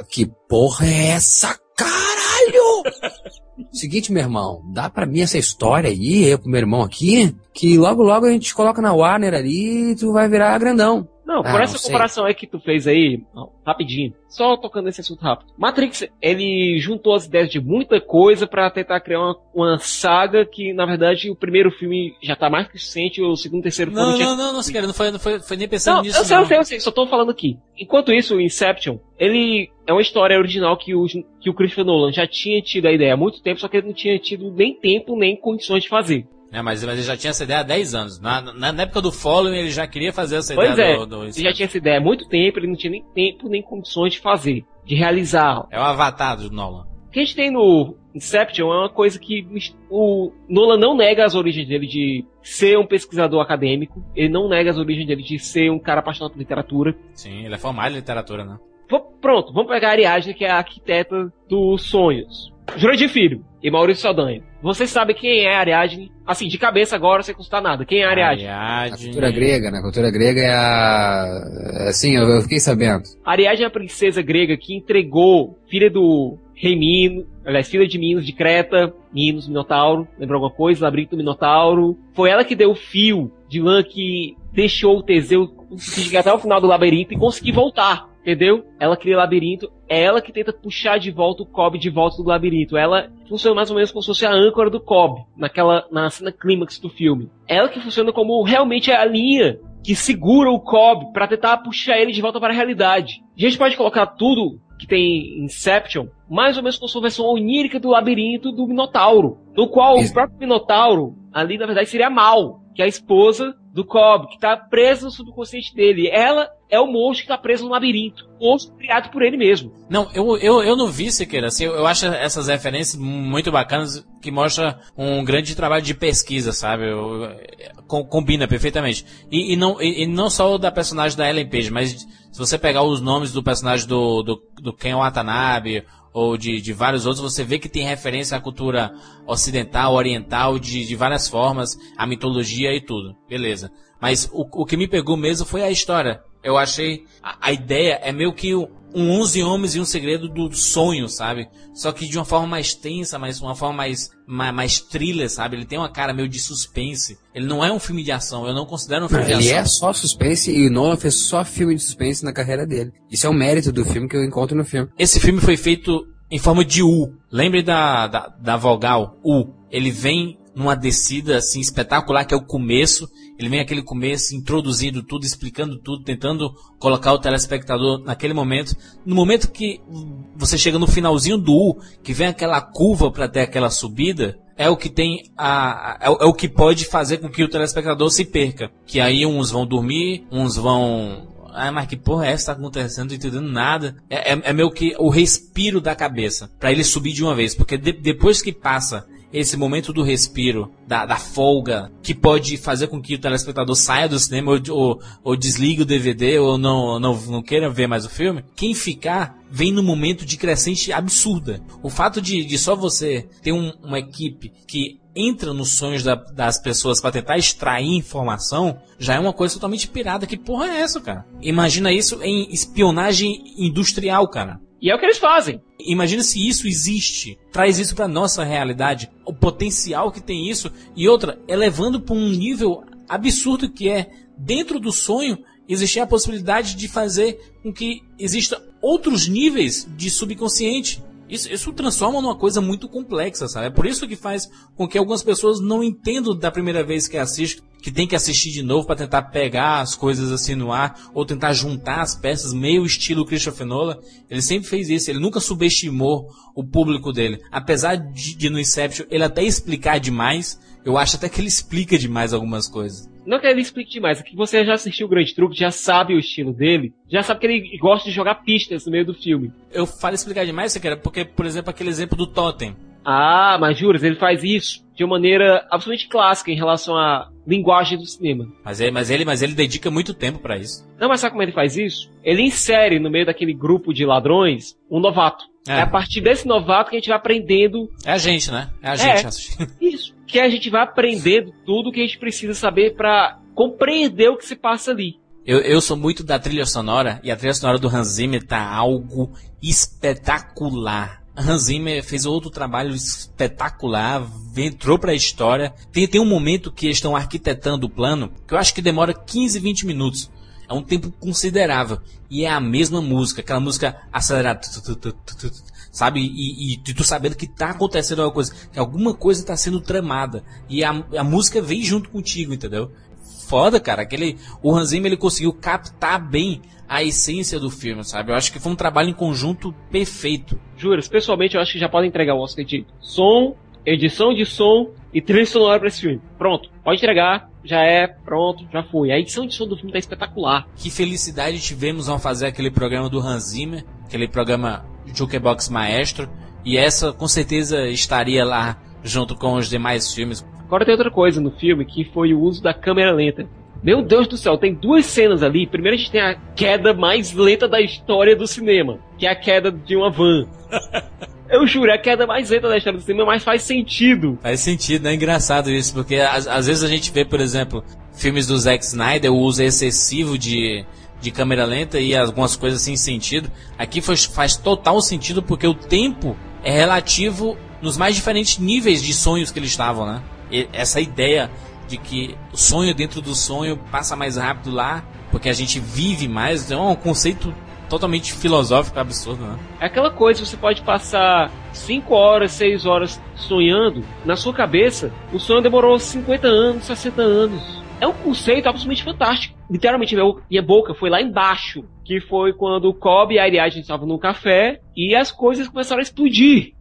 [SPEAKER 2] Que porra é essa, caralho? [LAUGHS] Seguinte, meu irmão, dá pra mim essa história aí, eu com meu irmão aqui, que logo logo a gente coloca na Warner ali e tu vai virar grandão.
[SPEAKER 3] Não,
[SPEAKER 2] Ah,
[SPEAKER 3] por essa
[SPEAKER 2] não sei.
[SPEAKER 3] comparação aí que tu fez aí, rapidinho, só tocando nesse assunto rápido. Matrix, ele juntou as ideias de muita coisa pra tentar criar uma, uma saga que, na verdade, o primeiro filme já tá mais que suficiente, o segundo terceiro
[SPEAKER 1] Não,
[SPEAKER 3] filme
[SPEAKER 1] não, não, não, Siqueira, não foi, não foi, foi nem pensando
[SPEAKER 3] Não,
[SPEAKER 1] nisso.
[SPEAKER 3] eu sei,
[SPEAKER 1] não.
[SPEAKER 3] eu sei, eu sei, só tô falando aqui. Enquanto isso, o Inception, ele é uma história original que o, que o Christopher Nolan já tinha tido a ideia há muito tempo, só que ele não tinha tido nem tempo, nem condições de fazer.
[SPEAKER 1] É, mas, mas ele já tinha essa ideia há 10 anos. Na, na, na época do Following, ele já queria fazer essa
[SPEAKER 3] Pois
[SPEAKER 1] ideia
[SPEAKER 3] é,
[SPEAKER 1] do, do-
[SPEAKER 3] ele já tinha essa ideia há muito tempo, ele não tinha nem tempo, nem condições de fazer, de realizar.
[SPEAKER 1] É o avatar do Nolan.
[SPEAKER 3] O que a gente tem no Inception é uma coisa que o Nolan não nega as origens dele de ser um pesquisador acadêmico, ele não nega as origens dele de ser um cara apaixonado por literatura.
[SPEAKER 1] Sim, ele é formado em literatura, né?
[SPEAKER 3] Pronto, vamos pegar a Ariadne, que é a arquiteta dos sonhos. Jurandir Filho. e Maurício Saldanha. Vocês sabem quem é Ariadne? Assim, de cabeça agora, sem custar nada. Quem é Ariadne?
[SPEAKER 1] Ariadne.
[SPEAKER 20] Cultura grega, né? Cultura grega é a. Assim, eu, eu fiquei sabendo.
[SPEAKER 3] Ariadne é a princesa grega que entregou, filha do rei Mino, aliás, filha de Minos de Creta, Minos, Minotauro, lembra alguma coisa? Labirinto Minotauro. Foi ela que deu o fio de lã que deixou o Teseu chegar até o final do labirinto e conseguir voltar. Entendeu? Ela cria labirinto, é ela que tenta puxar de volta o Cobb de volta do labirinto. Ela funciona mais ou menos como se fosse a âncora do Cobb, naquela, na cena clímax do filme. Ela que funciona como realmente a linha que segura o Cobb para tentar puxar ele de volta para a realidade. A gente pode colocar tudo que tem Inception, mais ou menos como sua versão onírica do labirinto do Minotauro, no qual o próprio Minotauro ali na verdade seria mal, que é a esposa do Cobb, que está presa no subconsciente dele. Ela é o monstro que está preso no labirinto. Monstro criado por ele mesmo.
[SPEAKER 1] Não, eu, eu, eu não vi, Siqueira. Assim, eu, eu acho essas referências muito bacanas que mostra um grande trabalho de pesquisa, sabe? Eu, com, combina perfeitamente. E, e não, e, e, não só o da personagem da Ellen Page, mas se você pegar os nomes do personagem do, do, do Ken Watanabe ou de, de vários outros, você vê que tem referência à cultura ocidental, oriental, de, de várias formas, a mitologia e tudo. Beleza. Mas o, o que me pegou mesmo foi a história. Eu achei. A, a ideia é meio que um 11 Homens e um Segredo do sonho, sabe? Só que de uma forma mais tensa, mas uma forma mais, mais, mais thriller, sabe? Ele tem uma cara meio de suspense. Ele não é um filme de ação, eu não considero um filme
[SPEAKER 20] Ele
[SPEAKER 1] de ação.
[SPEAKER 20] é só suspense e o Nolan fez só filme de suspense na carreira dele. Isso é o mérito do filme que eu encontro no filme.
[SPEAKER 1] Esse filme foi feito em forma de U. Lembre da, da, da vogal U. Ele vem numa descida assim espetacular que é o começo. Ele vem aquele começo introduzindo tudo, explicando tudo, tentando colocar o telespectador naquele momento. No momento que você chega no finalzinho do U, que vem aquela curva para ter aquela subida, é o que tem a, é, é, o que pode fazer com que o telespectador se perca. Que aí uns vão dormir, uns vão ah, mas que porra é essa tá acontecendo? Não entendendo nada. É, é, é meio que o respiro da cabeça. para ele subir de uma vez. Porque de, depois que passa esse momento do respiro, da, da, folga, que pode fazer com que o telespectador saia do cinema ou, ou, ou desligue o DVD ou não, não, não queira ver mais o filme, quem ficar vem num momento de crescente absurda. O fato de, de só você ter um, uma equipe que entra nos sonhos da, das pessoas para tentar extrair informação, já é uma coisa totalmente pirada. Que porra é essa, cara? Imagina isso em espionagem industrial, cara.
[SPEAKER 3] E é o que eles fazem.
[SPEAKER 1] Imagina se isso existe. Traz isso para nossa realidade. O potencial que tem isso. E outra, elevando para um nível absurdo que é, dentro do sonho, existir a possibilidade de fazer com que exista outros níveis de subconsciente. Isso, isso transforma numa coisa muito complexa, sabe? É por isso que faz com que algumas pessoas não entendam da primeira vez que assistem, que tem que assistir de novo para tentar pegar as coisas assim no ar, ou tentar juntar as peças, meio estilo Christopher Nolan. Ele sempre fez isso, ele nunca subestimou o público dele. Apesar de, de no Inception ele até explicar demais, eu acho até que ele explica demais algumas coisas.
[SPEAKER 3] Não que ele explique demais, é que você já assistiu o Grande Truque, já sabe o estilo dele, já sabe que ele gosta de jogar pistas no meio do filme.
[SPEAKER 1] Eu falo explicar demais, você quer, porque, por exemplo, aquele exemplo do Totem.
[SPEAKER 3] Ah, mas juras, ele faz isso de uma maneira absolutamente clássica em relação à linguagem do cinema.
[SPEAKER 1] Mas ele, mas ele, mas ele dedica muito tempo para isso.
[SPEAKER 3] Não, mas sabe como ele faz isso? Ele insere no meio daquele grupo de ladrões um novato. É. é a partir desse novato que a gente vai aprendendo.
[SPEAKER 1] É a gente, né? É a gente
[SPEAKER 3] é, assistindo. [LAUGHS] Isso. Que a gente vai aprendendo tudo que a gente precisa saber para compreender o que se passa ali.
[SPEAKER 1] Eu, eu sou muito da trilha sonora e a trilha sonora do Hans Zimmer tá algo espetacular. Hans Zimmer fez outro trabalho espetacular, entrou para a história. Tem, tem um momento que eles estão arquitetando o plano, que eu acho que demora 15, 20 minutos. É um tempo considerável. E é a mesma música, aquela música acelerada. Sabe? E, e, e tu sabendo que tá acontecendo alguma coisa, que alguma coisa tá sendo tramada. E a, a música vem junto contigo, entendeu? Foda, cara. Aquele, o Hans Zimmer ele conseguiu captar bem a essência do filme, sabe? Eu acho que foi um trabalho em conjunto perfeito.
[SPEAKER 3] Juras, pessoalmente eu acho que já pode entregar o Oscar de som, edição de som e trilha sonora para esse filme. Pronto, pode entregar, já é, pronto, já foi. A edição de som do filme tá espetacular.
[SPEAKER 1] Que felicidade tivemos ao fazer aquele programa do Hans Zimmer, aquele programa Jukebox Maestro, e essa com certeza estaria lá junto com os demais filmes.
[SPEAKER 3] Agora tem outra coisa no filme que foi o uso da câmera lenta. Meu Deus do céu, tem duas cenas ali. Primeiro a gente tem a queda mais lenta da história do cinema, que é a queda de uma van. [LAUGHS] Eu juro, é a queda mais lenta da história do cinema, mas faz sentido.
[SPEAKER 1] Faz sentido? É engraçado isso, porque às, vezes a gente vê, por exemplo, filmes do Zack Snyder, o uso excessivo de, de câmera lenta e algumas coisas sem sentido. Aqui faz, faz total sentido porque o tempo é relativo nos mais diferentes níveis de sonhos que eles estavam, né? E essa ideia de que o sonho dentro do sonho passa mais rápido lá, porque a gente vive mais, é um conceito totalmente filosófico absurdo, né?
[SPEAKER 3] É aquela coisa, você pode passar 5 horas, 6 horas sonhando, na sua cabeça, o sonho demorou 50 anos, 60 anos. É um conceito absolutamente fantástico. Literalmente, minha boca foi lá embaixo. Que foi quando o Cobb e a Ariadne estavam no café e as coisas começaram a explodir.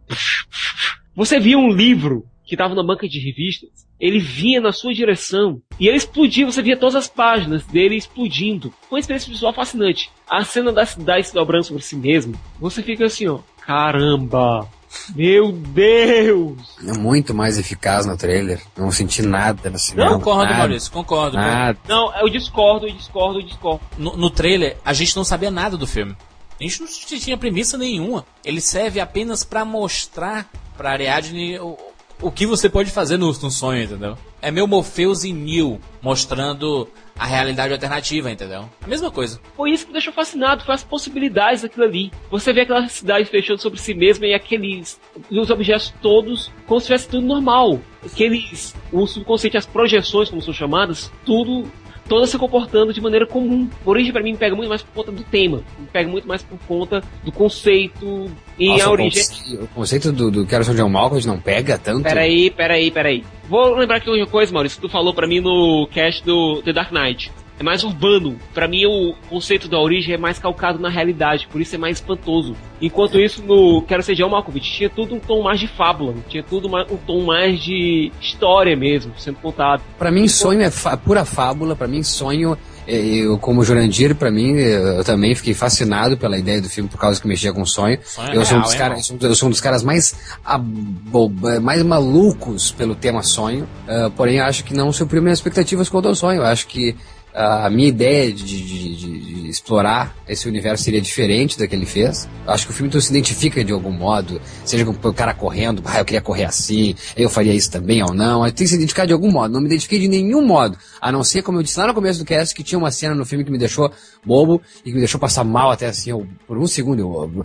[SPEAKER 3] Você via um livro que estava na banca de revistas, ele vinha na sua direção e ele explodia, você via todas as páginas dele explodindo. Foi uma experiência visual fascinante. A cena da cidade se dobrando sobre si mesmo, você fica assim, ó, caramba, meu Deus!
[SPEAKER 2] É muito mais eficaz no trailer. Não senti nada no cinema.
[SPEAKER 1] Não, concordo,
[SPEAKER 2] nada,
[SPEAKER 1] Maurício, concordo.
[SPEAKER 2] Nada.
[SPEAKER 3] Não, eu discordo, eu discordo, eu discordo.
[SPEAKER 1] No, no trailer, a gente não sabia nada do filme. A gente não tinha premissa nenhuma. Ele serve apenas para mostrar pra Ariadne o, o que você pode fazer no, no sonho, entendeu? É meu Morpheus e Neo mostrando a realidade alternativa, entendeu? A mesma coisa.
[SPEAKER 3] Foi isso que me deixou fascinado, foi as possibilidades daquilo ali. Você vê aquela cidade fechando sobre si mesma e aqueles os objetos todos como se tivesse tudo normal. Aqueles, o subconsciente, as projeções, como são chamadas, tudo todas se comportando de maneira comum. Origem para mim me pega muito mais por conta do tema, me pega muito mais por conta do conceito e
[SPEAKER 2] Nossa,
[SPEAKER 3] a origem.
[SPEAKER 2] O conceito do, do Quero Ser John Malkovich não pega tanto.
[SPEAKER 3] Peraí, peraí, peraí. Vou lembrar aqui uma coisa, Maurício, que tu falou para mim no cast do The Dark Knight. É mais urbano. Para mim, o conceito da origem é mais calcado na realidade, por isso é mais espantoso. Enquanto isso, no Quero Ser John Malkovich, tinha tudo um tom mais de fábula, tinha tudo um tom mais de história mesmo, sendo contado.
[SPEAKER 2] Para mim, sonho é pura fábula. Para mim, sonho eu, como Jurandir, para mim, eu também fiquei fascinado pela ideia do filme por causa que mexia com sonho.
[SPEAKER 1] sonho
[SPEAKER 2] eu,
[SPEAKER 1] é
[SPEAKER 2] sou um dos
[SPEAKER 1] é,
[SPEAKER 2] caras, eu sou um dos caras mais, aboba, mais malucos pelo tema sonho. Uh, porém, acho que não supriu minhas expectativas quanto ao sonho. Eu acho que a minha ideia de, de, de, de, explorar esse universo seria diferente da que ele fez. Acho que o filme então se identifica de algum modo, seja com o cara correndo, ah, eu queria correr assim, eu faria isso também ou não. Tenho que se identificar de algum modo. Não me identifiquei de nenhum modo, a não ser, como eu disse lá no começo do cast, que tinha uma cena no filme que me deixou bobo e que me deixou passar mal até assim, eu, por um segundo eu.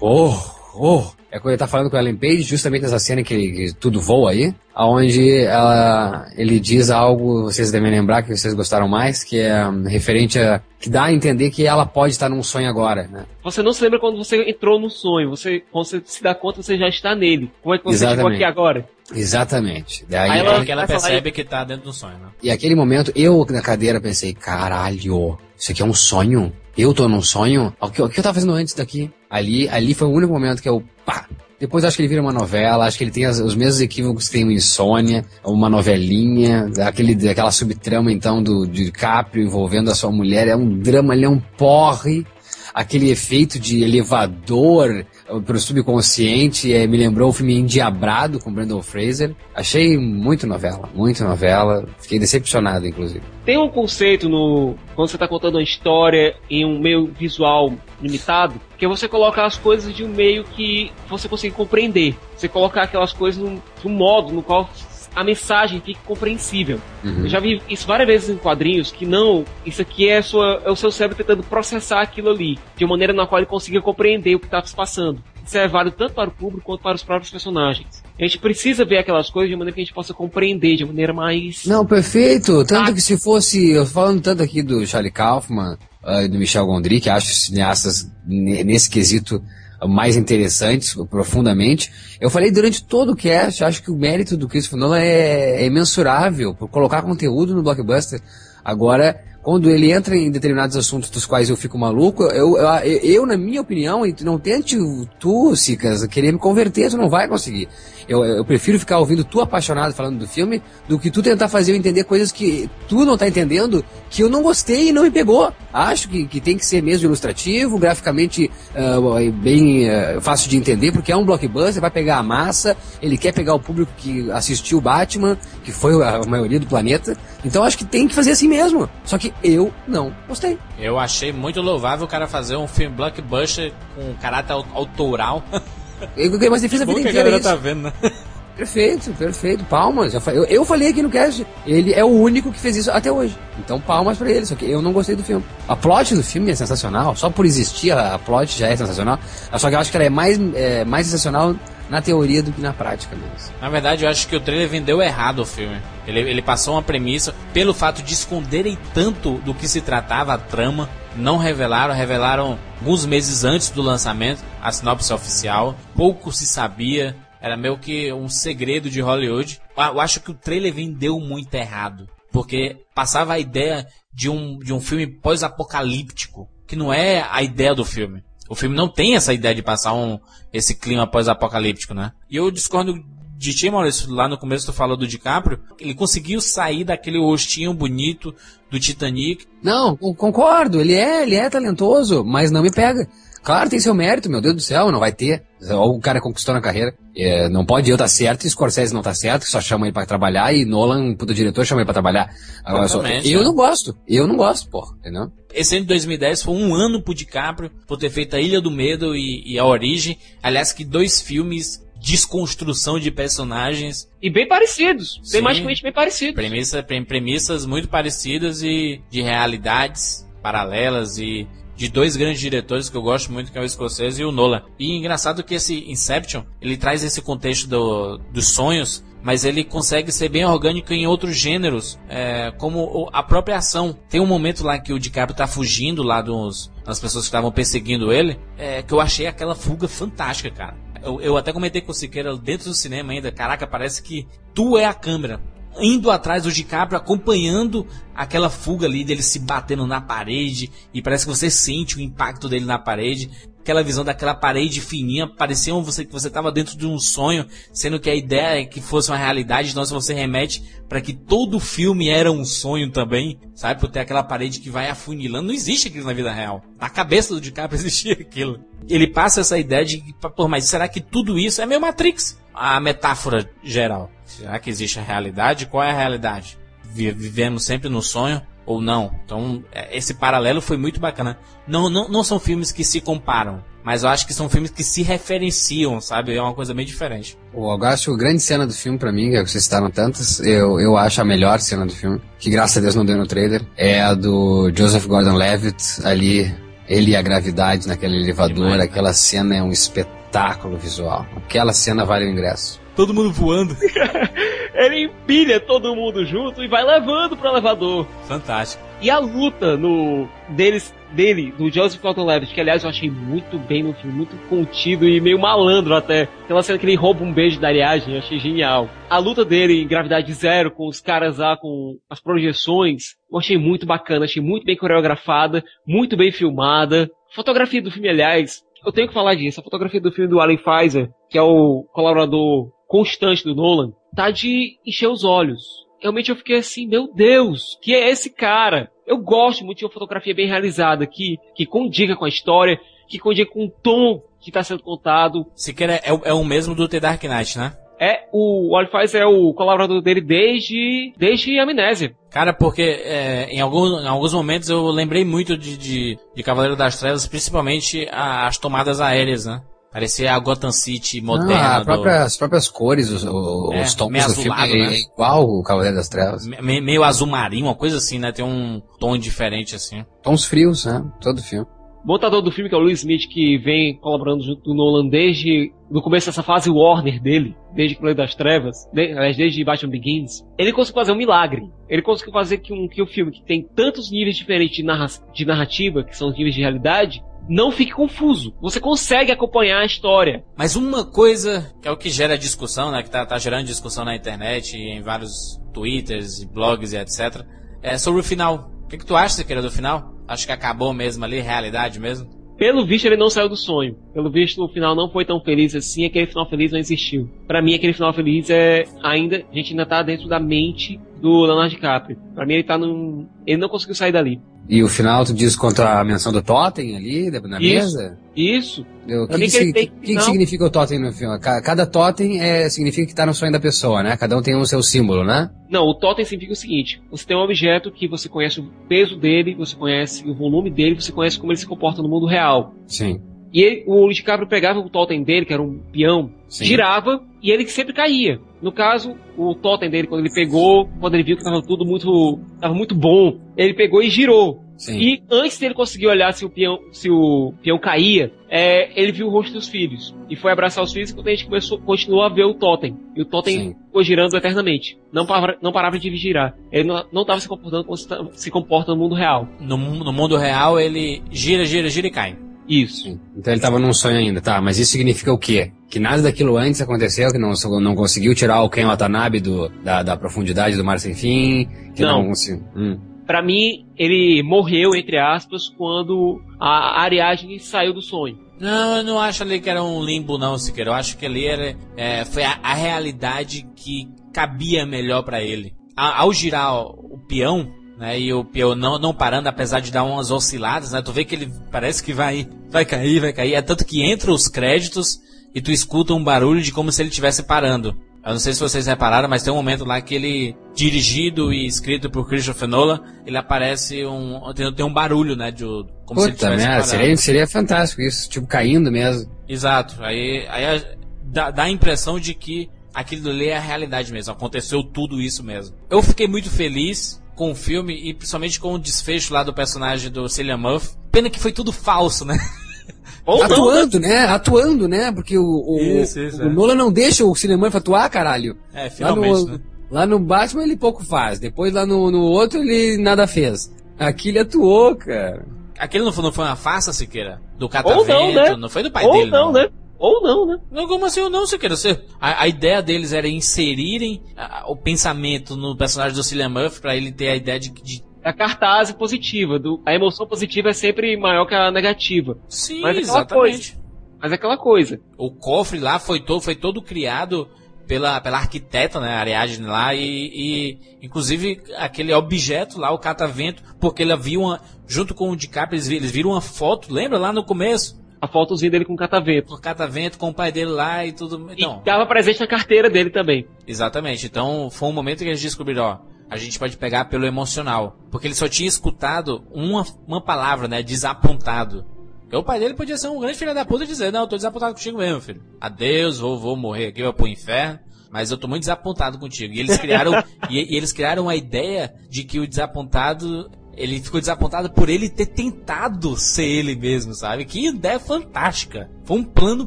[SPEAKER 2] Oh, oh, é quando ele tá falando com a Ellen Page, justamente nessa cena que, que tudo voa aí, aonde ela, ele diz algo, vocês devem lembrar que vocês gostaram mais, que é um, referente a, que dá a entender que ela pode estar num sonho agora, né?
[SPEAKER 3] Você não se lembra quando você entrou no sonho, você, quando você se dá conta, você já está nele. Como é que você
[SPEAKER 2] Exatamente.
[SPEAKER 3] chegou aqui agora?
[SPEAKER 2] Exatamente. Daí
[SPEAKER 1] Aí
[SPEAKER 2] ela,
[SPEAKER 1] ela, ela percebe que tá dentro do sonho, né?
[SPEAKER 2] E aquele momento, eu na cadeira pensei, caralho, isso aqui é um sonho? Eu tô num sonho? O que, o que eu tava fazendo antes daqui? Ali, ali foi o único momento que eu, pá, depois acho que ele vira uma novela, acho que ele tem as, os mesmos equívocos que tem o Insônia, uma novelinha, aquele, aquela subtrama então do de Caprio envolvendo a sua mulher, é um drama, ele é um porre, aquele efeito de elevador pro subconsciente, é, me lembrou o filme Endiabrado com Brandon Fraser. Achei muito novela, muito novela, fiquei decepcionado inclusive.
[SPEAKER 3] Tem um conceito no quando você está contando uma história em um meio visual limitado, que é você colocar as coisas de um meio que você consiga compreender. Você colocar aquelas coisas num, num modo no qual a mensagem fique compreensível.
[SPEAKER 2] Uhum.
[SPEAKER 3] Eu já vi isso várias vezes em quadrinhos que não, isso aqui é, sua, é o seu cérebro tentando processar aquilo ali, de uma maneira na qual ele consiga compreender o que está se passando. Isso é válido tanto para o público quanto para os próprios personagens. A gente precisa ver aquelas coisas de maneira que a gente possa compreender de maneira mais.
[SPEAKER 2] Não, perfeito. Tanto que se fosse, eu falando tanto aqui do Charlie Kaufman uh, e do Michel Gondry, que acho cineastas nesse quesito mais interessantes, profundamente. Eu falei durante todo o cast, acho que o mérito do Christopher Nolan é, é imensurável por colocar conteúdo no blockbuster. Agora, quando ele entra em determinados assuntos dos quais eu fico maluco, eu, eu, eu, na minha opinião, e não tente tu, Sicas, querer me converter, tu não vai conseguir. Eu, eu, prefiro ficar ouvindo tu apaixonado falando do filme do que tu tentar fazer eu entender coisas que tu não tá entendendo, que eu não gostei e não me pegou. Acho que, que tem que ser mesmo ilustrativo, graficamente uh, bem uh, fácil de entender, porque é um blockbuster, vai pegar a massa, ele quer pegar o público que assistiu Batman, que foi a maioria do planeta. Então acho que tem que fazer assim mesmo. Só que eu não gostei.
[SPEAKER 1] Eu achei muito louvável o cara fazer um filme blockbuster com caráter autoral. [LAUGHS]
[SPEAKER 2] Eu, eu, mas ele fez a
[SPEAKER 1] Bom
[SPEAKER 2] vida
[SPEAKER 1] que a
[SPEAKER 2] inteira isso.
[SPEAKER 1] tá vendo, né? [LAUGHS]
[SPEAKER 2] Perfeito, perfeito. Palmas. Eu, eu, falei aqui no cast. Ele é o único que fez isso até hoje. Então, palmas pra ele. Só que eu não gostei do filme. A plot do filme é sensacional. Só por existir a, a plot já é sensacional. Só que eu acho que ela é mais, é, mais sensacional na teoria do que na prática mesmo.
[SPEAKER 1] Na verdade, eu acho que o trailer vendeu errado o filme. Ele, ele passou uma premissa, pelo fato de esconderem tanto do que se tratava a trama, não revelaram, revelaram alguns meses antes do lançamento, a sinopse oficial. Pouco se sabia, era meio que um segredo de Hollywood. Eu acho que o trailer vendeu muito errado, porque passava a ideia de um, de um filme pós-apocalíptico, que não é a ideia do filme. O filme não tem essa ideia de passar um, esse clima pós-apocalíptico, né? E eu discordo de ti, Maurício, lá no começo tu falou do DiCaprio, ele conseguiu sair daquele rostinho bonito do Titanic.
[SPEAKER 2] Não, con- concordo. Ele é, ele é talentoso, mas não me pega. Claro, tem seu mérito, meu Deus do céu, não vai ter. Ou o cara conquistou na carreira. É, não pode eu estar certo e Scorsese não tá certo, que só chama ele pra trabalhar e Nolan, puto diretor, chama ele pra trabalhar. Agora, só, eu
[SPEAKER 1] é.
[SPEAKER 2] não gosto. Eu não gosto, porra, entendeu?
[SPEAKER 1] Esse ano de 2010 foi um ano pro DiCaprio por ter feito A Ilha do Medo e, e A Origem. Aliás, que dois filmes desconstrução de personagens.
[SPEAKER 3] E bem parecidos.
[SPEAKER 1] Sim.
[SPEAKER 3] Tematicamente bem parecidos.
[SPEAKER 1] Premissa, pre- premissas muito parecidas e de realidades paralelas e de dois grandes diretores que eu gosto muito, que é o Scorsese e o Nolan. E engraçado que esse Inception, ele traz esse contexto do- dos sonhos, mas ele consegue ser bem orgânico em outros gêneros, é, como a própria ação. Tem um momento lá que o DiCaprio tá fugindo lá dos, das pessoas que estavam perseguindo ele, é, que eu achei aquela fuga fantástica, cara. Eu, eu até comentei com o Siqueira dentro do cinema ainda, caraca, parece que tu é a câmera indo atrás do DiCaprio, acompanhando aquela fuga ali dele se batendo na parede e parece que você sente o impacto dele na parede. Aquela visão daquela parede fininha, parecia você que você estava dentro de um sonho, sendo que a ideia é que fosse uma realidade, então se você remete para que todo filme era um sonho também, sabe? Por ter aquela parede que vai afunilando, não existe aquilo na vida real. Na cabeça do DiCaprio [LAUGHS] existia aquilo. Ele passa essa ideia de, pô, mas será que tudo isso é meio Matrix? A metáfora geral. Será que existe a realidade? Qual é a realidade? Vi- Vivemos sempre no sonho ou não? Então, é, esse paralelo foi muito bacana. Não, não, não são filmes que se comparam, mas eu acho que são filmes que se referenciam, sabe? É uma coisa meio diferente.
[SPEAKER 2] O Augusto, a grande cena do filme pra mim, que é que vocês citaram tantas, eu, eu acho a melhor cena do filme, que graças a Deus não deu no trailer, é a do Joseph Gordon-Levitt ali, ele e a gravidade naquele elevador, aquela cena é um espetáculo visual. Aquela cena vale o ingresso.
[SPEAKER 1] Todo mundo voando. [LAUGHS]
[SPEAKER 3] Ele empilha todo mundo junto e vai levando pro elevador.
[SPEAKER 1] Fantástico.
[SPEAKER 3] E a luta no deles, dele, do Joseph Gordon-Levitt, que aliás eu achei muito bem no filme, muito contido e meio malandro até. Aquela cena que ele rouba um beijo da Ariadne, eu achei genial. A luta dele em Gravidade Zero, com os caras lá com as projeções, eu achei muito bacana, achei muito bem coreografada, muito bem filmada. Fotografia do filme, aliás, eu tenho que falar disso. A fotografia do filme do Alan Pfizer, que é o colaborador constante do Nolan, tá de encher os olhos. Realmente eu fiquei assim, meu Deus, que é esse cara? Eu gosto muito de uma fotografia bem realizada, que, que condiga com a história, que condiga com o tom que está sendo contado.
[SPEAKER 1] Siqueira é, o- é o mesmo do The Dark Knight, né?
[SPEAKER 3] É, o Pfizer é o colaborador dele desde, desde Amnésia.
[SPEAKER 1] Cara, porque é, em, algum, em alguns momentos eu lembrei muito de, de, de Cavaleiro das Trevas, principalmente as tomadas aéreas, né? Parecia a Gotham City moderna.
[SPEAKER 2] Ah, a
[SPEAKER 1] do-
[SPEAKER 2] própria- as próprias cores, os, o-
[SPEAKER 1] É,
[SPEAKER 2] os tons
[SPEAKER 1] meio
[SPEAKER 2] do filme é,
[SPEAKER 1] né?
[SPEAKER 2] é igual o Cavaleiro das Trevas.
[SPEAKER 1] me- meio azul marinho, uma coisa assim, né? Tem um tom diferente assim.
[SPEAKER 2] Tons frios, né? Todo filme.
[SPEAKER 3] montador do filme, que é o Will Smith, que vem colaborando junto do Nolan desde no começo dessa fase Warner dele, desde Cavaleiro das Trevas, aliás, desde Batman Begins, ele conseguiu fazer um milagre. Ele conseguiu fazer que um, que um filme que tem tantos níveis diferentes de, narra de narrativa, que são os níveis de realidade, não fique confuso. Você consegue acompanhar a história.
[SPEAKER 1] Mas uma coisa que é o que gera discussão, né? Que tá, tá gerando discussão na internet, em vários twitters, e blogs e etc. É sobre o final. O que, que tu acha, Siqueira, do final? Acho que acabou mesmo ali, realidade mesmo.
[SPEAKER 3] Pelo visto, ele não saiu do sonho. Pelo visto, o final não foi tão feliz assim. Aquele final feliz não existiu. Pra mim, aquele final feliz é ainda. A gente ainda tá dentro da mente do Leonardo DiCaprio. Pra mim, ele tá num. Ele não conseguiu sair dali.
[SPEAKER 2] E o final, tu diz contra a menção do Totem ali, na
[SPEAKER 3] Isso.
[SPEAKER 2] mesa?
[SPEAKER 3] Isso.
[SPEAKER 2] O que, que,
[SPEAKER 3] que
[SPEAKER 2] que significa o totem no filme? Ca- Cada totem é, significa que tá no sonho da pessoa, né? Cada um tem o seu símbolo, né?
[SPEAKER 3] Não, o totem significa o seguinte: você tem um objeto que você conhece o peso dele, você conhece o volume dele, você conhece como ele se comporta no mundo real.
[SPEAKER 2] Sim.
[SPEAKER 3] E ele, o DiCaprio pegava o totem dele, que era um peão,
[SPEAKER 2] Sim.
[SPEAKER 3] girava e ele sempre caía. No caso, o totem dele, quando ele pegou, quando ele viu que estava tudo muito, tava muito bom, ele pegou e girou.
[SPEAKER 2] Sim.
[SPEAKER 3] E antes dele conseguir olhar se o peão, se o peão caía, é, ele viu o rosto dos filhos. E foi abraçar os filhos quando a gente começou, continuou a ver o totem. E o totem
[SPEAKER 2] Sim.
[SPEAKER 3] ficou girando eternamente. Não parava, não parava de girar. Ele não, não tava se comportando como se, se comporta no mundo real.
[SPEAKER 1] No, no mundo real, ele gira, gira, gira e cai.
[SPEAKER 3] Isso.
[SPEAKER 2] Então ele tava num sonho ainda, tá? Mas isso significa o quê? Que nada daquilo antes aconteceu, que não, não conseguiu tirar o Ken Watanabe do, da, da profundidade do Mar Sem Fim, que não,
[SPEAKER 3] Não.
[SPEAKER 2] conseguiu. Hum.
[SPEAKER 3] Pra mim, ele morreu, entre aspas, quando a Ariadne saiu do sonho.
[SPEAKER 1] Não, eu não acho ali que era um limbo, não, Siqueira. Eu acho que ali era, é, foi a, a realidade que cabia melhor pra ele. A- ao girar o, o peão, né, e o peão não, não parando, apesar de dar umas osciladas, né, tu vê que ele parece que vai, vai cair, vai cair. É tanto que entra os créditos e tu escuta um barulho de como se ele estivesse parando. Eu não sei se vocês repararam, mas tem um momento lá que ele, dirigido e escrito por Christopher Nolan, ele aparece um, tem, tem um barulho, né, de, como se ele
[SPEAKER 2] Puta
[SPEAKER 1] estivesse
[SPEAKER 2] merda,
[SPEAKER 1] parando.
[SPEAKER 2] seria, seria fantástico isso, tipo, caindo mesmo.
[SPEAKER 1] Exato. Aí, aí dá, dá a impressão de que aquilo ali é a realidade mesmo. Aconteceu tudo isso mesmo. Eu fiquei muito feliz com o filme e principalmente com o desfecho lá do personagem do Cillian Murphy. Pena que foi tudo falso, né? [LAUGHS]
[SPEAKER 2] Atuando, né? Atuando, né? Porque o, o,
[SPEAKER 1] Isso, isso,
[SPEAKER 2] o
[SPEAKER 1] é.
[SPEAKER 2] Nolan não deixa o cinema atuar, caralho.
[SPEAKER 1] É,
[SPEAKER 2] Lá
[SPEAKER 1] finalmente,
[SPEAKER 2] no,
[SPEAKER 1] né?
[SPEAKER 2] lá no Batman ele pouco faz. Depois lá no, no outro ele nada fez. Aqui ele atuou, cara.
[SPEAKER 1] Aquele não foi, não foi uma farsa, Siqueira? Do
[SPEAKER 3] Ou
[SPEAKER 1] catavento?
[SPEAKER 3] não, né?
[SPEAKER 1] Não foi do pai
[SPEAKER 3] Ou
[SPEAKER 1] dele,
[SPEAKER 3] não, né? Ou não, né?
[SPEAKER 1] Não, como assim ou não, Siqueira? Você, a, a ideia deles era inserirem ah, o pensamento no personagem do Cillian Murphy pra ele ter a ideia de, de
[SPEAKER 3] A cartaz positiva. Do, a emoção positiva é sempre maior que a negativa.
[SPEAKER 1] Sim,
[SPEAKER 3] Mas é aquela
[SPEAKER 1] exatamente.
[SPEAKER 3] coisa. Mas é aquela coisa.
[SPEAKER 1] O cofre lá foi todo, foi todo criado pela, pela arquiteta, né, Ariadne lá, e, e, inclusive aquele objeto lá, o catavento, porque ela viu uma, junto com o DiCaprio, eles, eles viram uma foto, lembra lá no começo?
[SPEAKER 3] A fotozinha dele com o catavento.
[SPEAKER 1] O catavento com o pai dele lá e tudo. Então,
[SPEAKER 3] E tava presente na carteira dele também.
[SPEAKER 1] Exatamente. Então foi um momento que eles descobriram, ó, a gente pode pegar pelo emocional. Porque ele só tinha escutado uma, uma palavra, né? Desapontado. Porque o pai dele podia ser um grande filho da puta e dizer, não, eu tô desapontado contigo mesmo, filho. Adeus, vou, vou morrer aqui, vou pro inferno. Mas eu tô muito desapontado contigo. E eles criaram, [LAUGHS] e, e eles criaram a ideia de que o desapontado, ele ficou desapontado por ele ter tentado ser ele mesmo, sabe? Que ideia fantástica. Foi um plano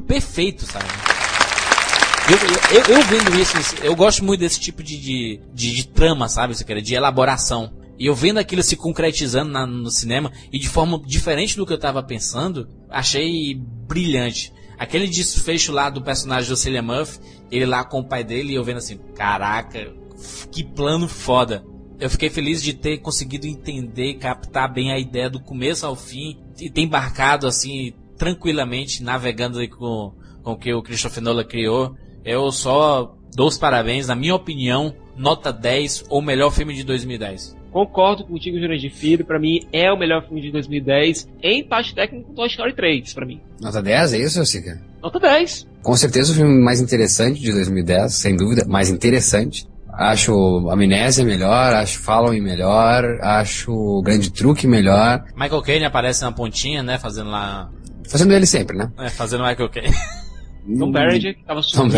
[SPEAKER 1] perfeito, sabe? Eu, eu, eu vendo isso, eu gosto muito desse tipo de, de, de, de trama, sabe, você quer, de elaboração. E eu vendo aquilo se concretizando na- no cinema e de forma diferente do que eu tava pensando, achei brilhante. Aquele desfecho lá do personagem do Cillian Murphy, ele lá com o pai dele e eu vendo assim, caraca, que plano foda. Eu fiquei feliz de ter conseguido entender, captar bem a ideia do começo ao fim e ter embarcado assim tranquilamente, navegando com, com o que o Christopher Nolan criou. Eu só dou os parabéns, na minha opinião, nota 10 ou melhor filme de 2010.
[SPEAKER 3] Concordo contigo, Jurandir Filho. Pra mim, é o melhor filme de 2010. Em parte técnica, com Toy Story 3, pra mim.
[SPEAKER 2] Nota 10, é isso, Sica?
[SPEAKER 3] Nota 10.
[SPEAKER 2] Com certeza o filme mais interessante de 2010, sem dúvida, mais interessante. Acho Amnésia melhor, acho Following melhor, acho o Grande Truque melhor.
[SPEAKER 1] Michael Caine aparece na pontinha, né, fazendo lá...
[SPEAKER 2] Fazendo ele sempre, né?
[SPEAKER 1] É, fazendo Michael Caine. [LAUGHS]
[SPEAKER 3] Tom Berenger, que tava
[SPEAKER 2] Tom.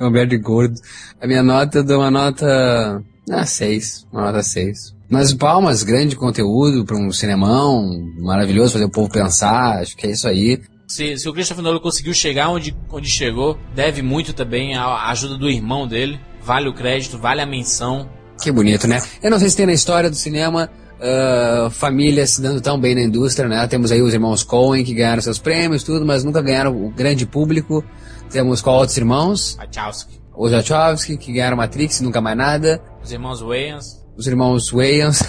[SPEAKER 2] Humberto [LAUGHS] Gordo. A minha nota, eu dou uma nota... Ah, 6. Uma nota 6. Mas palmas, grande conteúdo para um cinemão, maravilhoso, fazer o povo pensar, acho que é isso aí.
[SPEAKER 1] Se, se o Christopher Nolan conseguiu chegar onde, onde chegou, deve muito também à ajuda do irmão dele. Vale o crédito, vale a menção.
[SPEAKER 2] Que bonito, né? Eu não sei se tem na história do cinema ah, famílias se dando tão bem na indústria, né? Temos aí os irmãos Coen que ganharam seus prêmios, tudo, mas nunca ganharam o grande público. Temos qual outros irmãos?
[SPEAKER 1] Wachowski.
[SPEAKER 2] Os Wachowski, que ganharam Matrix, nunca mais nada.
[SPEAKER 1] Os irmãos Wayans.
[SPEAKER 2] Os irmãos Wayans.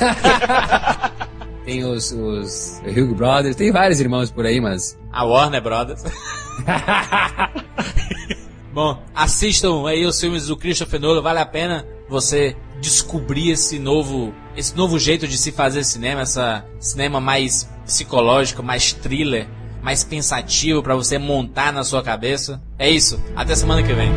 [SPEAKER 2] [LAUGHS] tem os, os Hugh Brothers, tem vários irmãos por aí, mas
[SPEAKER 1] A Warner Brothers. [LAUGHS] Bom, assistam aí os filmes do Christopher Nolan, vale a pena você descobrir esse novo, esse novo jeito de se fazer cinema, essa cinema mais psicológico, mais thriller, mais pensativo pra você montar na sua cabeça. É isso, até semana que vem.